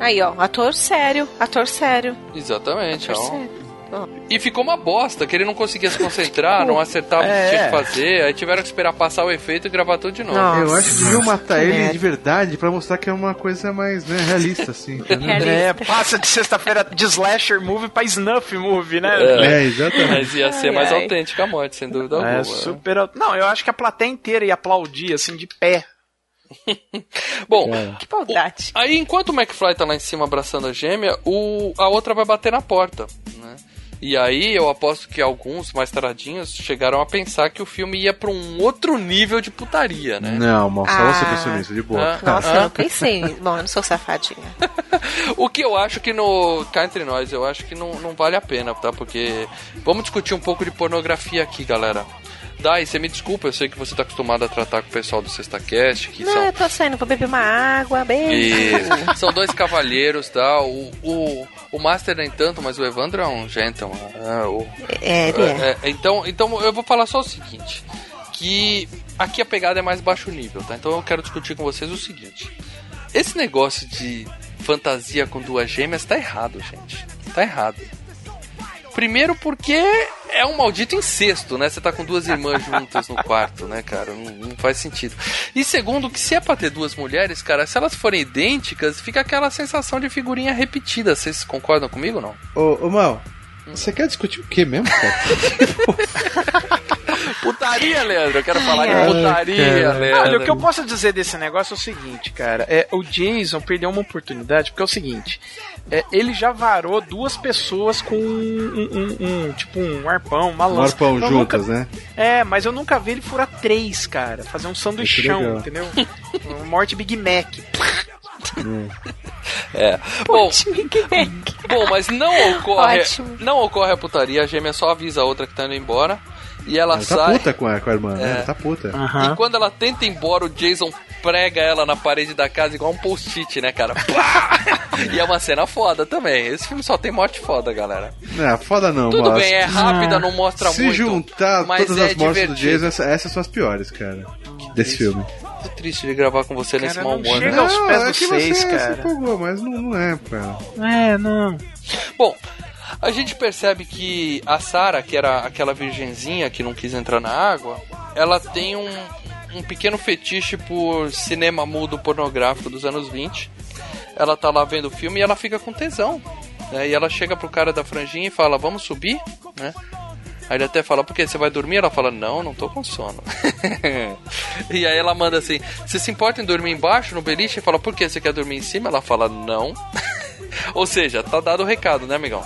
Aí, ó, ator sério, ator sério. Exatamente. Ator ó. sério. E ficou uma bosta, que ele não conseguia se concentrar, não acertava o que É. tinha que fazer, aí tiveram que esperar passar o efeito e gravar tudo de novo. Não. Eu acho que deviam matar ele merda. de verdade pra mostrar que é uma coisa mais né, realista, assim. Realista. É, passa de sexta-feira de slasher movie pra snuff movie, né? É, exatamente. Mas ia ser Ai, mais ai. autêntica a morte, sem dúvida alguma. É super. Não, eu acho que a plateia inteira ia aplaudir, assim, de pé. Bom, Que maldade. Aí, enquanto o McFly tá lá em cima abraçando a gêmea, o, a outra vai bater na porta, né? E aí, eu aposto que alguns mais taradinhos chegaram a pensar que o filme ia pra um outro nível de putaria, né? Não, só você Ah. pensou nisso, de boa. Ah. Nossa, eu não pensei. Bom, eu não sou safadinha. O que eu acho que no. Cá entre nós, eu acho que não, não vale a pena, tá? Porque. Vamos discutir um pouco de pornografia aqui, galera. Dai, você me desculpa, eu sei que você tá acostumado a tratar com o pessoal do SextaCast, que Não, são eu tô saindo, vou beber uma água, beijo. E são dois cavalheiros, tá? O, o, o Master nem tanto, mas o Evandro é um gentleman. É, o- É, ele é. é, é, então, então eu vou falar só o seguinte: que aqui a pegada é mais baixo nível, tá? Então eu quero discutir com vocês o seguinte: esse negócio de fantasia com duas gêmeas tá errado, gente. Tá errado. Primeiro porque é um maldito incesto, né? Você tá com duas irmãs juntas no quarto, né, cara? Não, não faz sentido. E segundo, que se é pra ter duas mulheres, cara, se elas forem idênticas, fica aquela sensação de figurinha repetida. Vocês concordam comigo ou não? Ô, ô Mal, você quer discutir o que mesmo, cara? Putaria, Leandro. Eu quero falar de putaria, cara. Leandro. Olha, o que eu posso dizer desse negócio é o seguinte, cara. É, o Jason perdeu uma oportunidade, porque é o seguinte. é, ele já varou duas pessoas com um, um- um- tipo um arpão, uma Um lança. arpão Eu juntas, nunca- né? É, mas eu nunca vi ele furar três, cara. Fazer um é sanduichão, legal. entendeu? Morte Big Mac. É. Bom, Big Mac. bom, mas não ocorre, Ótimo. não ocorre a putaria. A gêmea só avisa a outra que tá indo embora. E ela Ela tá sai. puta com a, com a irmã, né? É. Ela tá puta. E quando ela tenta ir embora, o Jason prega ela na parede da casa igual um post-it, né, cara? Pá! e é uma cena foda também. Esse filme só tem morte foda, galera. Não, foda não, Tudo mas bem, é rápida, não mostra Se muito. juntar mas todas é as mortes do divertido. Jason, essa- essas são as piores, cara. Desse filme. Tô triste de gravar com você nesse Cara, mau não humor. chega né? aos pés é do que seis, você cara. se empolgou, mas não, não é, cara. É, não. Bom, a gente percebe que a Sarah, que era aquela virgenzinha que não quis entrar na água, ela tem um, um pequeno fetiche por cinema mudo pornográfico dos anos 20. Ela tá lá vendo o filme e ela fica com tesão. né? E ela chega pro cara da franjinha e fala, vamos subir? Né? Aí ele até fala, por quê? Você vai dormir? Ela fala, não, não tô com sono. e aí ela manda assim, você se importa em dormir embaixo no beliche? E fala, por quê? Você quer dormir em cima? Ela fala, não. Ou seja, tá dado o recado, né, amigão?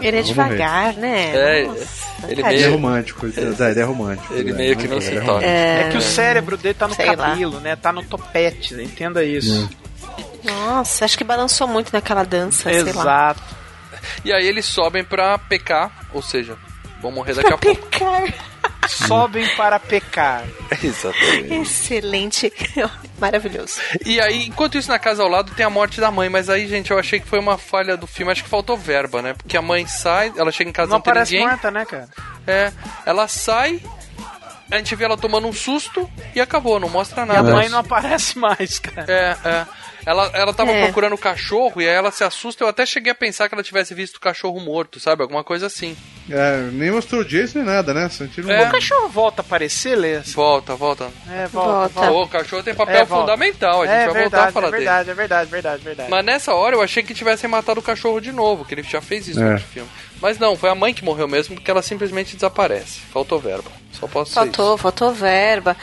Ele é devagar, né? É, Nossa, ele. Ele é meio- romântico, ele, é, ele é romântico. Ele né? meio que não se é toca. É que o cérebro dele tá no Sei lá. cabelo, né? Tá no topete, né? entenda isso. Nossa, acho que balançou muito naquela dança, sei lá. Exato. E aí eles sobem pra pecar, ou seja, vão morrer daqui a pouco. Pecar. Sobem para pecar. Exatamente. Excelente. Maravilhoso. E aí, enquanto isso, na casa ao lado tem a morte da mãe. Mas aí, gente, eu achei que foi uma falha do filme. Acho que faltou verba, né? Porque a mãe sai, ela chega em casa Não não, tem parece ninguém. morta, né, cara? É, ela sai, a gente vê ela tomando um susto e acabou, não mostra E a nada. mãe não aparece mais, cara. É, é. Ela, ela tava É. procurando o cachorro e aí ela se assusta. Eu até cheguei a pensar que ela tivesse visto o cachorro morto, sabe? Alguma coisa assim. É, nem mostrou o Jason nem nada, né? Sentiram É. O cachorro volta a aparecer, Lê? Volta, volta. É, volta. Volta. Ô, o cachorro tem papel É, fundamental, a gente é vai verdade, voltar a falar é dele. verdade, é verdade, verdade, verdade. Mas nessa hora eu achei que tivessem matado o cachorro de novo, que ele já fez isso É. no filme. Mas não, foi a mãe que morreu mesmo, porque ela simplesmente desaparece. Faltou verba. Só posso dizer Faltou, faltou verba.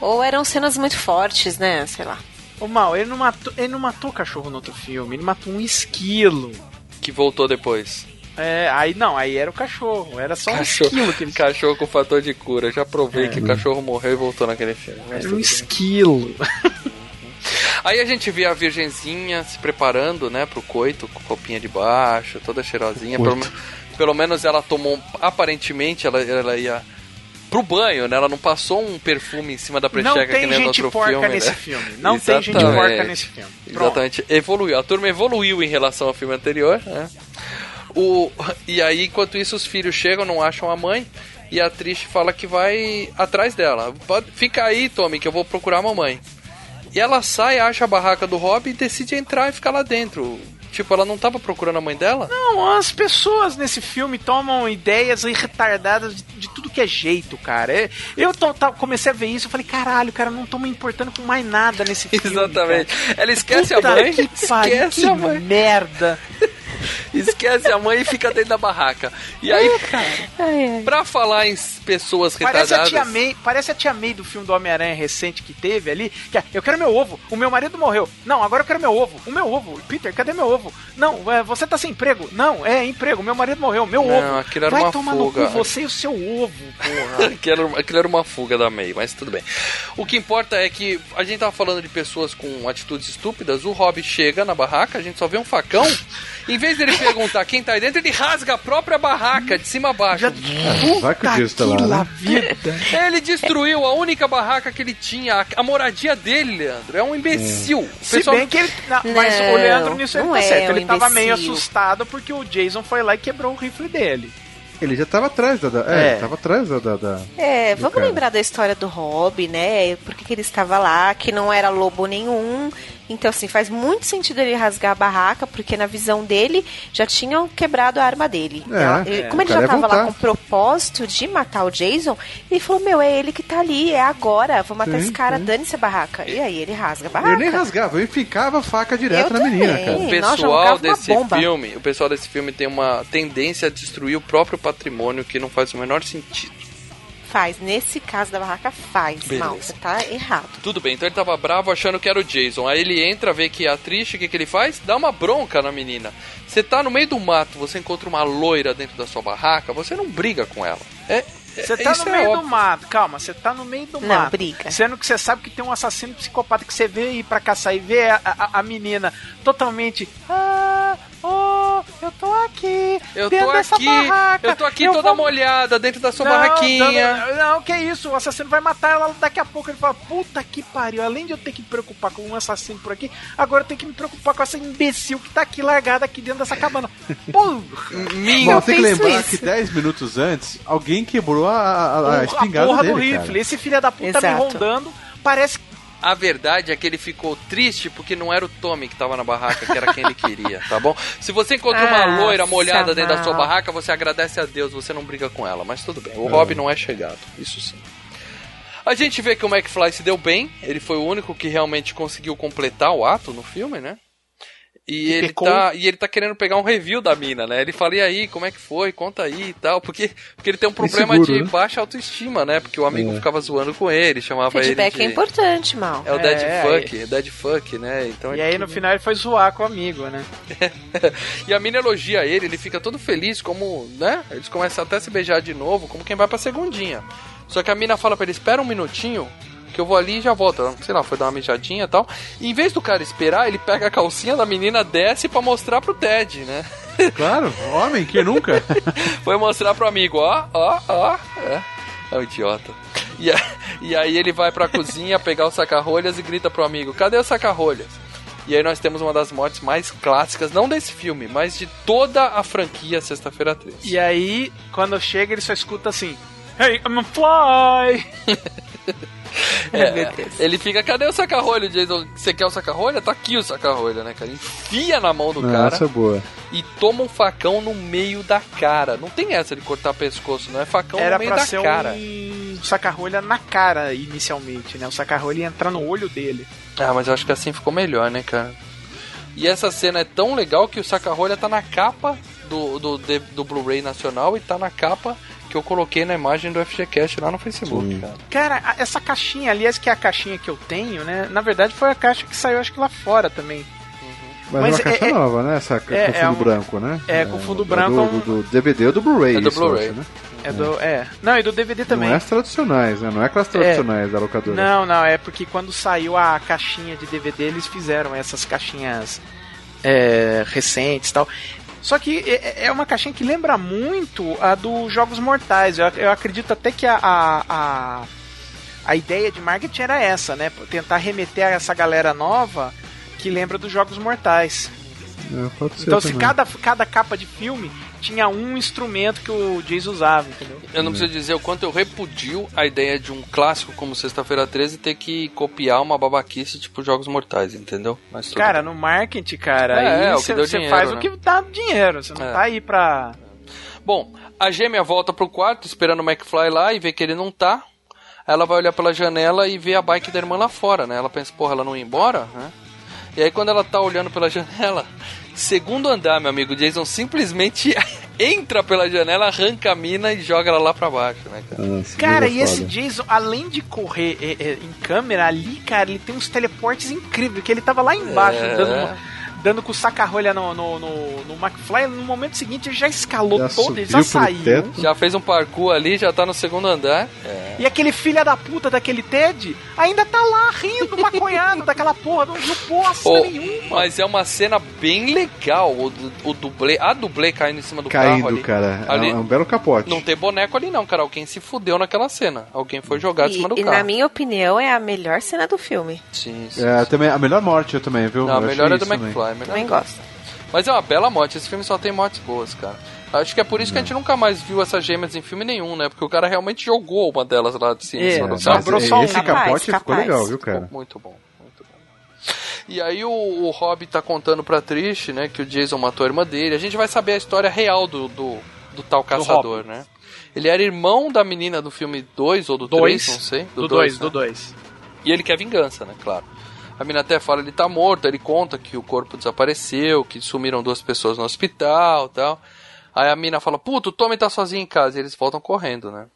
Ou eram cenas muito fortes, né? Sei lá. O mal, ele não, matou, ele não matou o cachorro no outro filme, ele matou um esquilo. Que voltou depois. É, aí não, aí era o cachorro, era só um Cachorro, esquilo que ele cachorro com fator de cura. Já provei É. que o cachorro morreu e voltou naquele filme. Era um esquilo. Aí a gente vê a virgenzinha se preparando, né, pro coito, com roupinha de baixo, toda cheirosinha. Pelo, pelo menos ela tomou, um- aparentemente ela, ela ia pro banho, né? Ela não passou um perfume em cima da precheca que nem no gente outro porca filme, nesse né? filme. Não tem gente Exatamente. porca nesse filme. Pronto. Exatamente. Evoluiu. A turma evoluiu em relação ao filme anterior, né? O, e aí, enquanto isso, os filhos chegam, não acham a mãe. E a Trish fala que vai atrás dela. Fica aí, Tommy, que eu vou procurar a mamãe. E ela sai, acha a barraca do Rob e decide entrar e ficar lá dentro. Tipo, ela não tava procurando a mãe dela? Não, as pessoas nesse filme tomam ideias retardadas de, de tudo que é jeito, cara. É- Eu tô- tá- comecei a ver isso e falei, caralho, cara, não tô me importando com mais nada nesse filme. Exatamente. cara. Ela esquece Puta a mãe. Que esquece que a mãe. merda. Esquece a mãe e fica dentro da barraca. E aí, pra falar em pessoas Parece a retardadas. tia May, parece a tia May do filme do Homem-Aranha recente que teve ali, que é, eu quero meu ovo, o meu marido morreu. Não, agora eu quero meu ovo. O meu ovo. Peter, cadê meu ovo? Não, é, você tá sem emprego. Não, é emprego, meu marido morreu, meu Não, ovo. aquilo era Vai uma tomar fuga. no cu você e o seu ovo, porra. aquilo, era, aquilo era uma fuga da May, mas tudo bem. O que importa é que a gente tava falando de pessoas com atitudes estúpidas. O Rob chega na barraca, a gente só vê um facão. Em vez dele perguntar quem tá aí dentro, ele rasga a própria barraca de cima a baixo. É, vai que o Jason tá lá, né? vida. Ele destruiu a única barraca que ele tinha, a, moradia dele, Leandro. É um imbecil. O Se pessoal- bem que ele. não, mas Não, o Leandro nisso ele não tá é certo. um Ele tava meio imbecil. assustado porque o Jason foi lá e quebrou o rifle dele. Ele já tava atrás da. da- é, É. tava atrás da. da, da- É, vamos cara. lembrar da história do Rob, né? Por que que ele estava lá, que não era lobo nenhum. Então, assim, faz muito sentido ele rasgar a barraca, porque na visão dele já tinham quebrado a arma dele. É, Ela- ele- é. como O ele já estava lá com o propósito de matar o Jason, ele falou: Meu, é ele que tá ali, é agora, vou matar Sim, esse cara, dane-se a barraca. E aí ele rasga a barraca. Eu nem rasgava, eu enficava a faca direto Eu na menina, também. cara. O pessoal jogava uma desse filme, o pessoal desse filme tem uma tendência a destruir o próprio patrimônio que não faz o menor sentido. Faz, nesse caso da barraca, faz. Beleza. Mal, você tá errado. Tudo bem, então ele tava bravo achando que era o Jason. Aí ele entra, vê que é a triste, o que, que ele faz? Dá uma bronca na menina. Você tá no meio do mato, você encontra uma loira dentro da sua barraca, você não briga com ela. É, Você é- tá isso no é meio do óbvio. mato, calma, você tá no meio do Não, mato. briga. Sendo que você sabe que tem um assassino psicopata que você vê ir pra caçar e vê a, a, a menina totalmente. Ah, oh, eu tô aqui. Eu dentro tô dessa aqui, barraca, eu tô aqui eu toda vou- molhada dentro da sua Não, barraquinha. Não, não, que isso, o assassino vai matar ela daqui a pouco. Ele fala: Puta que pariu, além de eu ter que me preocupar com um assassino por aqui, agora eu tenho que me preocupar com essa imbecil que tá aqui largada aqui dentro dessa cabana. Pô, Minha, Bom, tem que lembrar isso. que 10 minutos antes, alguém quebrou a, a, a a espingarda porra dele, do rifle. cara. Esse filho da puta tá me Exato. rondando. Parece A verdade é que ele ficou triste porque não era o Tommy que tava na barraca, que era quem ele queria, tá bom? Se você encontra uma Ah, loira molhada dentro da sua barraca, você agradece a Deus, você não briga com ela. Mas tudo bem, o Rob não é chegado, isso sim. A gente vê que o McFly se deu bem, ele foi o único que realmente conseguiu completar o ato no filme, né? E ele, pecou. tá, e ele tá querendo pegar um review da mina, né? Ele fala, e aí, como é que foi? Conta aí e tal. Porque, porque ele tem um problema Inseguro, de né? baixa autoestima, né? Porque o amigo ficava zoando com ele, chamava ele Feedback de... é importante, Mal. É o É, Dead é, Fuck, Dead Fuck, né? Então E ele- aí no final ele foi zoar com o amigo, né? e a mina elogia ele, ele fica todo feliz, como, né? Eles começam até a se beijar de novo, como quem vai pra segundinha. Só que a mina fala pra ele, espera um minutinho, que eu vou ali e já volto. Sei lá, foi dar uma mijadinha e tal. E em vez do cara esperar, ele pega a calcinha da menina, desce pra mostrar pro Ted, né? Claro, homem, que nunca? Foi mostrar pro amigo, ó, ó, ó. é. É um idiota. E, a- e aí ele vai pra cozinha pegar o saca-rolhas e grita pro amigo: Cadê o saca-rolhas? E aí nós temos uma das mortes mais clássicas, não desse filme, mas de toda a franquia Sexta-feira 13. E aí, quando chega, ele só escuta assim: Hey, I'm a fly! É, ele fica, cadê o saca-rolha, Jason? Você quer o saca-rolha? Tá aqui o saca-rolha, né, cara? Enfia na mão do Não, cara essa é boa. e toma um facão no meio da cara. Não tem essa de cortar pescoço, não é facão Era no meio pra da ser cara. um saca-rolha na cara, inicialmente, né? O saca-rolha ia entrar no olho dele. Ah, mas eu acho que assim ficou melhor, né, cara? E essa cena é tão legal que o saca-rolha tá na capa do, do, do Blu-ray nacional e tá na capa que eu coloquei na imagem do FGCast lá no Facebook, cara. Cara, a- essa caixinha, aliás, que é a caixinha que eu tenho, né? Na verdade, foi a caixa que saiu, acho que lá fora também. Mas, Mas é uma caixa é- é- nova, né? Essa é- com fundo é um- branco, né? é, com fundo é branco Do, é do, do DVD ou do Blu-ray. É do Blu-ray. né? É do. É. Não, e do DVD também. Não é as tradicionais, né? Não é aquelas tradicionais da locadora. Não, não, é porque quando saiu a caixinha de DVD, eles fizeram essas caixinhas é, recentes e tal. Só que é é uma caixinha que lembra muito a dos Jogos Mortais. Eu, acredito até que a, a, a, a ideia de marketing era essa, né? Tentar remeter a essa galera nova que lembra dos Jogos Mortais. É, pode ser Então, se também. cada, cada capa de filme tinha um instrumento que o Jason usava, entendeu? Eu não preciso dizer o quanto eu repudio a ideia de um clássico como Sexta-feira 13 ter que copiar uma babaquice tipo Jogos Mortais, entendeu? Mas Cara, no marketing, cara, É, é, aí o que você dinheiro, faz né? o que dá dinheiro. Você não É. tá aí pra. Bom, a gêmea volta pro quarto esperando o McFly lá e vê que ele não tá. Aí Ela vai olhar pela janela e vê a bike da irmã lá fora, né? Ela pensa, porra, ela não ia embora, né? E aí quando ela tá olhando pela janela, segundo andar, meu amigo, Jason simplesmente entra pela janela, arranca a mina e joga ela lá pra baixo, né, cara? Nossa, Cara, jogo e esse. Jason, além de correr é, é, em câmera ali, cara, ele tem uns teleportes incríveis, que ele tava lá embaixo, É. dando, dando com o saca-rolha no, no, no, no McFly, no momento seguinte ele já escalou Já todo, ele já saiu. teto. Já fez um parkour ali, já tá no segundo andar. E aquele filho da puta daquele Ted ainda tá lá rindo, maconhado daquela porra, não viu bosta Oh, nenhuma. mas é uma cena bem legal, o, o dublê, a dublê caindo em cima do carro Caindo, ali. cara. É Ali- um- É um belo capote. Não tem boneco ali não, cara. Alguém se fudeu naquela cena. Alguém foi jogado em cima do E, e carro. na minha opinião é a melhor cena do filme. Sim, sim. É, também, a melhor morte eu também, viu? Não, a melhor é do também. Melhor Também é do gosto. Mas é uma bela morte. Esse filme só tem mortes boas, cara. Acho que é por isso que a gente nunca mais viu essas gêmeas em filme nenhum, né? Porque o cara realmente jogou uma delas lá de cima. É, do Mas um. esse Capaz, capote ficou capaz. legal, viu, cara? Muito bom, muito bom. E aí o, o Rob tá contando pra Trish, né, que o Jason matou a irmã dele. A gente vai saber a história real do, do, do tal caçador, né? Ele era irmão da menina do filme 2 ou do 3, Dois. não sei. Do dois, 2, né? do 2. E ele quer vingança, né? Claro. A mina até fala ele tá morto, ele conta que o corpo desapareceu, que sumiram duas pessoas no hospital tal. Aí a mina fala, puto, o Tommy tá sozinho em casa. E eles voltam correndo, né?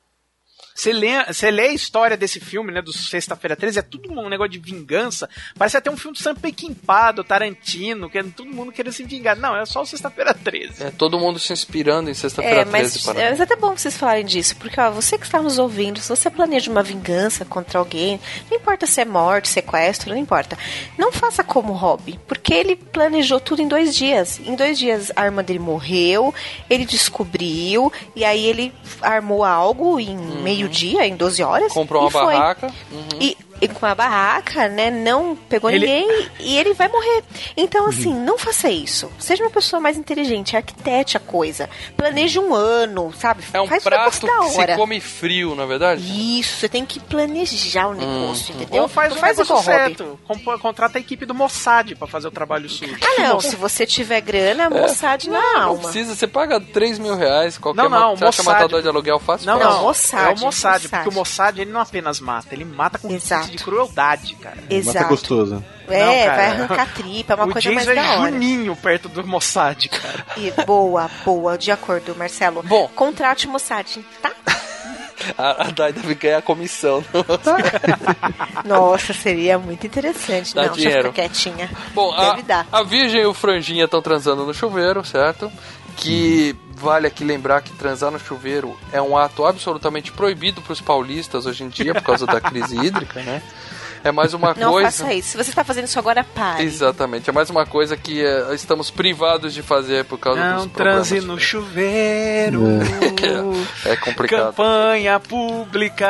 Você lê, você lê a história desse filme, né, do Sexta-feira 13, é tudo um negócio de vingança. Parece até um filme do Sam Peckinpah, do Tarantino, que é todo mundo querendo se vingar. Não, é só o Sexta-feira 13. É todo mundo se inspirando em sexta-feira É, 13 mas para é, mas é até bom vocês falarem disso, porque ó, você que está nos ouvindo, se você planeja uma vingança contra alguém, não importa se é morte, sequestro, não importa. Não faça como o Rob, porque ele planejou tudo em dois dias. Em dois dias a irmã dele morreu, ele descobriu, e aí ele armou algo em meio-dia, em 12 horas. Comprou uma barraca. Uhum. E com a barraca, né? Não pegou Ele- ninguém e ele vai morrer. Então, assim, não faça isso. Seja uma pessoa mais inteligente, arquitete a coisa. Planeje um ano, sabe? É um Faz prato negócio da que se hora. come frio, na é verdade? Isso, você tem que planejar o negócio, entendeu? Hum. Ou faz não o faz negócio Robbie. certo. Comp- Contrata a equipe do Mossad pra fazer o trabalho sujo. Ah, não. Se você tiver grana, Mossad na Não, não alma. precisa, você paga 3 mil reais, qualquer Não, não, você acha Mossad. matador de aluguel fácil? Não, fácil. não, Mossad, é o Mossad, Mossad. porque o Mossad ele não apenas mata, ele mata com Exato. De crueldade, cara. Mata Exato. gostoso. É, Não, cara. vai arrancar tripa, é uma o coisa mais Jason da é hora. Juninho perto do Mossad, cara. E boa, boa, de acordo, Marcelo. Bom. Contrate o Mossad, tá? A, a Dai deve ganhar comissão. Nossa, seria muito interessante. Dá não, deixa eu dinheiro. ficar quietinha. Bom, a, Deve dar. a Virgem e o Franjinha estão transando no chuveiro, certo? Que vale aqui lembrar que transar no chuveiro é um ato absolutamente proibido para os paulistas hoje em dia por causa da crise hídrica, né? É mais uma Não coisa. faça isso. Se você está fazendo isso agora, pare. Exatamente, é mais uma coisa que é, estamos privados de fazer por causa Não dos problemas. transe no chuveiro. É, é complicado. Campanha pública.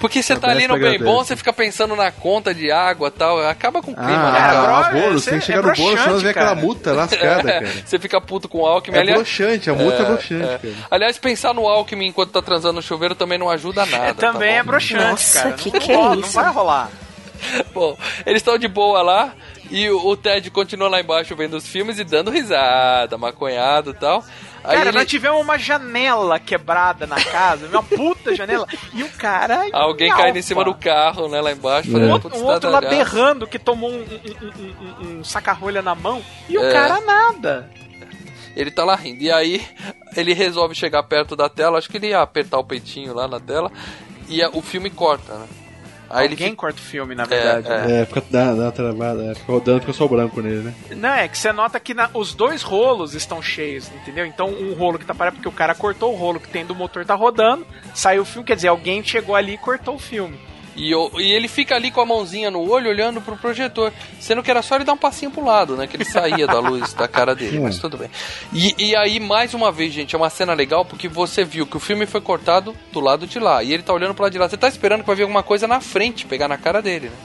Porque você tá ali no bem bom, você fica pensando na conta de água e tal, acaba com o clima, Ah, né, cara? ah, bolo, você tem que chegar no bolo, senão vem aquela multa lascada, É, cara. Você fica puto com o Alckmin. É aliás, broxante, a multa é broxante, cara. Aliás, pensar no Alckmin enquanto tá transando no chuveiro também não ajuda nada. Também tá é broxante, Nossa, cara. que não, que é rola, não isso? vai rolar. Bom, eles estão de boa lá e o, o Ted continua lá embaixo vendo os filmes e dando risada, maconhado e tal. Aí cara, ele- nós tivemos uma janela quebrada na casa, uma puta janela, e o cara. alguém caindo em cima do carro, né, lá embaixo. Um fazendo outro, um outro lá berrando que tomou um, um, um- um- um saca-rolha na mão e o É. cara nada. Ele tá lá rindo. E aí ele resolve chegar perto da tela, acho que ele ia apertar o peitinho lá na tela, e a- o filme corta, né? Aí Alguém ele corta o filme, na verdade. é. É, fica, dá, dá uma travada, é, fica rodando, fica só o branco nele, né? Não, é que você nota que na- os dois rolos estão cheios, entendeu? Então um rolo que tá parado porque o cara cortou o rolo que tem do motor tá rodando, saiu o filme, quer dizer, alguém chegou ali e cortou o filme. E, o- e ele fica ali com a mãozinha no olho olhando pro projetor. Sendo que era só ele dar um passinho pro lado, né? Que ele saía da luz da cara dele, mas tudo bem. E, e aí, mais uma vez, gente, é uma cena legal porque você viu que o filme foi cortado do lado de lá. E ele tá olhando pro lado de lá. Você tá esperando que vai vir alguma coisa na frente, pegar na cara dele, né?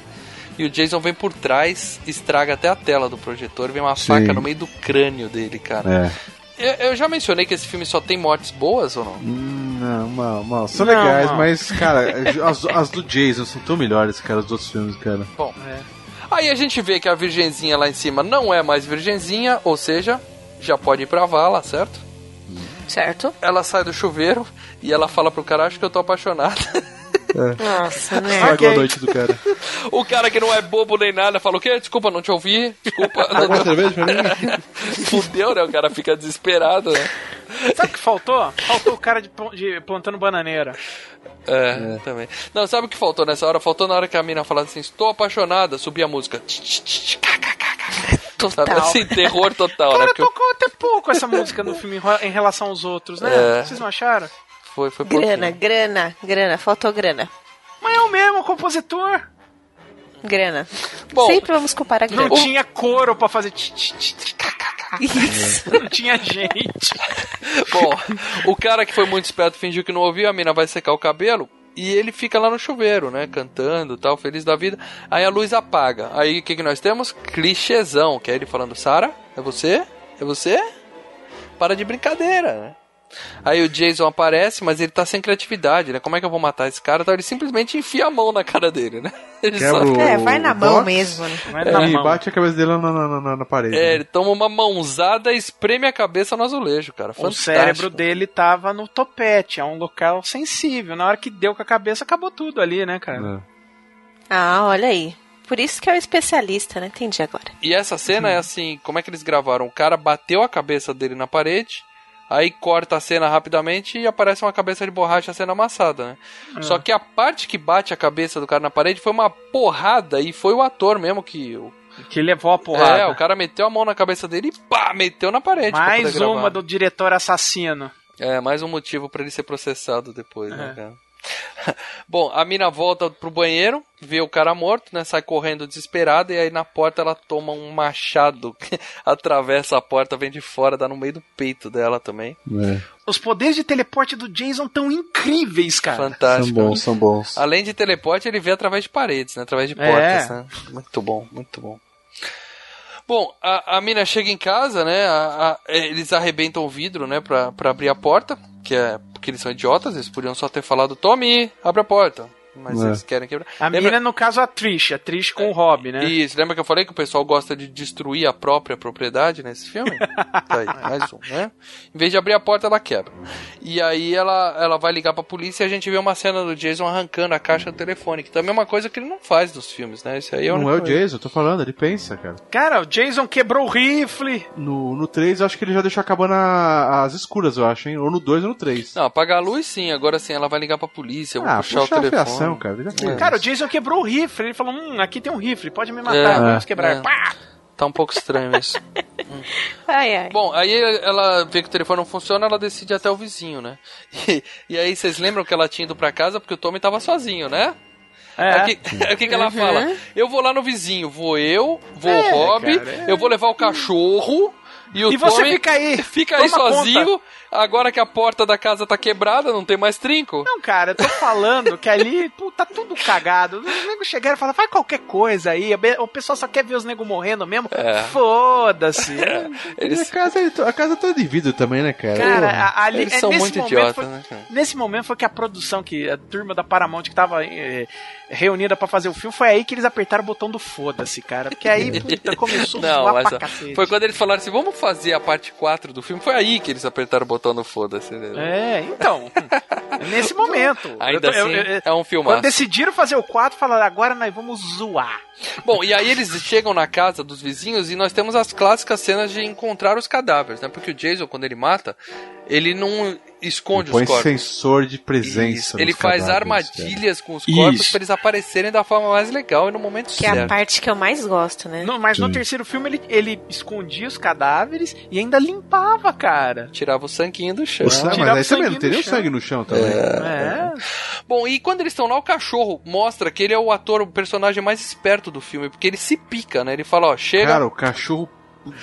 E o Jason vem por trás, estraga até a tela do projetor, vem uma Sim. faca no meio do crânio dele, cara. É. Eu, eu já mencionei que esse filme só tem mortes boas ou não? Hum, Não, uma, uma, são Não, legais, não. mas, cara, as, as do Jason são tão melhores, cara, os outros filmes, cara. Bom, aí a gente vê que a virgenzinha lá em cima não é mais virgenzinha, ou seja, já pode ir pra vala, certo? Certo. Ela sai do chuveiro e ela fala pro cara, acho que eu tô apaixonada. Nossa, né? Estragou a noite do cara. o cara que não é bobo nem nada fala o quê? Desculpa, não te ouvi. Desculpa. Cerveja pra mim? Fudeu, né? O cara fica desesperado, né? Sabe o que faltou? Faltou o cara de, de plantando bananeira. É, também. Não, sabe o que faltou nessa hora? Faltou na hora que a mina falava assim, estou apaixonada, subir a música. Total. Sabe assim, terror total, né? Cara, Porque tocou até pouco essa música no filme em relação aos outros, né? É. Vocês não acharam? Foi, foi Grana, grana, grana. Faltou grana. Mas é o mesmo compositor. Grana. Bom, Sempre vamos comparar grana. Não tinha coro pra fazer. Isso. Não tinha gente. Bom, o cara que foi muito esperto fingiu que não ouviu, a mina vai secar o cabelo e ele fica lá no chuveiro, né? Cantando tal, feliz da vida. Aí a luz apaga. Aí o que, que nós temos? Clichêzão, que é ele falando: Sara, é você? É você? Para de brincadeira, né? Aí o Jason aparece, mas ele tá sem criatividade, né? Como é que eu vou matar esse cara? Então ele simplesmente enfia a mão na cara dele, né? Ele Quebra só- o- É, vai na o mão box, mesmo, né? Vai É. na E mão. bate a cabeça dele na, na, na- na parede. É, né? ele toma uma mãozada e espreme a cabeça no azulejo, cara. O Fantástico. cérebro dele tava no topete, é um local sensível. Na hora que deu com a cabeça, acabou tudo ali, né, cara? Ah, olha aí. Por isso que é o especialista, né? Entendi agora. E essa cena é assim, como é que eles gravaram? O cara bateu a cabeça dele na parede, aí corta a cena rapidamente e aparece uma cabeça de borracha sendo amassada, né? É. Só que a parte que bate a cabeça do cara na parede foi uma porrada e foi o ator mesmo que... Que levou a porrada. É, o cara meteu a mão na cabeça dele e pá, meteu na parede. Mais poder gravar. uma do diretor assassino. É, mais um motivo pra ele ser processado depois, né, É. cara? Bom, a mina volta pro banheiro, vê o cara morto, né? Sai correndo desesperada e aí na porta ela toma um machado, atravessa a porta, vem de fora, dá no meio do peito dela também. É. Os poderes de teleporte do Jason tão incríveis, cara. Fantástico. São bons, são bons. Além de teleporte, ele vê através de paredes, né? Através de É. portas, né? Muito bom, muito bom. Bom, a, a mina chega em casa, né? a- a- eles arrebentam o vidro, né? Pra, pra abrir a porta, que é porque eles são idiotas, eles podiam só ter falado, tome, abre a porta. Mas É. eles querem quebrar. A Lembra- mina, no caso, a Trish. A Trish com o Rob, né? Isso, lembra que eu falei que o pessoal gosta de destruir a própria propriedade nesse filme? tá aí, mais um, né? Em vez de abrir a porta, ela quebra. E aí ela, ela vai ligar pra polícia e a gente vê uma cena do Jason arrancando a caixa do telefone, que também é uma coisa que ele não faz dos filmes, né? Esse aí é a Não é o. Jason, eu tô falando, ele pensa, cara. Cara, o Jason quebrou o rifle. No, no 3, eu acho que ele já deixou acabando a- as escuras, eu acho, hein? Ou no 2 ou no 3. Não, apagar a luz sim, agora sim, ela vai ligar pra polícia, eu vou Ah, puxar puxa o a telefone. Cara, ele já fez. Cara, o Jason quebrou o rifle. Ele falou: Hum, aqui tem um rifle, pode me matar, É, vamos quebrar. é. Pá! Tá um pouco estranho isso. Ai, ai. Bom, aí ela vê que o telefone não funciona, ela decide ir até o vizinho, né? E, e aí vocês lembram que ela tinha ido pra casa porque o Tommy tava sozinho, né? É. Aí O que, que, que ela Uhum. fala? Eu vou lá no vizinho, vou eu, vou É, o Rob, cara, é. eu vou levar o cachorro. E, o E você Tommy fica aí, Fica aí sozinho. conta. Agora que a porta da casa tá quebrada, não tem mais trinco. Não, cara, eu tô falando que ali pô, tá tudo cagado. Os negros chegaram e falaram, faz qualquer coisa aí. O pessoal só quer ver os negros morrendo mesmo. É. Foda-se. E a casa, a casa é toda de vidro também, né, cara? Cara, a- ali, Eles é, são nesse muito momento idiotas, foi, né, cara? Nesse momento foi que a produção, que a turma da Paramount que tava eh, reunida pra fazer o filme, foi aí que eles apertaram o botão do foda-se, cara. Porque aí, puta, começou a Não, zoar mas cacete. foi quando eles falaram assim: vamos fazer a parte 4 do filme. Foi aí que eles apertaram o botão do foda-se. né? É, então. nesse momento. Ainda Eu tô- eu- assim, eu- é um Quando filmaço. decidiram fazer o 4, falaram, agora nós vamos zoar. Bom, e aí eles chegam na casa dos vizinhos e nós temos as clássicas cenas de encontrar os cadáveres, né? Porque o Jason, quando ele mata, ele não esconde Põe os corpos. sensor de presença. Ele faz cadáveres, armadilhas com os corpos pra eles aparecerem da forma mais legal e no momento Que é a certo. parte que eu mais gosto, né? No- mas no Sim. terceiro filme ele, ele escondia os cadáveres e ainda limpava, cara. Tirava o sanguinho do chão. O sangue, Tirava mas aí também não no nem o sangue no chão também. É. Bom, e quando eles estão lá, o cachorro mostra que ele é o ator, o personagem mais esperto do filme, porque ele se pica, né? Ele fala, ó, chega. Cara, o cachorro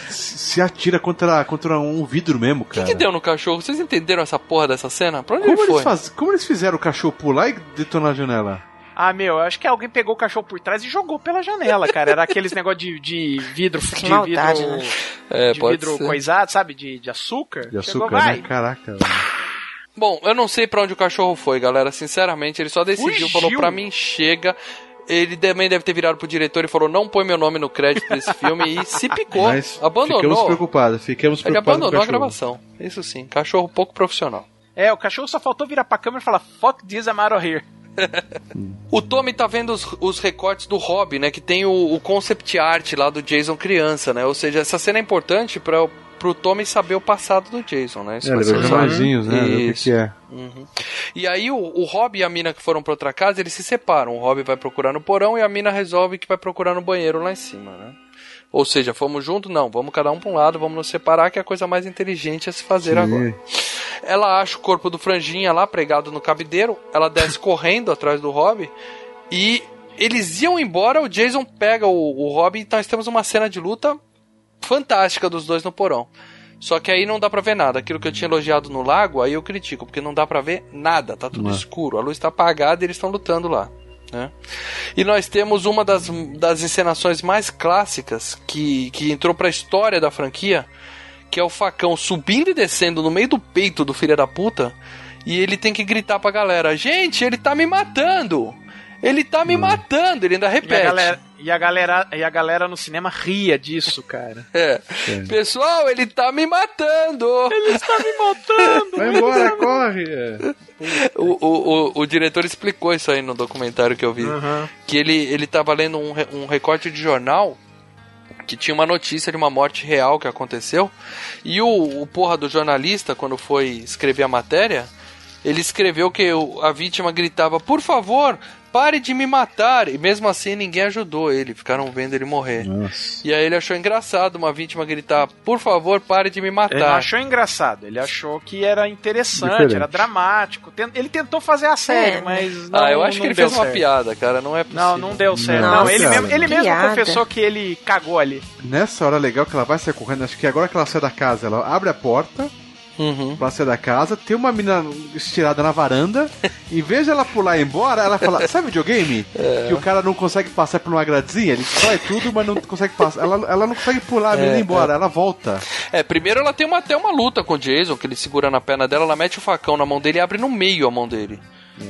se atira contra, contra um vidro mesmo, o que, cara. que deu no cachorro? Vocês entenderam essa porra dessa cena? Pra onde Como ele foi? eles, faz... Como eles fizeram o cachorro pular e detonar a janela? Ah, meu, eu acho que alguém pegou o cachorro por trás e jogou pela janela, cara. Era aqueles negócio de, de vidro, Que de maldade, vidro, né? É, de vidro ser. coisado, sabe? De, de açúcar. De Chegou, açúcar, vai. né? Caraca. velho. Bom, eu não sei pra onde o cachorro foi, galera. Sinceramente, ele só decidiu, Fugiu. falou pra mim, chega. Ele também deve ter virado pro diretor e falou, não põe meu nome no crédito desse filme e se picou. Mas ficamos abandonou. preocupados, ficamos Ele preocupados com o abandonou a gravação. Isso sim, cachorro pouco profissional. É, o cachorro só faltou virar pra câmera e falar, fuck this, I'm out of here. O Tommy tá vendo os, os recortes do Rob, né? Que tem o, o concept art lá do Jason criança, né? Ou seja, essa cena é importante para pro Tommy saber o passado do Jason, né? Isso É, ele jornalzinhos, né? O que, Isso. que é. Uhum. E aí o, o Rob e a mina que foram pra outra casa, eles se separam. O Rob vai procurar no porão e a mina resolve que vai procurar no banheiro lá em cima, né? Ou seja, fomos juntos? Não, vamos cada um pra um lado, vamos nos separar, que é a coisa mais inteligente a se fazer Sim. agora. Ela acha o corpo do Franjinha lá pregado no cabideiro, ela desce correndo atrás do Rob e eles iam embora, o Jason pega o, o Rob e nós temos uma cena de luta fantástica dos dois no porão. Só que aí não dá pra ver nada. Aquilo que eu tinha elogiado no lago, aí eu critico, porque não dá pra ver nada, tá tudo Não. escuro, a luz tá apagada e eles estão lutando lá. Né? E nós temos uma das, das encenações mais clássicas que, que entrou pra história da franquia, que é o facão subindo e descendo no meio do peito do filho da puta, e ele tem que gritar pra galera: Gente, ele tá me matando! Ele tá me matando! Ele ainda E a, repete. galera, e, a galera, e a galera no cinema ria disso, cara. É. Pessoal, ele tá me matando! Ele está me matando! Vai embora, corre! É. O, o, o, o diretor explicou isso aí no documentário que eu vi. Que ele, ele tava lendo um, um recorte de jornal que tinha uma notícia de uma morte real que aconteceu. E o, o porra do jornalista, quando foi escrever a matéria, ele escreveu que o- a vítima gritava: Por favor, pare de me matar! E mesmo assim ninguém ajudou ele, ficaram vendo ele morrer. Nossa. E aí ele achou engraçado uma vítima gritar: Por favor, pare de me Ele não matar. achou engraçado, ele achou que era interessante, Diferente. era dramático. Ele tentou fazer a sério, É. mas não ah, eu acho que ele fez uma certo. piada, cara, não é possível. Não, não deu certo. Não, Não, ele, cara. mesmo, ele mesmo confessou que ele cagou ali. Nessa hora legal que ela vai sair correndo, acho que agora que ela sai da casa, ela abre a porta Uhum. pra sair da casa, tem uma mina estirada na varanda, em vez de ela pular e ir embora, ela fala, sabe videogame? Que o cara não consegue passar por uma gradezinha, ele destrói tudo, mas não consegue passar. Ela, ela não consegue pular, a menina ir embora, ela volta. É, primeiro ela tem uma, até uma luta com o Jason, que ele segura na perna dela, ela mete o facão na mão dele e abre no meio a mão dele.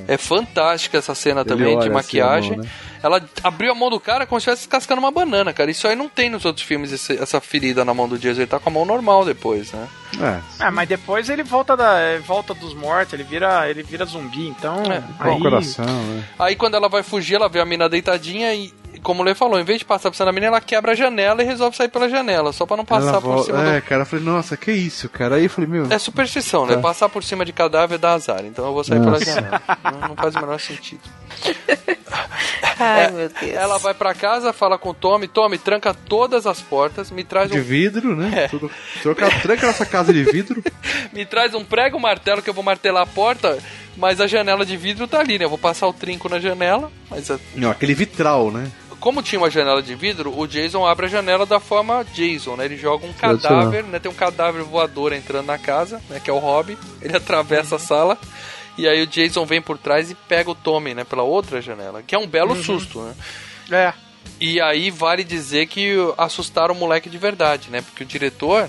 É fantástica essa cena Ele também, de assim, maquiagem. mão, né? Ela abriu a mão do cara como se estivesse descascando uma banana, cara. Isso aí não tem nos outros filmes, esse- essa ferida na mão do Jason. Ele tá com a mão normal depois, né? É, Ah, mas depois ele volta da eh, volta dos mortos, ele vira, ele vira zumbi, então. É, aí, coração, né? Aí quando ela vai fugir, ela vê a mina deitadinha e, como o Lê falou, em vez de passar por cima da menina, ela quebra a janela e resolve sair pela janela, só pra não passar Ela por volta- cima do É, cara, eu falei, nossa, que isso, cara? Aí eu falei, meu. É superstição, né? Tá. Passar por cima de cadáver dá azar. Então eu vou sair Nossa. pela janela. Não, não faz o menor sentido. Ai, É, meu Deus. Ela vai pra casa, fala com o Tommy. Tommy, tranca todas as portas. Me traz De um, vidro, né? É. Tudo, troca, tranca nossa casa de vidro. me traz um prego, um martelo que eu vou martelar a porta. Mas a janela de vidro tá ali, né? Eu vou passar o trinco na janela, mas a- Não, aquele vitral, né? como tinha uma janela de vidro, o Jason abre a janela da forma Jason, né? Ele joga um cadáver, né? Tem um cadáver voador entrando na casa, né? Que é o Hobby. Ele atravessa a sala. E aí o Jason vem por trás e pega o Tommy, né? Pela outra janela. Que é um belo Uhum. susto, né? É. E aí vale dizer que assustaram o moleque de verdade, né? Porque o diretor,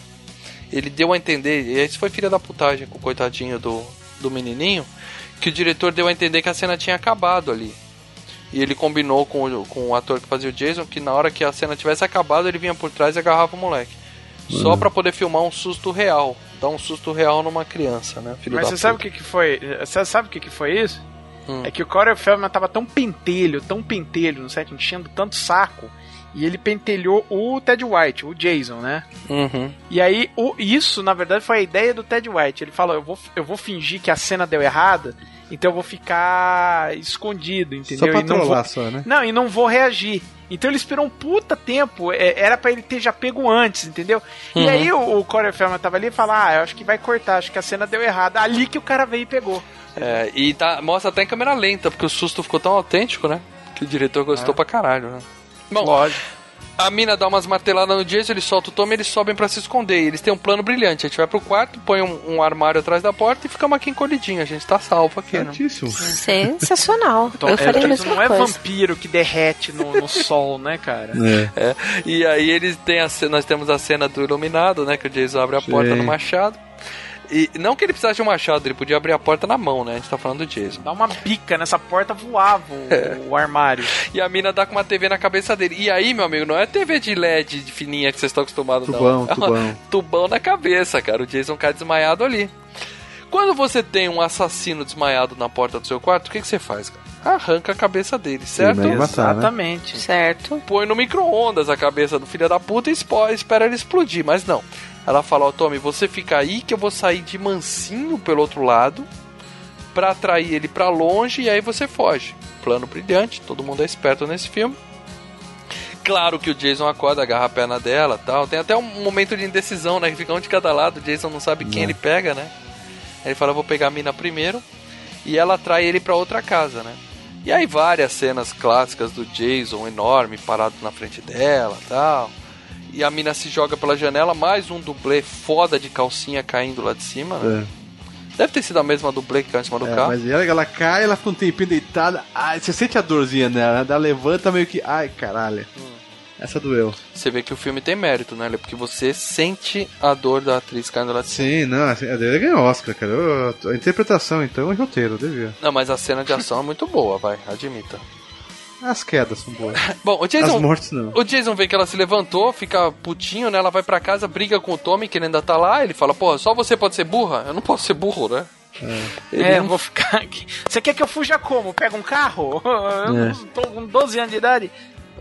ele deu a entender, e isso foi filha da putagem com o coitadinho do, do menininho, que o diretor deu a entender que a cena tinha acabado ali. E ele combinou com o, com o ator que fazia o Jason que na hora que a cena tivesse acabado, ele vinha por trás e agarrava o moleque. Só Uhum. pra poder filmar um susto real. Dar um susto real numa criança, né? Filho Mas você sabe o puta. que, que foi? Você sabe o que, que foi isso? Hum. É que o Corey Feldman tava tão pentelho, tão pentelho no set, enchendo tanto saco, e ele pentelhou o Ted White, o Jason, né? Uhum. E aí, o, isso, na verdade, foi a ideia do Ted White. Ele falou: eu vou, eu vou fingir que a cena deu errada, então eu vou ficar escondido, entendeu? Só pra e não trollar vou, só, né? Não, e não vou reagir. Então ele esperou um puta tempo, é, era pra ele ter já pego antes, entendeu? E Uhum. aí o, o Corey Feldman tava ali e falou: ah, eu acho que vai cortar, acho que a cena deu errada. Ali que o cara veio e pegou. É, e tá, mostra até em câmera lenta, porque o susto ficou tão autêntico, né? Que o diretor gostou É. pra caralho, né? Bom, Lógico. A mina dá umas marteladas no Jason, ele solta o Tommy e eles sobem pra se esconder. E eles têm um plano brilhante. A gente vai pro quarto, põe um, um armário atrás da porta e ficamos aqui encolhidinho. A gente tá salvo aqui, né? Sensacional. Então, eu é, a mesma não é coisa. vampiro que derrete no, no sol, né, cara? É. E aí eles têm a cena, nós temos a cena do iluminado, né? Que o Jason abre a porta Sim. no machado. E não que ele precisasse de um machado, ele podia abrir a porta na mão, né? A gente tá falando do Jason. Dá uma bica nessa porta, voava o, É. o armário. E a mina dá com uma TV na cabeça dele. E aí, meu amigo, não é TV de LED de fininha que vocês estão acostumados, Tubão, não. É uma tubão. tubão na cabeça, cara. O Jason cai desmaiado ali. Quando você tem um assassino desmaiado na porta do seu quarto, o que, que você faz, cara? Arranca a cabeça dele, certo? matar, né? Exatamente. Certo. Põe no micro-ondas a cabeça do filho da puta e espera ele explodir. Mas não. Ela fala, ó, Tommy, você fica aí que eu vou sair de mansinho pelo outro lado pra atrair ele pra longe e aí você foge. Plano brilhante, todo mundo é esperto nesse filme. Claro que o Jason acorda, agarra a perna dela tal. Tem até um momento de indecisão, né? Que fica um de cada lado. O Jason não sabe quem Né. ele pega, né? Ele fala, vou pegar a mina primeiro. E ela atrai ele pra outra casa, né? E aí várias cenas clássicas do Jason enorme parado na frente dela tal. E a mina se joga pela janela, mais um dublê foda de calcinha caindo lá de cima. né? É. Deve ter sido a mesma dublê que caiu em cima do É, carro. mas ela, ela cai, ela fica um tempinho deitada. Ai, você sente a dorzinha nela, né? Ela levanta meio que. Ai, caralho. Essa doeu. Você vê que o filme tem mérito, né? Porque você sente a dor da atriz caindo lá de cima. Sim, não, assim, ele ganhou Oscar, cara. Eu- a interpretação, então, é roteiro, devia. Não, mas a cena de ação é muito boa, vai, admita. As quedas são boas. Bom, o Jason. As mortes não. O Jason vê que ela se levantou, fica putinho, né? Ela vai pra casa, briga com o Tommy, que ele ainda tá lá. Ele fala, pô, só você pode ser burra? Eu não posso ser burro, né? Ele É, não- vou ficar aqui. Você quer que eu fuja como? Pega um carro? Eu É. tô com 12 anos de idade.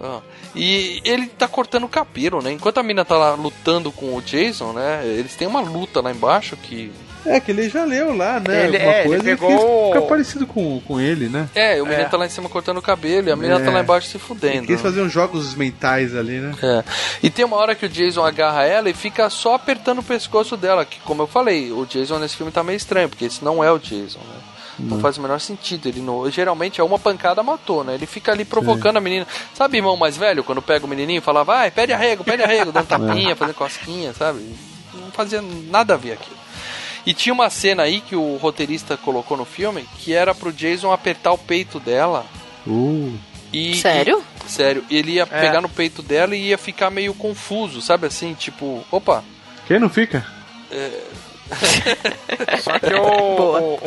Ah, E ele tá cortando o cabelo, né? Enquanto a mina tá lá lutando com o Jason, né? Eles têm uma luta lá embaixo que. É, que ele já leu lá, né? Ele- alguma é, ele coisa e pegou- ficar parecido com, com ele, né? É, o menino É. tá lá em cima cortando o cabelo e a menina É. tá lá embaixo se Ele fudendo. quis fazer uns jogos mentais ali, né? É. E tem uma hora que o Jason agarra ela e fica só apertando o pescoço dela. Que, como eu falei, o Jason nesse filme tá meio estranho, porque esse não é o Jason, né? Não faz o menor sentido. Ele não, geralmente é uma pancada matou, né? Ele fica ali provocando a menina. Sabe, irmão mais velho, quando pega o menininho e fala, vai, pede arrego, pede arrego, dando tapinha, fazendo cosquinha, sabe? Não fazia nada a ver aquilo. E tinha uma cena aí que o roteirista colocou no filme que era pro Jason apertar o peito dela Uh. e, Sério? e- sério. Ele ia É. pegar no peito dela e ia ficar meio confuso, sabe assim? Tipo, opa. Quem não fica? Só que o, o,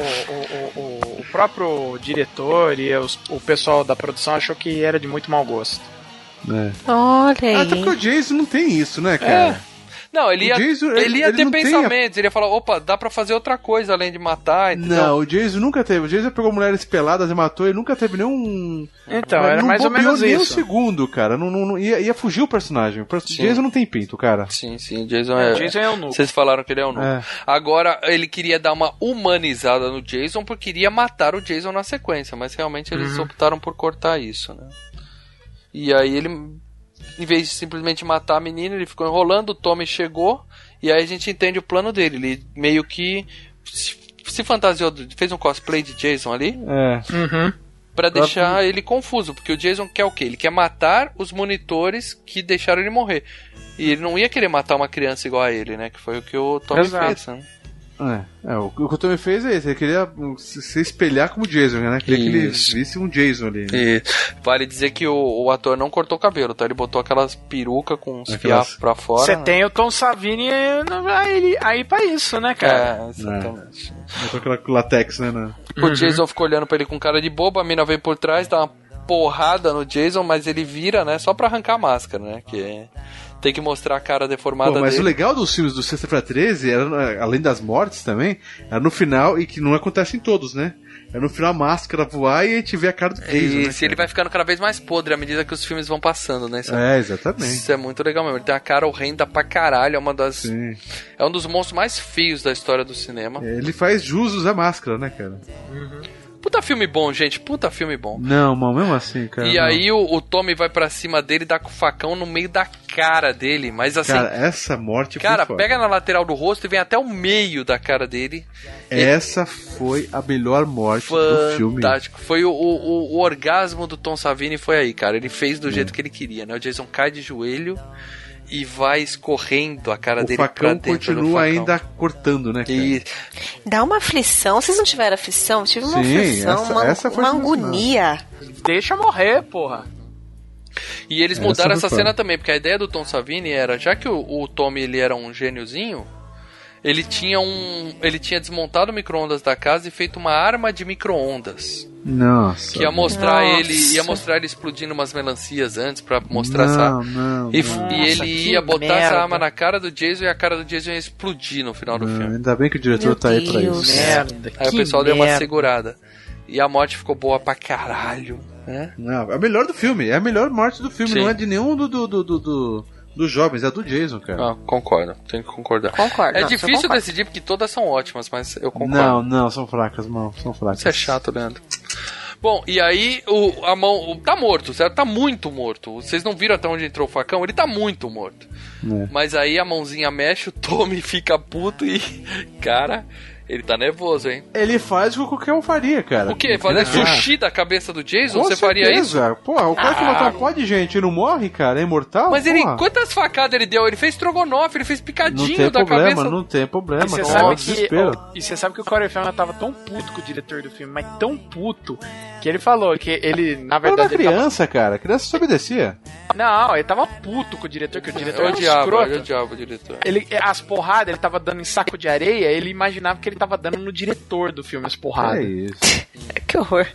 o, o, próprio diretor e os- o pessoal da produção achou que era de muito mau gosto. É. Olha Ah, Até aí. porque o Jason não tem isso, né, cara? Não, ele O ia, Jason, ele ele- ia ele ter tem a- pensamentos. Ele ia falar, opa, dá pra fazer outra coisa além de matar, entendeu? Não, o Jason nunca teve. O Jason pegou mulheres peladas e matou e nunca teve nenhum. Então, Mas era não mais ou menos nem um isso. segundo, cara. Não, não, não- ia, ia fugir o personagem. O perso- Sim. Jason não tem pinto, cara. Sim, sim, o Jason É, é. o Jason é eunuco. Vocês falaram que ele é um É. Agora, ele queria dar uma humanizada no Jason porque queria matar o Jason na sequência, mas realmente eles Uhum. optaram por cortar isso, né? E aí ele, em vez de simplesmente matar a menina, ele ficou enrolando, o Tommy chegou, e aí a gente entende o plano dele. Ele meio que se fantasiou, fez um cosplay de Jason ali. É. Uhum. Pra deixar ele confuso, porque o Jason quer o quê? Ele quer matar os monitores que deixaram ele morrer. E ele não ia querer matar uma criança igual a ele, né? Que foi o que o Tommy Exato. fez. Né? É, é, o, o que o Tommy fez é esse, ele queria um, se, espelhar como Jason, né? Queria que ele Isso. visse um Jason ali. né? E vale dizer que o, o ator não cortou o cabelo, tá? Ele botou aquelas perucas com uns Aquelas- fiapos pra fora. Você né? tem o Tom Savini aí, aí pra isso, né, cara? É, exatamente. Botou aquela latex, né? na- O Jason ficou olhando pra ele com cara de bobo, a mina veio por trás, dá uma porrada no Jason, mas ele vira, né? Só pra arrancar a máscara, né? Que é- tem que mostrar a cara deformada Pô, mas dele. o legal dos filmes do Sexta-feira 13, era, eh, além das mortes também, era no final, e que não acontece em todos, né? É no final a máscara voar e a gente vê a cara do Jason, E né, se ele vai ficando cada vez mais podre à medida que os filmes vão passando, né? Isso É, exatamente. Isso é muito legal mesmo. Ele tem uma cara horrenda pra caralho. É uma das. Sim. É um dos monstros mais feios da história do cinema. Ele faz jus à máscara, né, cara? Puta filme bom, gente. Puta filme bom. Não, mas mesmo assim, cara. e não. aí o, o Tommy vai pra cima dele e dá com o facão no meio da cara dele. Mas assim. Cara, essa morte Cara, pega na lateral do rosto e vem até o meio da cara dele. Essa foi a melhor morte do filme. Fantástico. Foi o, o, o orgasmo do Tom Savini foi aí, cara. Ele fez do jeito que ele queria, né? O Jason cai de joelho e vai escorrendo a cara O dele pra facão dentro do continua ainda cortando, né, cara? E Dá uma aflição. Vocês não tiveram aflição? Eu tive uma Sim, aflição, essa- uma, essa uma agonia. Deixa morrer, porra. E eles Essa mudaram essa cena também, porque a ideia do Tom Savini era, já que o, o Tommy ele era um gêniozinho, ele tinha um, ele tinha desmontado o micro-ondas da casa e feito uma arma de micro-ondas, Nossa. que ia mostrar Nossa. ele, ia mostrar ele explodindo umas melancias antes pra mostrar não, essa não, e, não. e ele ia botar merda. essa arma na cara do Jason e a cara do Jason ia explodir no final do Não, filme. ainda bem que o diretor Meu tá aí pra Deus. isso. Merda. Aí o pessoal deu uma merda. segurada. E a morte ficou boa pra caralho, né? Não, é a melhor do filme, é a melhor morte do filme, Sim. não é de nenhum do, do, do, do- do- dos jovens, é do Jason, cara. Ah, concordo, tenho que concordar. Concordo. É não, difícil concordo. decidir porque todas são ótimas, mas eu concordo. não, não, são fracas, não, são fracas. Isso é chato, Leandro. Bom, e aí o, a mão. O, tá morto, certo? Tá muito morto. Vocês não viram até onde entrou o facão? Ele tá muito morto. É. Mas aí a mãozinha mexe, o Tommy fica puto e. Cara, ele tá nervoso, hein? Ele faz o que qualquer um faria, cara. O quê? Fazer Ele- sushi da cabeça do Jason? Com Você faria isso? certeza. Porra, o cara que Ah. matou um pó de gente e não morre, cara, é imortal? Mas ele. Porra. Quantas facadas ele deu? Ele fez estrogonofe, ele fez Não picadinho tem da problema, cabeça. não tem problema. Você cara, sabe o que, desespero. oh, e você sabe que o Corey Feldman tava tão puto com o diretor do filme, mas tão puto, que ele falou que ele, na Era da verdade, ele tava, criança, cara. A criança se obedecia. não, ele tava puto com o diretor, que o diretor Eu era um escroto. eu odiava o diretor. Ele, as porradas, ele tava dando em saco de areia, ele imaginava que ele tava dando no diretor do filme as É porradas. isso. Que horror.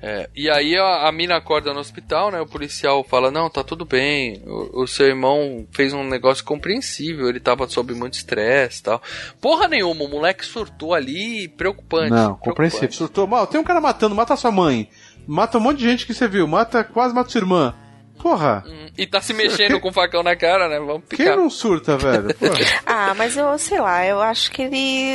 É, e aí a, a mina acorda no hospital, né? O policial fala: Não, tá tudo bem. O, o seu irmão fez um negócio compreensível. Ele tava sob muito estresse e tal. Porra nenhuma, o moleque surtou ali, preocupante. Não, preocupante. compreensível. Surtou mal. Tem um cara matando, mata sua mãe. Mata um monte de gente que você viu. Mata, quase mata sua irmã. Porra. Hum, E tá se mexendo com o facão na cara, né? Vamos Quem picar. não surta, velho? Porra. Ah, mas eu sei lá, eu acho que ele.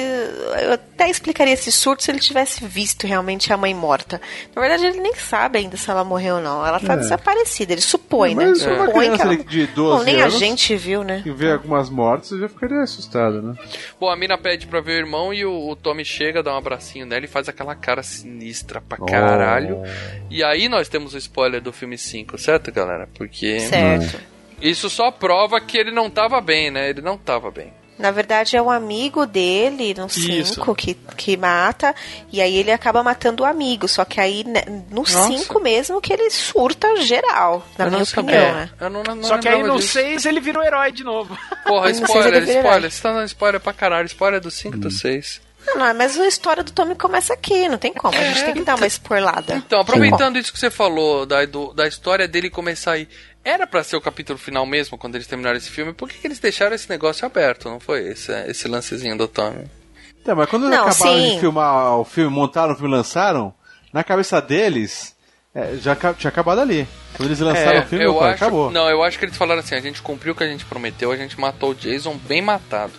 Eu até explicaria esse surto se ele tivesse visto realmente a mãe morta. Na verdade, ele nem sabe ainda se ela morreu ou não. Ela tá É. desaparecida, ele supõe, né? Mas for uma Supõe que criança ela. de 12 Bom, nem anos a gente viu, né? que vê algumas mortes, eu já ficaria assustado, né? Bom, a mina pede pra ver o irmão e o, o Tommy chega, dá um abracinho nela e faz aquela cara sinistra pra caralho. E aí nós temos o spoiler do filme 5, certo, galera? Porque Certo. isso só prova que ele não tava bem, né? Ele não tava bem. Na verdade, é um amigo dele, no Isso. 5, que, que mata. E aí ele acaba matando o amigo. Só que aí, né, no Nossa. 5 mesmo, que ele surta geral, na Eu minha não opinião, sabia. né? Eu não, não Só que aí no disso. 6 ele virou herói de novo. Porra, spoiler, spoiler. Você tá dando spoiler pra caralho. Spoiler do 5 do 6. Não, não, mas a história do Tommy começa aqui, não tem como. A gente tem que dar uma spoilada. Então, aproveitando isso que você falou da, do- da história dele começar aí. Era pra ser o capítulo final mesmo, quando eles terminaram esse filme. Por que, que eles deixaram esse negócio aberto, não foi? Esse, esse lancezinho do Tommy. Então, mas quando eles Não, acabaram sim. de filmar o filme, montaram o filme e lançaram, na cabeça deles, é, já tinha acabado ali. Quando eles lançaram o filme, É, eu acho, acabou. Não, eu acho que eles falaram assim: a gente cumpriu o que a gente prometeu, a gente matou o Jason bem matado.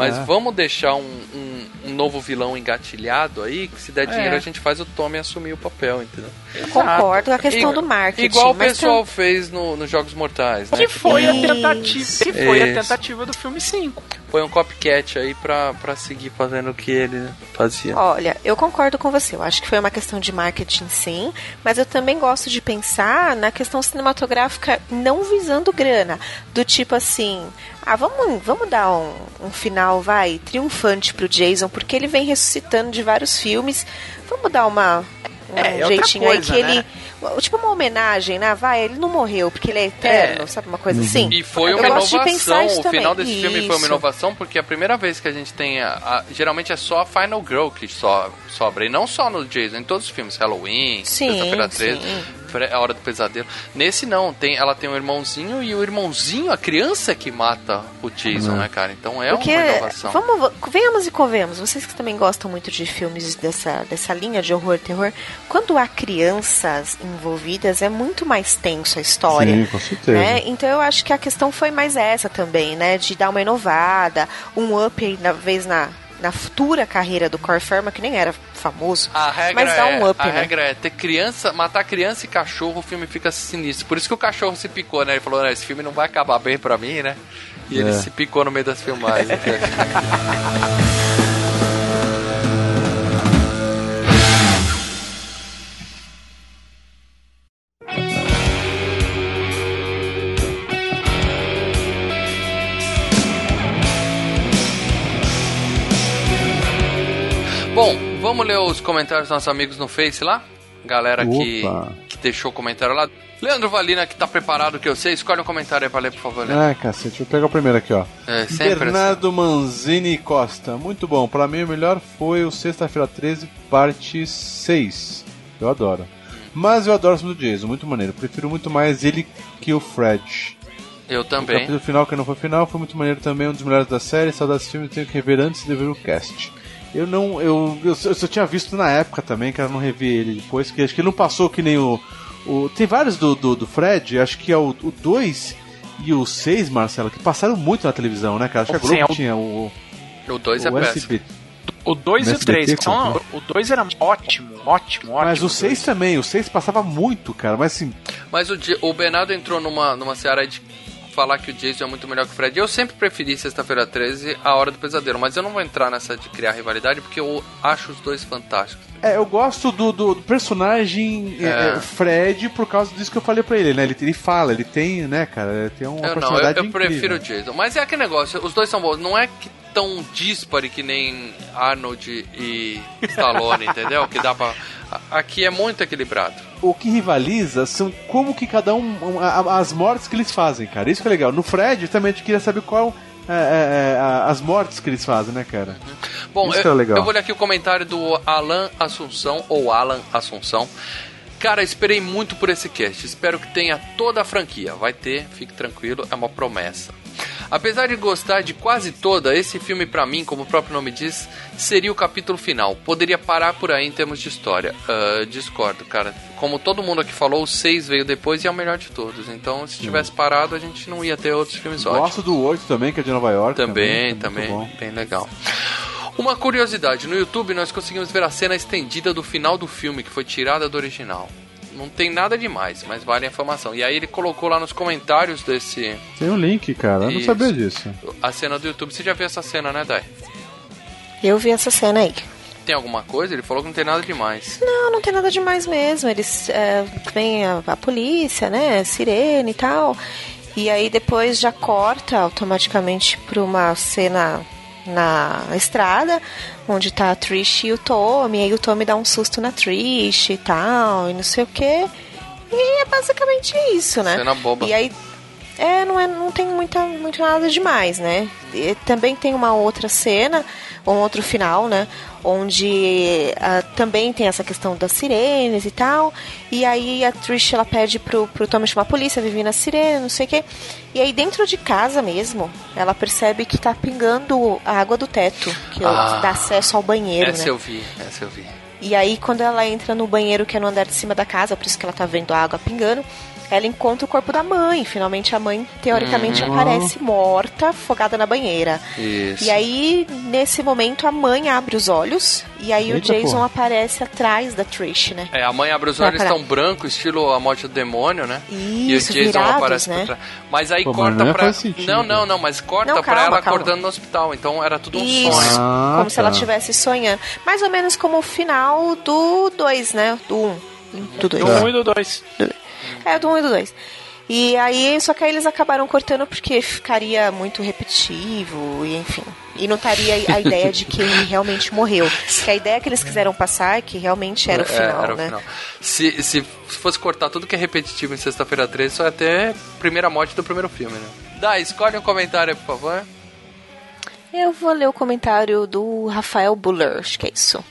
Mas É. vamos deixar um, um- um novo vilão engatilhado aí, que se der É. dinheiro a gente faz o Tommy assumir o papel, entendeu? Concordo com a questão I- do marketing. Igual o mas pessoal fez no- nos Jogos Mortais, né? Que foi a Isso. tentativa, que foi a Isso. tentativa do filme 5. Foi um copycat aí pra, pra seguir fazendo o que ele fazia. Olha, eu concordo com você. Eu acho que foi uma questão de marketing, sim. Mas eu também gosto de pensar na questão cinematográfica não visando grana. Do tipo assim, ah, vamos, vamos dar um, um final, vai, triunfante pro Jason, porque ele vem ressuscitando de vários filmes. Vamos dar uma. Um É, é outra jeitinho aí coisa, que né? ele. Tipo uma homenagem, né? Vai, ele não morreu porque ele é eterno, sabe? Uma coisa assim. E foi Eu uma gosto de pensar inovação. isso O também. final desse filme foi uma Isso. inovação porque é a primeira vez que a gente tem. A, a- geralmente é só a Final Girl que so, sobra. E não só no Jason, em todos os filmes. Halloween, Sim, Sexta-feira 13, sim. Fre- A Hora do Pesadelo. Nesse não, tem, ela tem um irmãozinho e o irmãozinho, a criança que mata o Jason, né, cara? Então é Porque, uma inovação. vamos, venhamos e convenhamos, vocês que também gostam muito de filmes dessa, dessa linha de horror e terror, quando há crianças envolvidas é muito mais tenso a história. Sim, com certeza. né? Então eu acho que a questão foi mais essa também, né? De dar uma inovada, um up na vez na, na futura carreira do Corey Ferma, que nem era famoso. A regra, mas dá um é, up, a né? regra é ter criança, matar criança e cachorro, o filme fica sinistro. Por isso que o cachorro se picou, né? Ele falou, "Não, esse filme não vai acabar bem pra mim, né? E ele É. se picou no meio das filmagens. Bom, vamos ler os comentários dos nossos amigos no Face lá? Galera que, que deixou comentário lá. Leandro Valina, que tá preparado que eu sei, escolhe um comentário aí pra ler, por favor. Leandro. Ah, cacete, vou pegar o primeiro aqui, ó. É, sempre Bernardo Manzini Costa. Muito bom. Pra mim, o melhor foi o Sexta-feira 13, parte 6. Eu adoro. Mas eu adoro o filme do Jason, muito maneiro. Prefiro muito mais ele que o Fred. Eu O também. capítulo final, que não foi final, foi muito maneiro também. Um dos melhores da série. Saudades filme, tenho que rever antes de ver o cast. Eu não. Eu, eu, só- eu só tinha visto na época também, que eu não revi ele depois, que acho que ele não passou que nem o. o tem vários do, do, do Fred, acho que é o 2 e o 6, Marcelo, que passaram muito na televisão, né, cara? Acho que a Sim, Globo é o- tinha o. O 2 é o péssimo. O 2 e o SBT, 3, são, como o 2 era ótimo, ótimo, ótimo. Mas o 6 também, o 6 passava muito, cara. Mas assim, Mas o, o Bernardo entrou numa, numa seara de falar que o Jason é muito melhor que o Fred. Eu sempre preferi Sexta-feira 13 a Hora do Pesadelo, mas eu não vou entrar nessa de criar rivalidade porque eu acho os dois fantásticos. É, eu gosto do, do- do personagem é, É. é, Fred por causa disso que eu falei pra ele, né? Ele, ele fala, ele tem, né, cara? Ele tem uma eu não, eu, personalidade eu prefiro o Jason. Mas é aquele negócio, os dois são bons. Não é que tão dispare que nem Arnold e Stallone, entendeu? Que dá pra. Aqui é muito equilibrado. O que rivaliza são como que cada um. as mortes que eles fazem, cara. Isso que é legal. No Fred também a gente queria saber qual. é, é, é, as mortes que eles fazem, né, cara? Bom, Isso eu, é legal. eu vou ler aqui o comentário do Alan Assunção, ou Alan Assunção. Cara, esperei muito por esse cast. Espero que tenha toda a franquia. Vai ter, fique tranquilo, é uma promessa. Apesar de gostar de quase toda, esse filme pra mim, como o próprio nome diz, seria o capítulo final. Poderia parar por aí em termos de história. Ah, discordo, cara. Como todo mundo aqui falou, o 6 veio depois e é o melhor de todos. Então, se tivesse parado, a gente não ia ter outros filmes ótimos. Gosto do 8 também, que é de Nova York. Também, é muito também, bem legal. Uma curiosidade, no YouTube nós conseguimos ver a cena estendida do final do filme, que foi tirada do original. Não tem nada demais, mas vale a informação. E aí ele colocou lá nos comentários desse. Tem um link, cara. Eu não sabia disso. A cena do YouTube. Você já viu essa cena, né, Dai? Eu vi essa cena aí. Tem alguma coisa? Ele falou que não tem nada demais. Não, não tem nada demais mesmo. Eles é, vem a, a polícia, né? Sirene e tal. E aí depois já corta automaticamente pra uma cena na estrada, onde tá a Trish e o Tommy. E aí o Tommy dá um susto na Trish e tal, e não sei o que. E é basicamente isso, né? Cena boba. E aí é, não, é, não tem muita, muito nada demais, né? E também tem uma outra cena, um outro final, né? Onde ah, também tem essa questão das sirenes e tal. E aí a Trish ela pede pro, pro Tommy chamar a polícia, vive na sirene, não sei o quê. E aí dentro de casa mesmo, ela percebe que tá pingando a água do teto, que Ah. dá acesso ao banheiro, essa né? eu vi, essa eu vi. E aí, quando ela entra no banheiro que é no andar de cima da casa, por isso que ela tá vendo a água pingando, ela encontra o corpo da mãe. Finalmente a mãe, teoricamente, Uhum. aparece morta, afogada na banheira. Isso. E aí, nesse momento, a mãe abre os olhos e aí o Eita, Jason porra. aparece atrás da Trish, né? É, a mãe abre os olhos parar. tão branco, estilo a morte do demônio, né? Isso, e o Jason virados, aparece né? Mas aí Pô, corta não pra. sentido. Não, não, não, mas corta Não, pra calma, ela calma. acordando no hospital. Então era tudo um Isso, sonho. Ah, como se ela tá. estivesse sonhando. Mais ou menos como o final do 2, né? Do 1. Um. Do 2. Do 1 e do 2. É, do 1 um e do 2. E aí, só que aí eles acabaram cortando porque ficaria muito repetitivo, e enfim. E não estaria a ideia de que ele realmente morreu. Que a ideia que eles quiseram passar é que realmente era o É, final, era o né? final. Se, se fosse cortar tudo que é repetitivo em Sexta-feira 13, só ia ter primeira morte do primeiro filme, né? Dá, escolhe um comentário por favor. Eu vou ler o comentário do Rafael Buller, acho que é isso.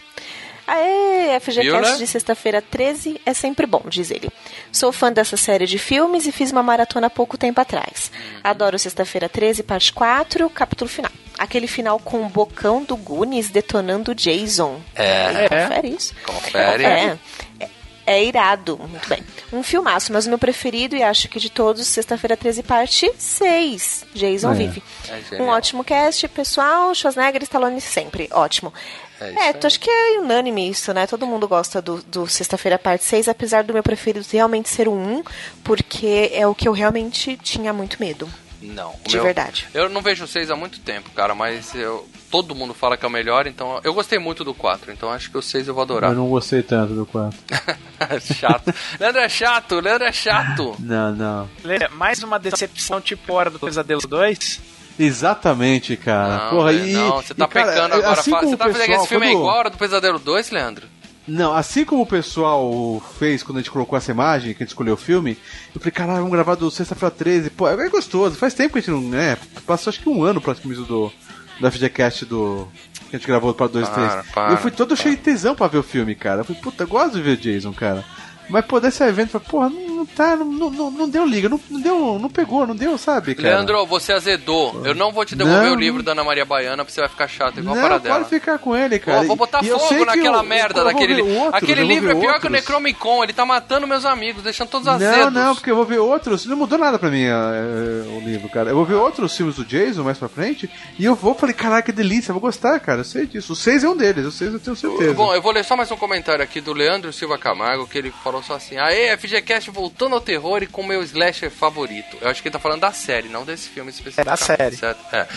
Aê, FGCast Buller? de sexta-feira 13 é sempre bom, diz ele. Sou fã dessa série de filmes e fiz uma maratona há pouco tempo atrás. Adoro Sexta-feira 13, parte 4, capítulo final. Aquele final com o bocão do Goonies detonando o Jason. É. Confere isso. Confere. É. É, é irado, muito bem. Um filmaço, mas o meu preferido, e acho que de todos, Sexta-feira 13, parte 6. Jason É. vive. É um ótimo cast, pessoal. Schwarzenegger e Stallone sempre. Ótimo. É isso É, tu acho que é unânime isso, né? Todo mundo gosta do, do Sexta-feira Parte 6, apesar do meu preferido realmente ser o 1, porque é o que eu realmente tinha muito medo. Não. o De meu- verdade. Eu não vejo o 6 há muito tempo, cara, mas eu, todo mundo fala que é o melhor, então eu gostei muito do 4, então acho que o 6 eu vou adorar. Eu não gostei tanto do 4. chato. Leandro é chato, Leandro é chato. Não, não. Lê, Mais uma decepção tipo Hora do Pesadelo 2? Exatamente, cara. Não, Porra, e, não, você tá e, cara, pecando agora. assim você o tá fazendo pessoal, esse filme é quando- igual a Hora do Pesadelo 2, Leandro? Não, assim como o pessoal fez quando a gente colocou essa imagem, que a gente escolheu o filme, eu falei, caralho, vamos gravar do Sexta-feira 13. Pô, é gostoso. Faz tempo que a gente não. né? passou acho que um ano praticamente do, do FGCast do. Que a gente gravou para 2 e 3. Para, para, eu fui todo cheio de tesão pra ver o filme, cara. Eu falei, puta, eu gosto de ver Jason, cara. Mas pô, desse evento, porra, não, não tá, não, não, não deu liga, não, não deu, não pegou, não deu, sabe, cara? Leandro, você azedou. Eu não vou te devolver Não. o livro da Ana Maria Baiana, porque você vai ficar chato igual a não, para dela. pode ficar com ele, cara. Pô, vou botar E fogo que naquela eu- merda eu daquele livro. outros, Aquele livro é pior que o outros. Necromicon, ele tá matando meus amigos, deixando todos Não, azedos. não, porque eu vou ver outros. Não mudou nada pra mim eh, o livro, cara. Eu vou ver outros filmes do Jason mais pra frente. E eu vou, falei, caraca, que delícia, eu vou gostar, cara. Eu sei disso. O 6 é um deles, o 6 eu tenho certeza. Bom, eu vou ler só mais um comentário aqui do Leandro Silva Camargo, que ele falou só assim: Aê, FGCast voltando ao terror e com meu slasher favorito. Eu acho que ele tá falando da série, não desse filme específico. É da série. Certo? É.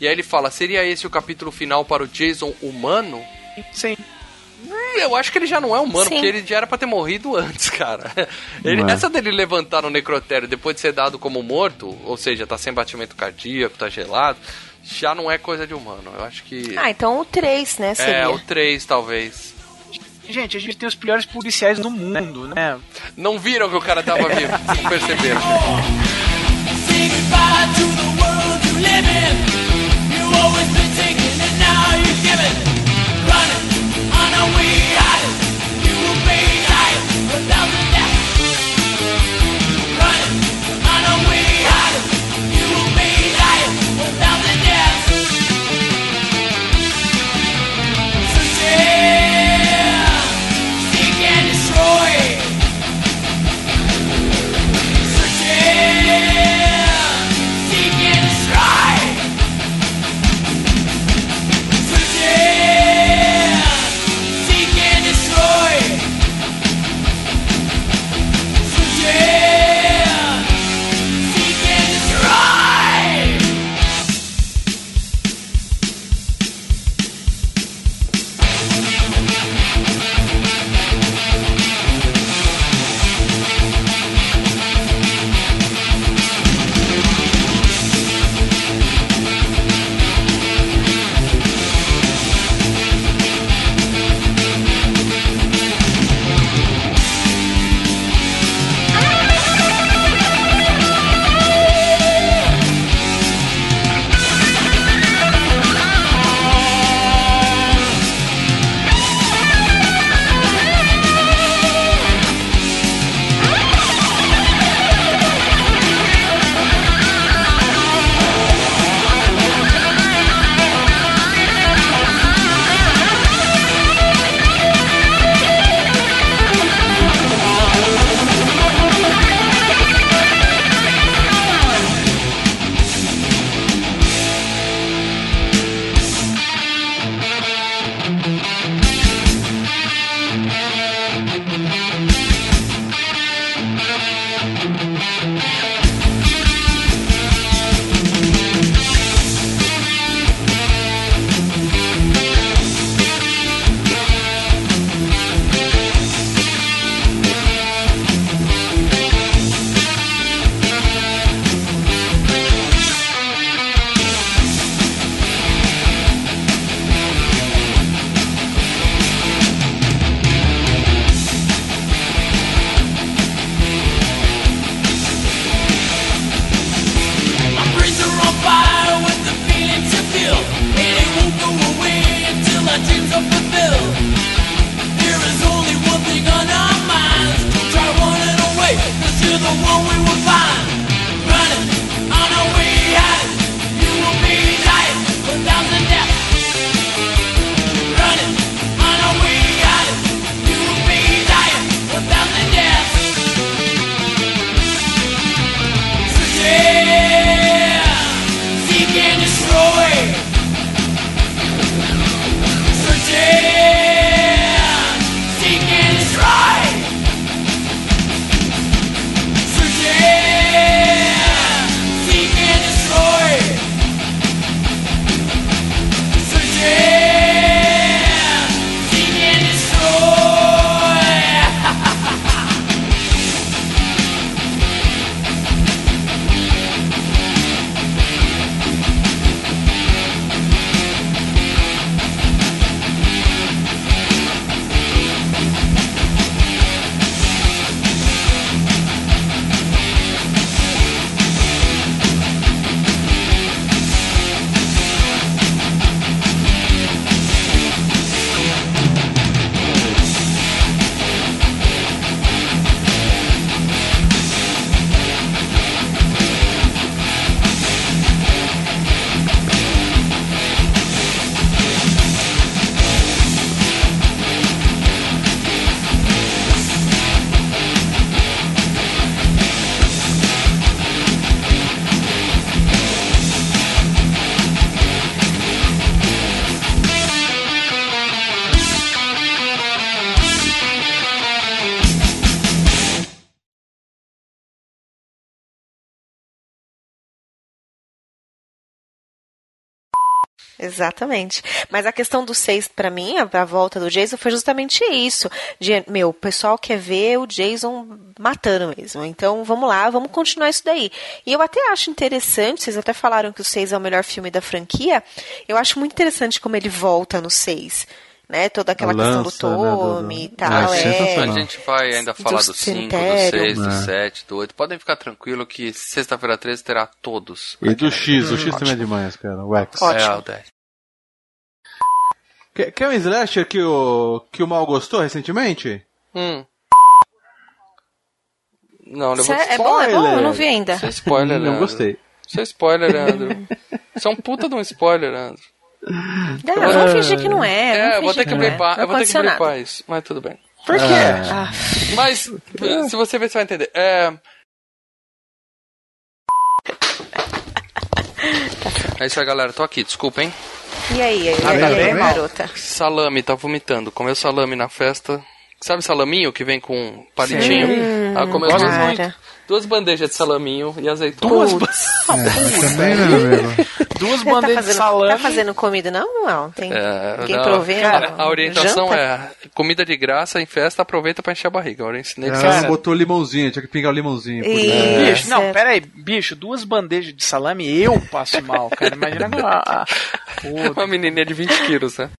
E aí ele fala: seria esse o capítulo final para o Jason humano? Sim. Eu acho que ele já não é humano, Sim. porque ele já era pra ter morrido antes, cara. Ele- é. Essa dele levantar no necrotério depois de ser dado como morto, ou seja, tá sem batimento cardíaco, tá gelado, já não é coisa de humano. Eu acho que. Ah, então o 3, né, seria. é, o 3 talvez. Gente, a gente tem os piores policiais do mundo, né? Não viram que o cara tava vivo, não perceberam. Say goodbye to the Exatamente. Mas a questão do 6, pra mim, a, a volta do Jason foi justamente isso. De, meu, o pessoal quer ver o Jason matando mesmo. Então, vamos lá, vamos continuar isso daí. E eu até acho interessante, vocês até falaram que o 6 é o melhor filme da franquia. Eu acho muito interessante como ele volta no 6. Né, toda aquela A questão lança, do né, do- Tome e tal. Ah, é. sensacional. A gente vai ainda falar do 5, do cemitério. 6, do É. 7, do 8. Podem ficar tranquilo que sexta-feira 13 terá todos. E do X, o Hum, X também é demais, cara. O X. É, o 10. Quer, quer um slasher que o, que o Mal gostou recentemente? Hum. Não, levou Cê- é bom, é bom? Eu não vi ainda. Isso é spoiler, Não Leandro. gostei. Isso é spoiler, Leandro. Isso é um puta de um spoiler, Leandro. Não, vamos fingir que não é. É, vamos eu vou ter fingir que não é. blipar, Não eu vou ter que blipar isso, mas tudo bem. Por quê? Ah, Mas, se você ver, você vai entender. É... É isso aí, galera. Tô aqui, desculpa, hein? E aí, e aí, Ah, e aí, bem? garota? Salame, tá vomitando. Comeu salame na festa. Sabe salaminho que vem com palitinho? Sim. Ah, comeu muito. Duas bandejas de salaminho e azeitona. Duas Também, né, amigo? Duas tá bandejas de fazendo, salame. tá fazendo comida, não? Não, tem É, não, provendo. cara, a orientação janta? é comida de graça em festa, aproveita pra encher a barriga. Eu ensinei botou limãozinho, tinha que pingar o limãozinho. E- isso. É. Bicho, não, pera aí, bicho, duas bandejas de salame eu passo mal, cara. Imagina agora. Uma menininha de 20 quilos, né?